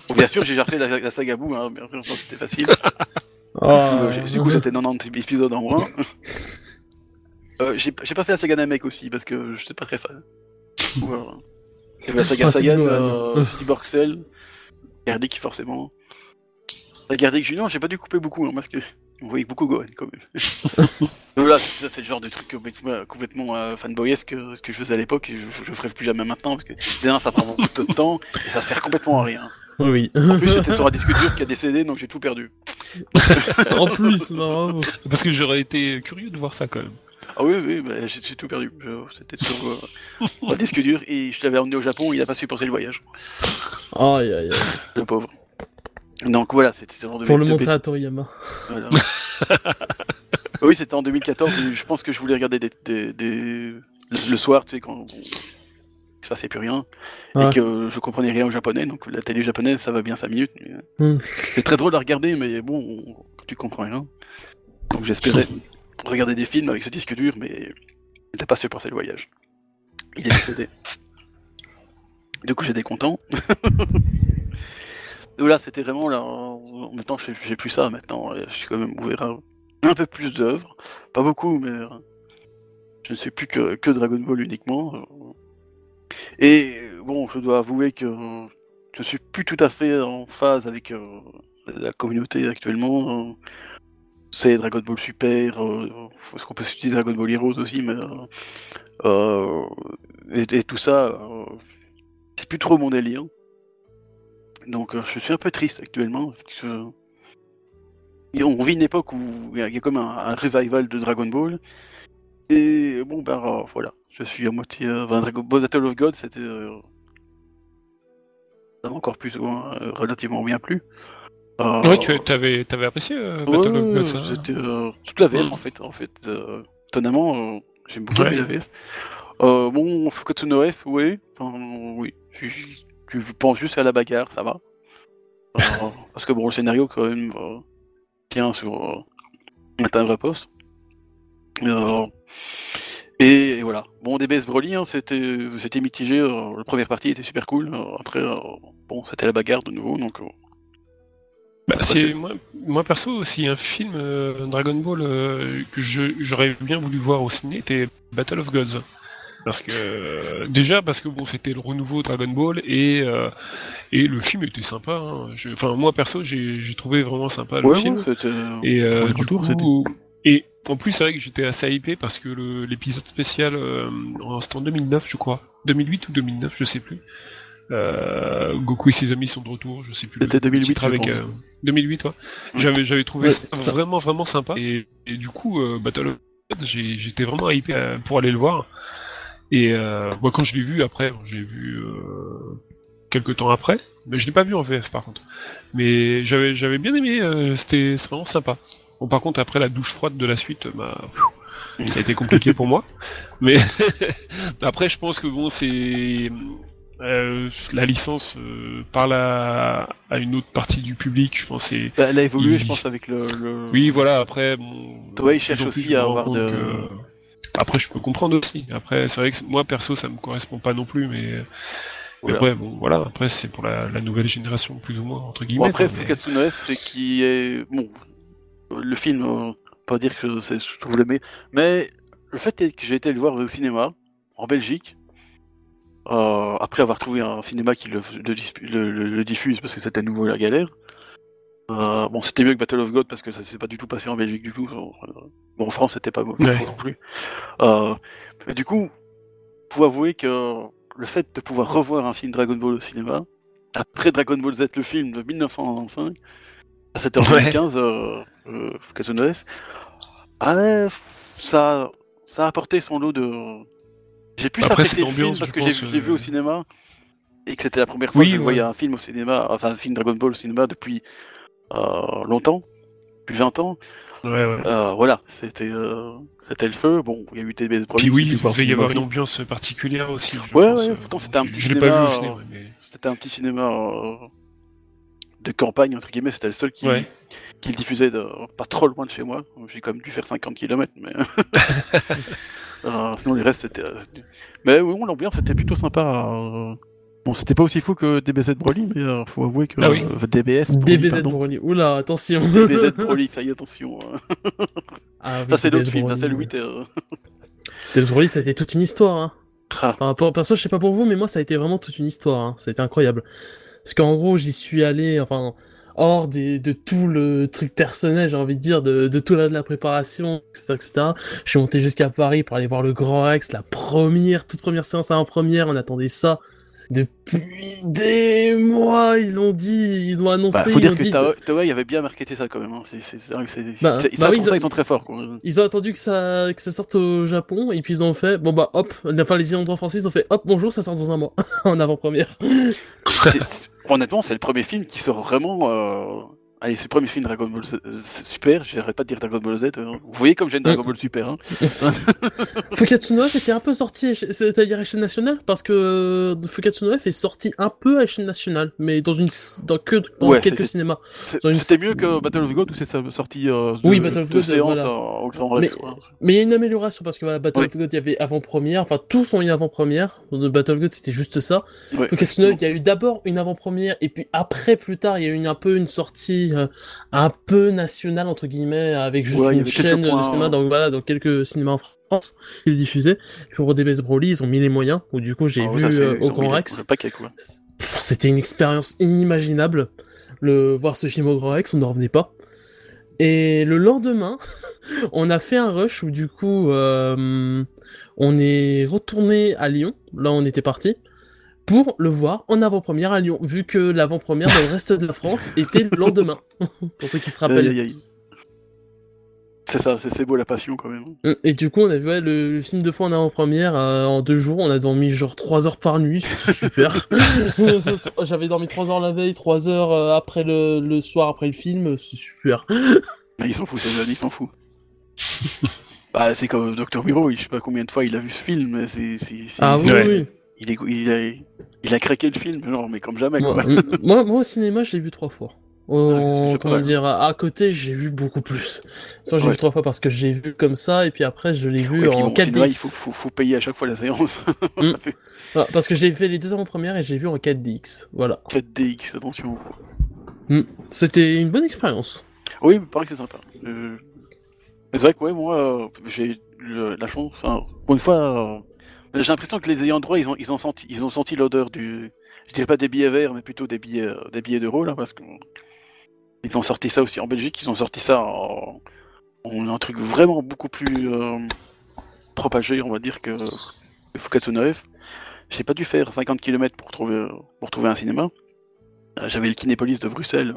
Bon, bien sûr, j'ai cherché la, la saga Boo, hein, bien sûr, c'était facile. Oh, du coup, c'était 90 épisodes en moins. [laughs] Euh, j'ai pas fait la saga Namek aussi parce que je suis pas très fan. Y avait la saga ah, Saiyan, euh, Cyborg Cell, Gardic, forcément. La Gardic Junior, j'ai pas dû couper beaucoup, hein, parce que on voyait beaucoup Gohan, quand même. [laughs] voilà, ça, c'est le genre de truc complètement, complètement euh, fanboyesque que, ce que je faisais à l'époque, et je, je ferai plus jamais maintenant, parce que déjà, ça prend beaucoup de temps, et ça sert complètement à rien. Oui. En plus, j'étais sur un disque dur qui a décédé, donc j'ai tout perdu. [laughs] en plus, [laughs] non. Parce que j'aurais été curieux de voir ça quand même. Ah oui, oui, bah, j'ai tout perdu. C'était sur euh, un disque dur, et je l'avais emmené au Japon, il a pas supporté le voyage. Aïe, aïe, aïe. Le pauvre. Donc voilà, c'était ce genre de Pour le montrer à Toriyama. Voilà. [laughs] oui, c'était en 2014. et Je pense que je voulais regarder des, des- des- le soir, tu sais, quand il se passait plus rien, Ouais. et que je comprenais rien au japonais. Donc la télé japonaise, ça va bien 5 minutes. mais, euh, Hmm. C'est très drôle à regarder, mais bon, quand tu comprends rien. Donc j'espérais [laughs] regarder des films avec ce disque dur, mais n'était pas supporté le voyage. Il est décédé. du coup, j'étais content. [laughs] Voilà, c'était vraiment là. Maintenant, j'ai plus ça. Maintenant, je suis quand même ouvert à un peu plus d'œuvres. Pas beaucoup, mais euh, je ne suis plus que, que Dragon Ball uniquement. Et bon, je dois avouer que euh, je suis plus tout à fait en phase avec euh, la communauté actuellement. C'est Dragon Ball Super, euh, est-ce qu'on peut utiliser Dragon Ball Heroes aussi, mais et, tout ça, c'est plus trop mon délire. Donc euh, je suis un peu triste actuellement. Parce que je- Et on vit une époque où il y a comme un, un revival de Dragon Ball. Et bon, ben euh, voilà, je suis à moitié. Euh, ben, Dragon Ball Battle of God, c'était. euh, ça m'a encore plus ou moins, euh, relativement bien plu. Euh, Ouais, tu avais, avais apprécié euh, Battle ouais, of Gods, hein c'était euh, toute la VF en fait. En fait, euh, étonnamment, euh, j'aime beaucoup Ouais. la VF. Euh, bon, Fukatsu no F, oui, enfin, oui. Tu penses juste à la bagarre, ça va. Euh, [laughs] parce que bon, le scénario quand même euh, tient sur euh, un vrai poste. Et, et voilà. Bon, DBS Broly, hein, c'était c'était mitigé. la première partie était super cool. après, bon, c'était la bagarre de nouveau, donc. Bah, c'est moi, moi perso aussi un film euh, Dragon Ball euh, que je- j'aurais bien voulu voir au ciné était Battle of Gods parce que euh, déjà parce que bon c'était le renouveau Dragon Ball et euh, et le film était sympa hein. Je- enfin moi perso j'ai j'ai trouvé vraiment sympa le ouais, film ouais, et euh, du coup et en plus c'est vrai que j'étais assez hypé parce que l'épisode spécial euh, c'était en 2009 je crois 2008 ou 2009 je sais plus euh, Goku et ses amis sont de retour, je sais plus. C'était le 2008, titre je avec pense. euh, 2008, ouais. J'avais j'avais trouvé Ouais, ça vraiment vraiment sympa et, et du coup euh, Battle of j'étais vraiment hypé pour aller le voir. Et euh, moi quand je l'ai vu après, j'ai vu euh, quelques temps après, mais je l'ai pas vu en VF par contre. Mais j'avais j'avais bien aimé, euh, c'était c'est vraiment sympa. Bon par contre après la douche froide de la suite, bah, pfiou, ça a été compliqué pour moi. Mais [laughs] après je pense que bon c'est euh, la licence euh, parle à, à une autre partie du public, je pense. c'est- Bah, elle a évolué, Il- je pense, avec le. le... Oui, voilà. Après, bon. Toi, il de cherche aussi à avoir de- que- Après, je peux comprendre aussi. Après, c'est vrai que moi, perso, ça me correspond pas non plus, mais. Mais Voilà. après, bon, voilà. Après, c'est pour la, la nouvelle génération, plus ou moins, entre guillemets. Bon, après, Fukatsu F, c'est qui est. Bon, le film, euh, pas dire que je trouve le meilleur, mais le fait est que j'ai été le voir au cinéma, en Belgique, euh, après avoir trouvé un cinéma qui le- le diffuse parce que c'était à nouveau la galère. Euh, bon, c'était mieux que Battle of God parce que ça s'est pas du tout passé en Belgique du tout. Euh, Bon, en France, c'était pas mauvais Ouais. non plus. Euh, mais du coup, faut avouer que le fait de pouvoir revoir un film Dragon Ball au cinéma, après Dragon Ball Z, le film de 1995, ah, c'était en Ouais. 2015, euh, euh, Fukatsu no F, ah, ça, ça a apporté son lot de. J'ai apprécié c'est le film parce que j'ai vu euh. au cinéma et que c'était la première fois Oui, que je ouais. voyais un film au cinéma, enfin un film Dragon Ball au cinéma depuis euh, longtemps, depuis 20 ans. Ouais, ouais. Euh, voilà, c'était euh, c'était le feu. Bon, il y a eu TBS Puis oui, il devait y avoir une ambiance particulière aussi. je Ouais, pense, ouais, euh, pourtant, c'était un petit Je l'ai pas vu au cinéma, cinéma, mais. C'était un petit cinéma euh, de campagne, entre guillemets, c'était le seul qui, Ouais. qui le diffusait de, pas trop loin de chez moi. J'ai quand même dû faire 50 km, mais. [laughs] [laughs] Euh, sinon, les restes, c'était. euh, Mais oui, l'ambiance était plutôt sympa. Bon, c'était pas aussi fou que DBZ Broly, mais euh, faut avouer que. Ah oui. euh, DBS Broly, DBZ pardon. Broly. Oula, attention. DBZ Broly, ça y est, attention. hein. [laughs] Ah, oui, Ça, c'est l'autre film, ça, Broly. c'est le 8. euh. DBZ Broly, ça a été toute une histoire. Hein. Ah, Par rapport, perso, je sais pas pour vous, mais moi, ça a été vraiment toute une histoire. Hein. Ça a été incroyable. Parce qu'en gros, j'y suis allé, enfin, hors des, de tout le truc personnel, j'ai envie de dire, de, de tout là de la préparation, etc., etc. Je suis monté jusqu'à Paris pour aller voir le Grand Rex, la première, toute première séance en première, on attendait ça depuis des mois, ils l'ont dit, ils ont annoncé. Bah, faut dire ils que ont dit... Toei avait bien marketé ça quand même. Hein. C'est c'est c'est vrai que c'est Bah, bah ça, oui, pour ils ça ont- ils sont très forts. Quoi. Ils ont attendu que ça, que ça sorte au Japon, et puis ils ont fait, bon bah hop, enfin les endroits français, ils ont fait, hop, bonjour, ça sort dans un mois, [laughs] en avant-première. Honnêtement, c'est le premier film qui sort vraiment. Euh... Allez, c'est le premier film Dragon Ball Z- euh, Super. J'arrête pas de dire Dragon Ball Z. hein. Vous voyez comme j'aime Dragon Ball Super. Hein. [laughs] Fukatsu no F était un peu sorti, c'est-à-dire à échelle nationale, parce que euh, Fukatsu no F est sorti un peu à échelle nationale, mais dans une, dans que, dans Ouais, quelques cinémas. Une- C'était mieux que Battle of God où c'est sorti euh, de, Oui, Battle of de God, séance voilà. euh, au Grand Rex. Mais- il y a une amélioration parce que voilà, Battle Oui. of God, il y avait avant-première, enfin tous ont eu avant-première. De Battle of God, c'était juste ça. Ouais, Fukatsu no F, il y a eu d'abord une avant-première et puis après, plus tard, il y a eu une, un peu une sortie euh, un peu nationale entre guillemets avec juste Ouais, une chaîne de cinéma. hein. Donc voilà, dans quelques cinémas en France, ils diffusaient. Pour DBS Broly, ils ont mis les moyens. Où du coup, j'ai Ah vu ça, euh, au Grand Rex. C'était une expérience inimaginable. Le voir ce film au Grand Rex, on n'en revenait pas. Et le lendemain, [laughs] on a fait un rush où du coup, euh, on est retourné à Lyon. Là, on était parti pour le voir en avant-première à Lyon, vu que l'avant-première dans le reste de la France était le lendemain. [laughs] pour ceux qui se rappellent. aïe, aïe. C'est ça, c'est beau la passion quand même. Et du coup, on a vu ouais, le, le film deux fois en avant-première euh, en deux jours. On a dormi genre trois heures par nuit, [laughs] super. [laughs] J'avais dormi trois heures la veille, trois heures euh, après le, le soir après le film, c'est super. Mais ils s'en foutent, ces jeunes, ils s'en foutent. bah, c'est comme Dr. Miro, je sais pas combien de fois il a vu ce film, mais c'est. Ah oui, oui. Il, est, il, a, il a craqué le film, genre, mais comme jamais, Moi, quoi. [laughs] moi, moi, au cinéma, je l'ai vu trois fois. Au- Ouais, comment dire, à, à côté, j'ai vu beaucoup plus. Soit j'ai Ouais. vu trois fois parce que j'ai vu comme ça, et puis après, je l'ai vu Ouais, en bon, au cinéma, il 4DX. faut, faut, faut payer à chaque fois la séance. [laughs] Mm. Fait Voilà, parce que j'ai fait les deux avant-premières et j'ai vu en 4DX. Voilà. 4DX, attention. C'était une bonne expérience. Oui, il paraît que c'est sympa. Euh, mais C'est vrai que, ouais, moi, euh, j'ai la chance. Pour une fois, euh, j'ai l'impression que les ayants droit, ils ont, ils ont senti, ils ont senti l'odeur du. Je dirais pas des billets verts, mais plutôt des billets, euh, des billets d'euros, là, parce que. Ils ont sorti ça aussi en Belgique, ils ont sorti ça en, en un truc vraiment beaucoup plus euh, propagé, on va dire, que, que Fukatsu. J'ai pas dû faire 50 km pour trouver, pour trouver un cinéma. Euh, J'avais le Kinépolis de Bruxelles,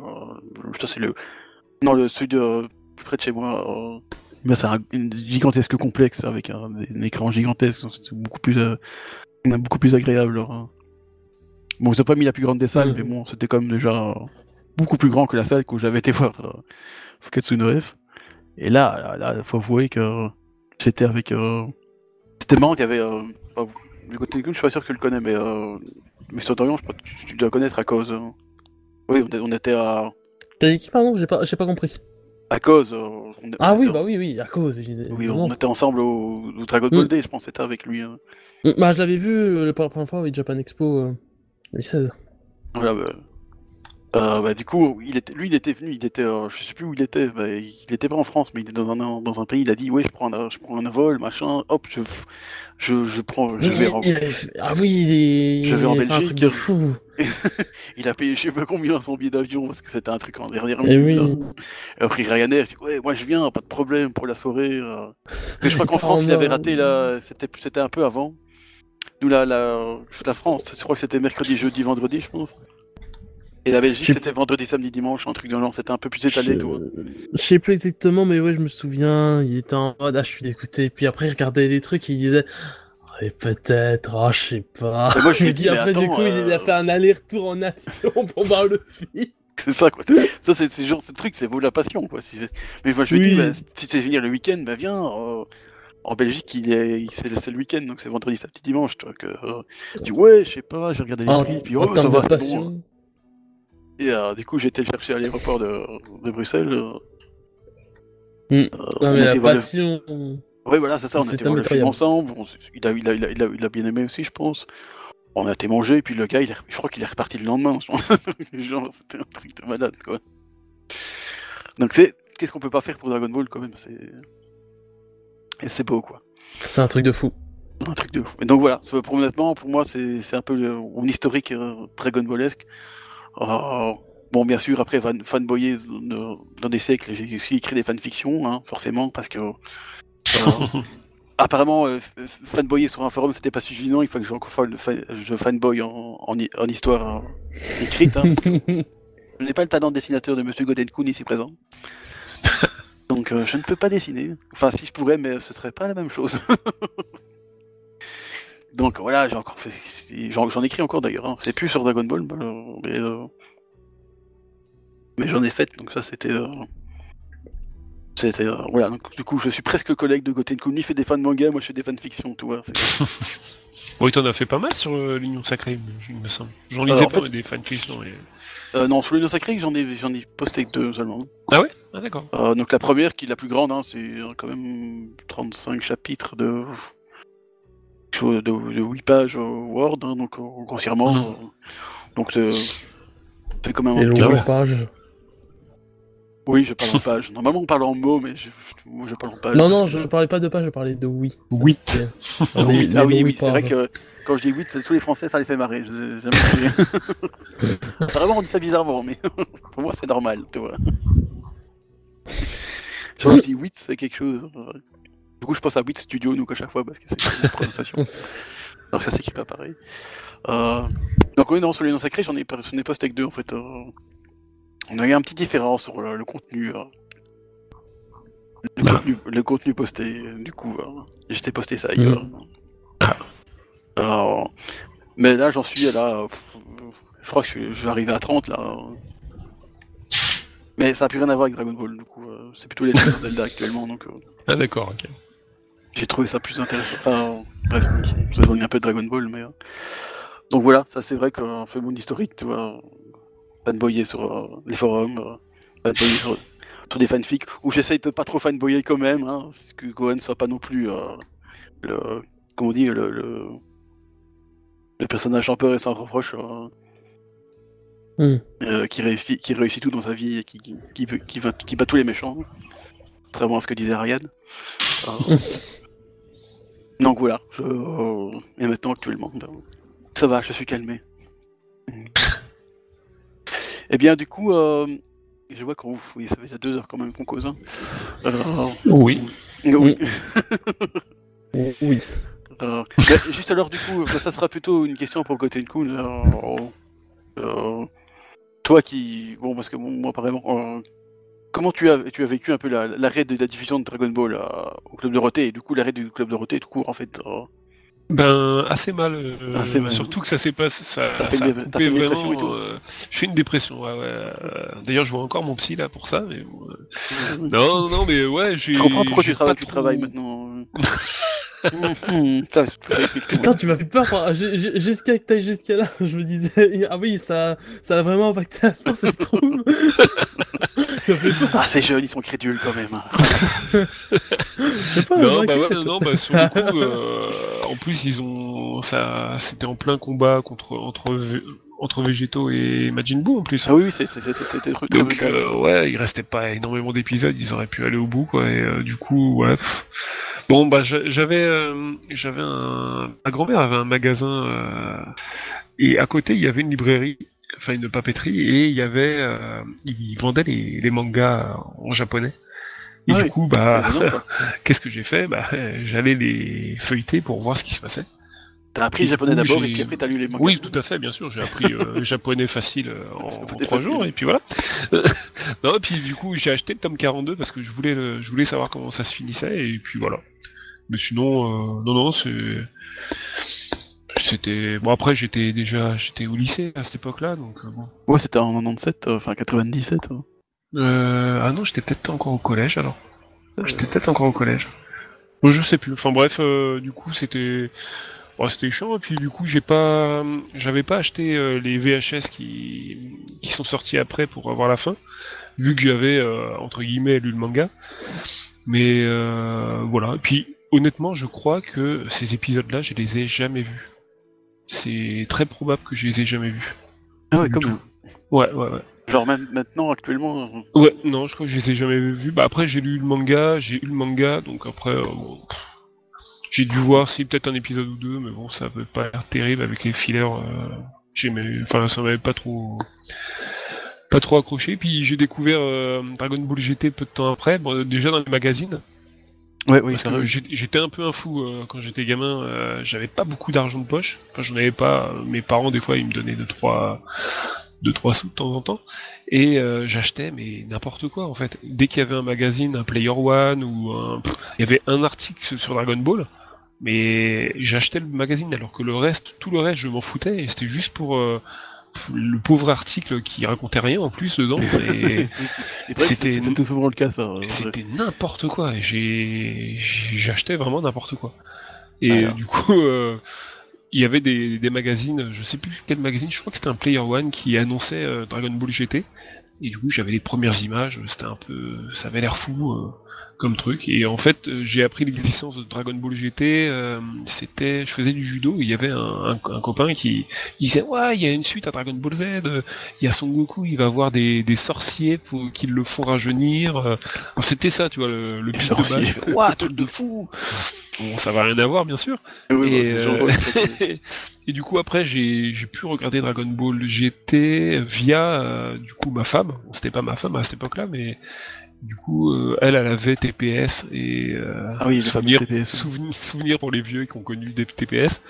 ça c'est le, non, le sud plus près de chez moi. Euh, mais c'est un gigantesque complexe avec un, un écran gigantesque. C'est beaucoup plus, euh, beaucoup plus agréable. euh. Bon, ils ont pas mis la plus grande des salles, mais bon, c'était quand même déjà euh, beaucoup plus grand que la salle où j'avais été [laughs] voir euh, Fukatsu no F. Et là, là, là, faut avouer que j'étais avec. Euh... C'était marrant qu'il y avait. Euh... vous- le côté je suis pas sûr que tu le connais, mais. Euh... Mr. Dorian, je crois que tu, tu dois connaître à cause. euh, Oui, on, était à. T'as dit qui, pardon? J'ai pas, pas compris. À cause. On- Ah on oui, bah oui, oui, à cause, évidemment. Oui, on était ensemble au, au Dragon Ball Day, je pense, c'était avec lui. hein. Mm, Bah, je l'avais vu euh, la première fois, oui, Japan Expo euh, 2016. Voilà, bah, euh, bah, du coup, il était, lui, il était venu, il était, euh, je sais plus où il était, bah, il était pas en France, mais il était dans un, dans un pays, il a dit, ouais, je prends un, je prends un vol, machin, hop, je, je, je prends, je Mais vais il- en- il avait fait- Ah oui, il, est... Je vais il en un Belgique. truc de fou. [laughs] il a payé je sais pas combien son billet d'avion, parce que c'était un truc en dernière Eh minute. oui. après Ryanair, dit, ouais, moi je viens, pas de problème pour la soirée. euh. Mais je crois qu'en [laughs] France, il avait raté, là, c'était, c'était un peu avant. Nous, la, la, la France, je crois que c'était mercredi, jeudi, vendredi, je pense. Et la Belgique, c'était vendredi, samedi, dimanche, un truc dans le genre, c'était un peu plus étalé, Je... tout. je sais plus exactement, mais ouais, je me souviens, il était en mode, ah, je suis dégoûté. Puis après, il regardait les trucs et il disait, oh, et peut-être, oh, je sais pas. Et moi, je lui [laughs] mais après, du coup, il euh, a fait un aller-retour en avion pour voir le film. [laughs] C'est ça, quoi. Ça, c'est ce genre, ce truc, c'est beau la passion, quoi. Si je- Mais moi, je lui Oui. dis, bah, si tu sais venir le week-end, bah, viens. euh, En Belgique, il est, il- c'est le, le week-end, donc c'est vendredi, samedi, dimanche. Tu vois, que, euh, je dis, ouais, je sais pas, j'ai regardé les prix, puis en oh, ça va, bon. Et euh, du coup, j'ai été le chercher à l'aéroport de, de Bruxelles. euh, Mm. euh, Non, on mais a la le- passion. Ouais, voilà, c'est ça, on a été voir le film ensemble. on il, a, il, a, il, a, il, a, il a bien aimé aussi, je pense. On a été manger, et puis le gars, il est- je crois qu'il est reparti le lendemain. [laughs] Genre, c'était un truc de malade, quoi. Donc, c'est. Qu'est-ce qu'on peut pas faire pour Dragon Ball, quand même C'est. C'est beau, quoi. C'est un truc de fou. Un truc de fou. Et donc voilà, honnêtement, pour moi, c'est c'est un peu le- mon historique euh, Dragon Ballesque. Euh, bon, bien sûr, après, fan, fanboyer dans, des siècles, j'ai aussi écrit des fanfictions, hein, forcément, parce que. [laughs] euh, apparemment, euh, fanboyer sur un forum, c'était pas suffisant, il faut que je, fan- je fanboy en, en, hi- en histoire euh, écrite, hein, parce que je n'ai pas le talent de dessinateur de Monsieur Godenkun ici présent. [laughs] Donc, euh, je ne peux pas dessiner. Enfin, si je pourrais, mais ce serait pas la même chose. [laughs] Donc voilà, j'ai encore fait, j'en écris encore d'ailleurs. hein. C'est plus sur Dragon Ball, euh, mais, euh, mais j'en ai fait. Donc ça, c'était, euh, c'était, euh, voilà. Donc du coup, je suis presque collègue de Gotenkun. Lui fait des fans de manga, moi je fais des fans de fiction, tu vois. [laughs] Oui, t'en as fait pas mal sur l'Union Sacrée, il me semble. J'en lisais en pas fait- des fanfictions. Et... Non, sur le Sacré, j'en ai, j'en ai posté deux seulement. Ah ouais? Ah d'accord. Donc la première, qui est la plus grande, hein, c'est quand même 35 chapitres de de, de 8 pages euh, Word, hein, donc euh, grossièrement. Euh, donc c'est c'est quand même Et un petit- longue page. Oui, je parle en page. [laughs] Normalement, on parle en mots, mais je, moi, je parle en page. Non, non, que- je parlais pas de page, je parlais de oui. 8. Ah oui, ah oui, oui, c'est vrai que quand je dis 8, tous les Français, ça les fait marrer. Vraiment, [laughs] on dit ça bizarrement, mais [laughs] pour moi, c'est normal, tu vois. Quand je dis 8, c'est quelque chose. Du coup, je pense à 8 Studio, donc à chaque fois, parce que c'est une prononciation. [laughs] Alors que ça s'écrit pas pareil. Euh... Donc oui, non, sur les noms sacrés, j'en ai, pas- ai posté avec deux, en fait. euh, On a eu un petit différent sur le, le contenu. euh, Le, Ah. contenu, le contenu posté, euh, du coup, euh, j'étais posté ça ailleurs. Ah. Alors, mais là, j'en suis à la... Je crois que je, vais arriver à 30, là. Mais ça n'a plus rien à voir avec Dragon Ball, du coup. c'est plutôt les [laughs] Zelda actuellement, donc... Ah d'accord, ok. J'ai trouvé ça plus intéressant. Enfin, bref, ça donne un peu de Dragon Ball, mais. euh, Donc voilà, ça c'est vrai qu'un peu mon historique, tu vois. Fanboyer sur euh, les forums, euh, fanboyer sur, sur des fanfics, où j'essaye de pas trop fanboyer quand même, hein, que Gohan soit pas non plus euh, le. Comment on dit, le. le, le personnage sans peur et sans reproche. euh, Hmm. euh, qui, réussit, qui réussit tout dans sa vie et qui, qui, qui, qui va, qui bat tous les méchants. Contrairement à ce que disait Ariane. [laughs] Donc voilà. Je, euh, et maintenant, actuellement, ben, ça va, je suis calmé. Eh bien, du coup, euh, je vois qu'on oui, ça fait déjà deux heures quand même qu'on cause. Hein. Euh, Oui. oui. Oui. [laughs] Juste alors, du coup, ça, ça sera plutôt une question pour Gotenkun. Euh, euh, toi qui. Bon, parce que bon, moi, apparemment. Comment tu as, tu as vécu un peu la- l'arrêt de la diffusion de Dragon Ball euh, au Club Dorothée? Et du coup l'arrêt du Club Dorothée tout court en fait euh, Ben assez mal. euh, Assez mal. Surtout que ça s'est passé, ça, ça a coupé vraiment. tout euh, je fais une dépression. Ouais, ouais. D'ailleurs, je vois encore mon psy là pour ça. Mais bon, euh, non, non, mais ouais, j'ai. Je comprends pourquoi tu travailles, pas tu trop- travailles maintenant. [laughs] [laughs] Putain, tu m'as fait peur enfin, jusqu'à que t'ailles jusqu'à là. [laughs] Je me disais, ah oui, ça, ça a vraiment impacté à ce point, ça se trouve. [laughs] Ah, ces jeunes, ils sont crédules quand même. [laughs] pas, Non, bah ouais, non, non, bah sur le coup, euh, en plus ils ont, ça, c'était en plein combat contre entre entre végétaux et Majin Buu en plus. Ah oui, c'était Donc euh, ouais, il restait pas énormément d'épisodes, ils auraient pu aller au bout quoi. Et euh, du coup, ouais. pff. Bon bah j'a- j'avais euh, j'avais un ma grand-mère avait un magasin euh, et à côté il y avait une librairie, enfin une papeterie et il y avait euh, ils vendaient les, les mangas en japonais. Et Ah du oui. coup bah quoi. [laughs] qu'est-ce que j'ai fait? Bah j'allais les feuilleter pour voir ce qui se passait. T'as appris le japonais d'abord et puis après t'as lu les mangas. Oui, tout à fait, bien sûr. J'ai appris euh, [laughs] japonais facile euh, en, trois jours et puis voilà. [laughs] non, et puis du coup, j'ai acheté le tome 42 parce que je voulais, le- je voulais savoir comment ça se finissait et puis voilà. Mais sinon, euh, non, non, c'est, c'était bon. Après, j'étais déjà, j'étais au lycée à cette époque-là, donc euh, bon. Ouais, c'était en 97, euh, enfin 97. euh. Euh, ah non, j'étais peut-être encore au collège alors. J'étais peut-être encore au collège. Bon, je sais plus. Enfin bref, euh, du coup c'était, bon, c'était chiant et puis du coup j'ai pas, j'avais pas acheté euh, les VHS qui qui sont sortis après pour avoir la fin, vu que j'avais entre guillemets lu le manga. Mais voilà. Et puis honnêtement, je crois que ces épisodes-là, je les ai jamais vus. C'est très probable que je les ai jamais vus. Ah ouais, comme tout. Ouais, ouais, ouais. Genre même maintenant, actuellement. euh, Ouais, non, je crois que je les ai jamais vus. Bah après, j'ai lu le manga, j'ai eu le manga, donc après, euh, bon, j'ai dû voir si peut-être un épisode ou deux, mais bon, ça veut pas l'air terrible avec les fillers. euh, j'aimais, enfin ça m'avait pas trop, pas trop accroché. Puis j'ai découvert euh, Dragon Ball GT peu de temps après, bon, déjà dans les magazines. Ouais, oui, Parce que j'étais un peu un fou euh, quand j'étais gamin. euh, J'avais pas beaucoup d'argent de poche. Enfin, j'en avais pas. euh, Mes parents, des fois, ils me donnaient deux trois, deux trois sous de temps en temps. Et euh, j'achetais, mais n'importe quoi en fait. Dès qu'il y avait un magazine, un Player One ou un, pff, il y avait un article sur Dragon Ball. Mais j'achetais le magazine alors que le reste, tout le reste, je m'en foutais. Et c'était juste pour euh, le pauvre article qui racontait rien en plus dedans. [laughs] C'était- C'était souvent le cas, ça. ouais. C'était n'importe quoi. J'ai- j'achetais vraiment n'importe quoi. Et Alors. du coup, euh, il y avait des, des magazines, je sais plus quel magazine, je crois que c'était un Player One qui annonçait euh, Dragon Ball GT. Et du coup, j'avais les premières images. C'était un peu, ça avait l'air fou euh, comme truc. Et en fait, euh, j'ai appris l'existence de Dragon Ball GT. euh, c'était, je faisais du judo. Il y avait un, un, un copain qui il disait ouais, il y a une suite à Dragon Ball Z. Il y a Son Goku, il va avoir des, des sorciers pour qui le font rajeunir. C'était ça, tu vois, le, le de base. sorciers. Je fais, Ouah, truc de fou. Bon, ça va rien à voir, bien sûr. Oui, Et, euh, ouais, [laughs] et du coup après j'ai j'ai pu regarder Dragon Ball GT via euh, du coup ma femme. C'était pas ma femme à cette époque-là, mais du coup euh, elle elle avait TPS et euh, Ah oui, le fameux souvenir, TPS. souvenir souvenir pour les vieux qui ont connu des TPS.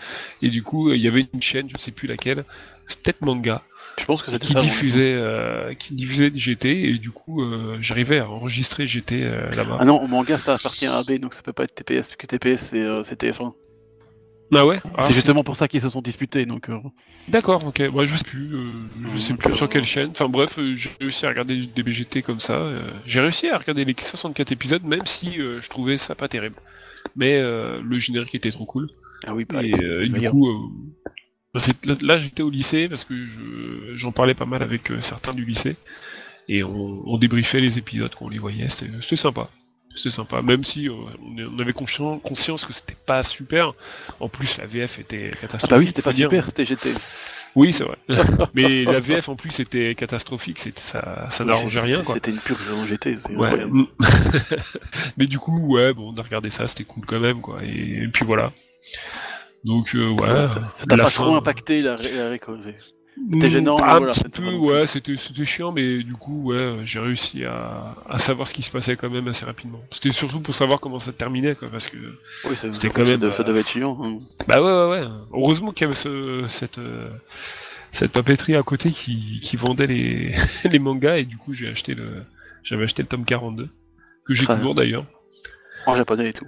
Et du coup il y avait une chaîne, je sais plus laquelle, peut-être manga, Je pense que c'était qui ça. diffusait euh, qui diffusait GT et du coup euh, j'arrivais à enregistrer GT euh, là-bas. Ah non, au manga, ça appartient à AB, donc ça peut pas être TPS, parce que TPS, c'est euh, c'est TF1. Ah ouais? Ah, c'est justement pour ça qu'ils se sont disputés, donc... euh, D'accord, ok. Moi, je sais plus, euh, je sais plus sur quelle chaîne. Enfin bref, euh, j'ai réussi à regarder des BGT comme ça. j'ai réussi à regarder les 64 épisodes, même si je trouvais ça pas terrible. Mais euh, le générique était trop cool. Ah oui, bah, et le du coup, bah, là, là, j'étais au lycée parce que je, j'en parlais pas mal avec certains du lycée et on, on débriefait les épisodes quand on les voyait. C'était, c'était sympa. C'était sympa, même si euh, on, on avait confiance, conscience que c'était pas super. En plus, la VF était catastrophique. Ah bah oui, c'était pas dire. super, c'était GT. Oui, c'est vrai. [laughs] Mais la VF en plus était catastrophique, c'était ça, ça n'arrangeait rien. C'était une purge en GT, c'est Ouais. incroyable. [laughs] Mais du coup, ouais, bon, de regarder ça, c'était cool quand même quoi. Et, et puis voilà. Donc euh, voilà. ça ça t'a pas fin- trop impacté la, ré- la récolte? C'était gênant, Mm, mais Un voilà, petit peu, ouais, c'était c'était chiant, mais du coup, ouais, j'ai réussi à, à savoir ce qui se passait quand même assez rapidement. C'était surtout pour savoir comment ça terminait, quoi, parce que Oui, C'était quand même, ça euh, devait être chiant. hein. Bah ouais, ouais, ouais. Heureusement qu'il y avait ce, cette, euh, cette papeterie à côté qui, qui vendait les, [laughs] les mangas et du coup j'ai acheté le, j'avais acheté le tome 42 que j'ai toujours d'ailleurs. En japonais et tout.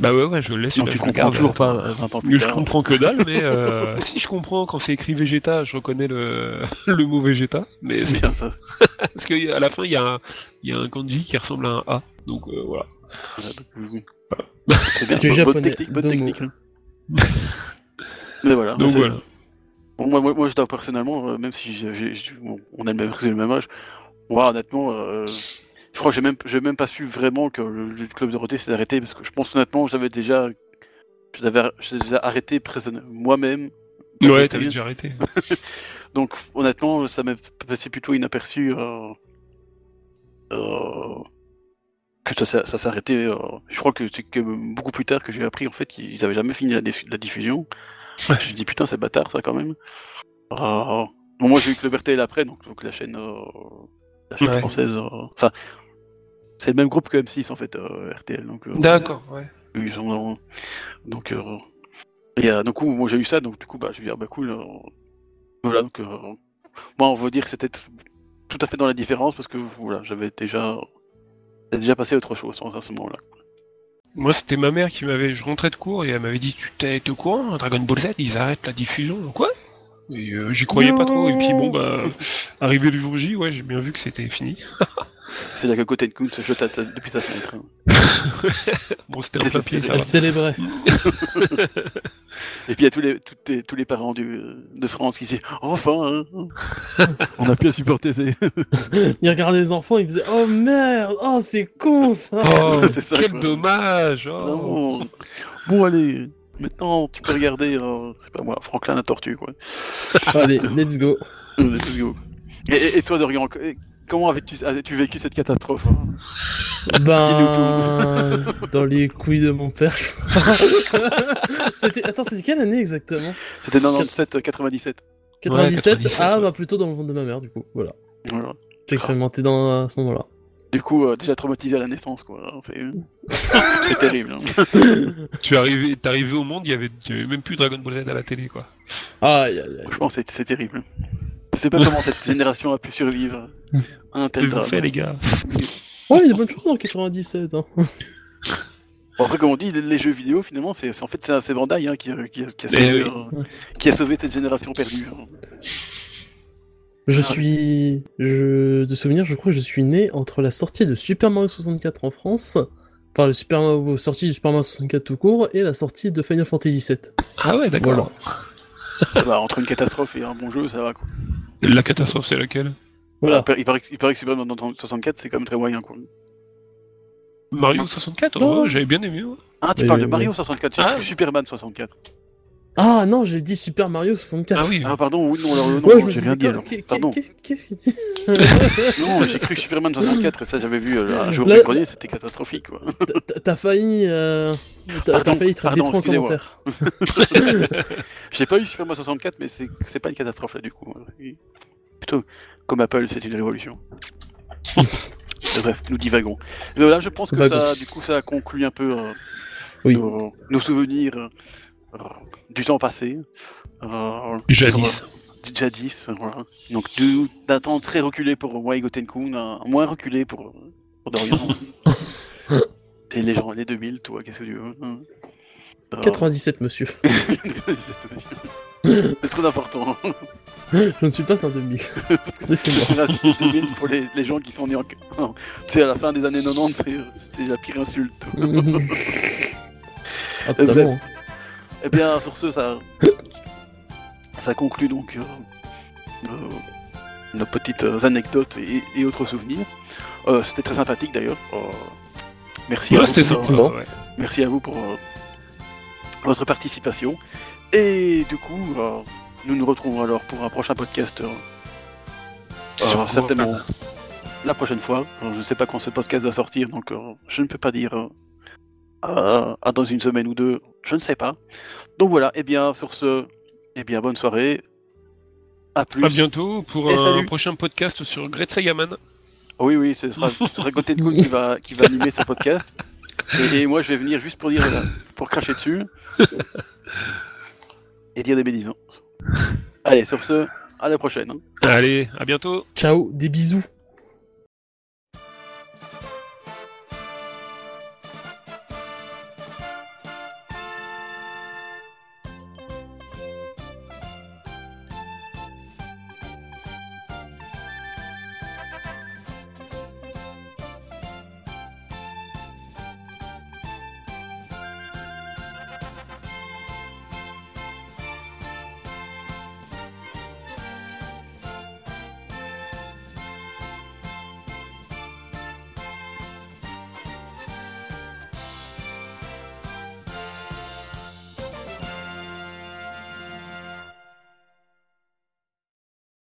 Bah ouais, ouais, je le laisse. Donc là, tu je comprends toujours pas euh, 20 ans Mais plus je tard. comprends que dalle, mais euh, [laughs] si je comprends quand c'est écrit Vegeta, je reconnais le, [laughs] le mot Vegeta, mais C'est bien ça. [laughs] parce qu'à la fin il y a un, il y a un kanji qui ressemble à un A, donc euh, voilà. Oui. C'est bien. Bonne japonais, technique, bonne technique. hein. Mais voilà. Donc voilà. Bon, moi, moi, moi, je dois personnellement, euh, même si bon, on a le même, le même âge, moi, honnêtement, euh, je crois que j'ai même, j'ai même pas su vraiment que le, le club Dorothée s'est arrêté parce que je pense honnêtement, j'avais déjà, l'avais déjà arrêté moi-même. Ouais, t'avais déjà arrêté. [laughs] Donc, honnêtement, ça m'est passé plutôt inaperçu. Euh, euh, que ça, s'est- ça s'est arrêté. euh, je crois que c'est que beaucoup plus tard que j'ai appris en fait qu'ils avaient jamais fini la, dif- la diffusion. Je me dit putain, c'est bâtard ça quand même. Euh, bon, moi j'ai eu Club RTL après, donc, donc la chaîne, la chaîne Ouais. française. Enfin, c'est le même groupe que M6 en fait, euh, RTL. Donc, euh, D'accord, ouais. ils sont dans- donc euh, et euh, coup moi j'ai eu ça donc du coup bah je vais dire bah cool euh, voilà donc euh, moi on veut dire que c'était tout à fait dans la différence parce que voilà j'avais déjà déjà passé autre chose à ce moment-là Moi, c'était ma mère qui m'avait. Je rentrais de cours et elle m'avait dit Tu t'es au courant Dragon Ball Z, ils arrêtent la diffusion. Quoi? Et j'y croyais pas trop. Et puis bon, bah, arrivé le jour J, ouais, j'ai bien vu que c'était fini. [laughs] c'est là que côté de se jeta depuis sa fenêtre hein. [laughs] Bon, c'était un papier, ça. Elle célébrait. [laughs] et puis il y a tous les tous les, tous les parents du, de France qui disent enfin hein. on a pu à supporter ces [laughs] Il regardait les enfants, il faisait Oh merde, oh c'est con ça. Oh, ça, quel quoi. dommage oh. Bon allez maintenant tu peux regarder euh, c'est pas moi Franklin la tortue quoi Allez, let's go. Let's go. Et, et- toi, Dorian, comment avais-tu vécu cette catastrophe hein Ben, [laughs] dans les couilles de mon père. je [laughs] Attends, c'était quelle année exactement? C'était 97, euh, 97. 97, 97, ah ouais. bah plutôt dans le ventre de ma mère du coup, voilà. Voilà. J'ai expérimenté dans à ce moment-là. Du coup, euh, déjà traumatisé à la naissance, quoi. C'est [laughs] c'est terrible. hein. Tu es arrivé, t'es arrivé au monde, il y avait, il y avait même plus Dragon Ball Z à la télé, quoi. Aïe aïe aïe. Franchement, c'est c'est terrible. Je sais pas comment cette génération a pu survivre à [laughs] un tel drame. faites, les gars Ouais, il y a des bonnes choses en 97. Hein. Bon, après, comme on dit, les, jeux vidéo, finalement, c'est en fait c'est Bandai hein, qui, a- qui, a, qui, a sauvé, oui. euh, qui a sauvé cette génération perdue. hein. Je Ah. suis. Je... De souvenir, je crois que je suis né entre la sortie de Super Mario 64 en France, enfin la Super Mario... sortie du Super Mario 64 tout court, et la sortie de Final Fantasy VII. Ah ouais, d'accord. Voilà. Bah, entre une catastrophe et un bon jeu, ça va quoi. La catastrophe, c'est laquelle Voilà. Il paraît, que- il paraît que Super Mario 64, c'est quand même très moyen quoi. Mario 64, Non. ouais, j'avais bien aimé. ouais. Ah, tu parles de Mario 64, j'ai Ah. Superman 64. Ah non, j'ai dit Super Mario 64. Ah oui. Ah, pardon, oui, non, alors, Ouais, j'ai rien dit alors. qu'est- Pardon. qu'est- Qu'est-ce qu'il dit [laughs] Non, j'ai cru Superman 64 et ça j'avais vu euh, un jour Là- grenier, c'était catastrophique quoi. T'as- T'as failli. Euh... T'as failli te pardon, en commentaire. [laughs] J'ai pas eu Superman 64, mais c'est pas une catastrophe là du coup. Et Plutôt comme Apple, c'est une révolution. [laughs] Bref, nous divagons. Mais voilà, je pense que Divagons. ça, du coup, ça conclut un peu euh, Oui. nos, nos souvenirs euh, du temps passé. Euh, Jadis. sur, euh, du jadis, voilà. Donc du- d'un temps très reculé pour moi et Gotenkun, un moins reculé pour, pour Dorian. [laughs] Et les gens, les 2000, toi, qu'est-ce que tu veux hein. Euh, 97, [laughs] monsieur. C'est très important. Je ne suis pas un 2000. Laissez-moi. Génération 2000, pour les, les gens qui sont nés en. C'est à la fin des années 90, c'est- c'est la pire insulte. [laughs] ah, totalement. Eh bien, sur ce, ça, ça conclut donc euh, nos, nos petites euh, anecdotes et, et autres souvenirs. Euh, C'était très sympathique d'ailleurs. Euh, merci, à vous pour, ouais. merci à vous pour euh, votre participation. Et du coup, euh, nous nous retrouvons alors pour un prochain podcast. euh, euh, certainement la prochaine fois. Je ne sais pas quand ce podcast va sortir, donc euh, je ne peux pas dire euh, à- à dans une semaine ou deux. Je ne sais pas. Donc voilà. Et bien sur ce, eh bien bonne soirée. À plus. À bientôt pour Et un salut. prochain podcast sur Great Saiyaman. Oui, oui, ce sera, ce sera qui va, qui va animer ce podcast. Et, et moi, je vais venir juste pour dire, pour cracher dessus. Et dire des bénisances. Allez, sur ce, à la prochaine. Allez, à bientôt. Ciao, des bisous.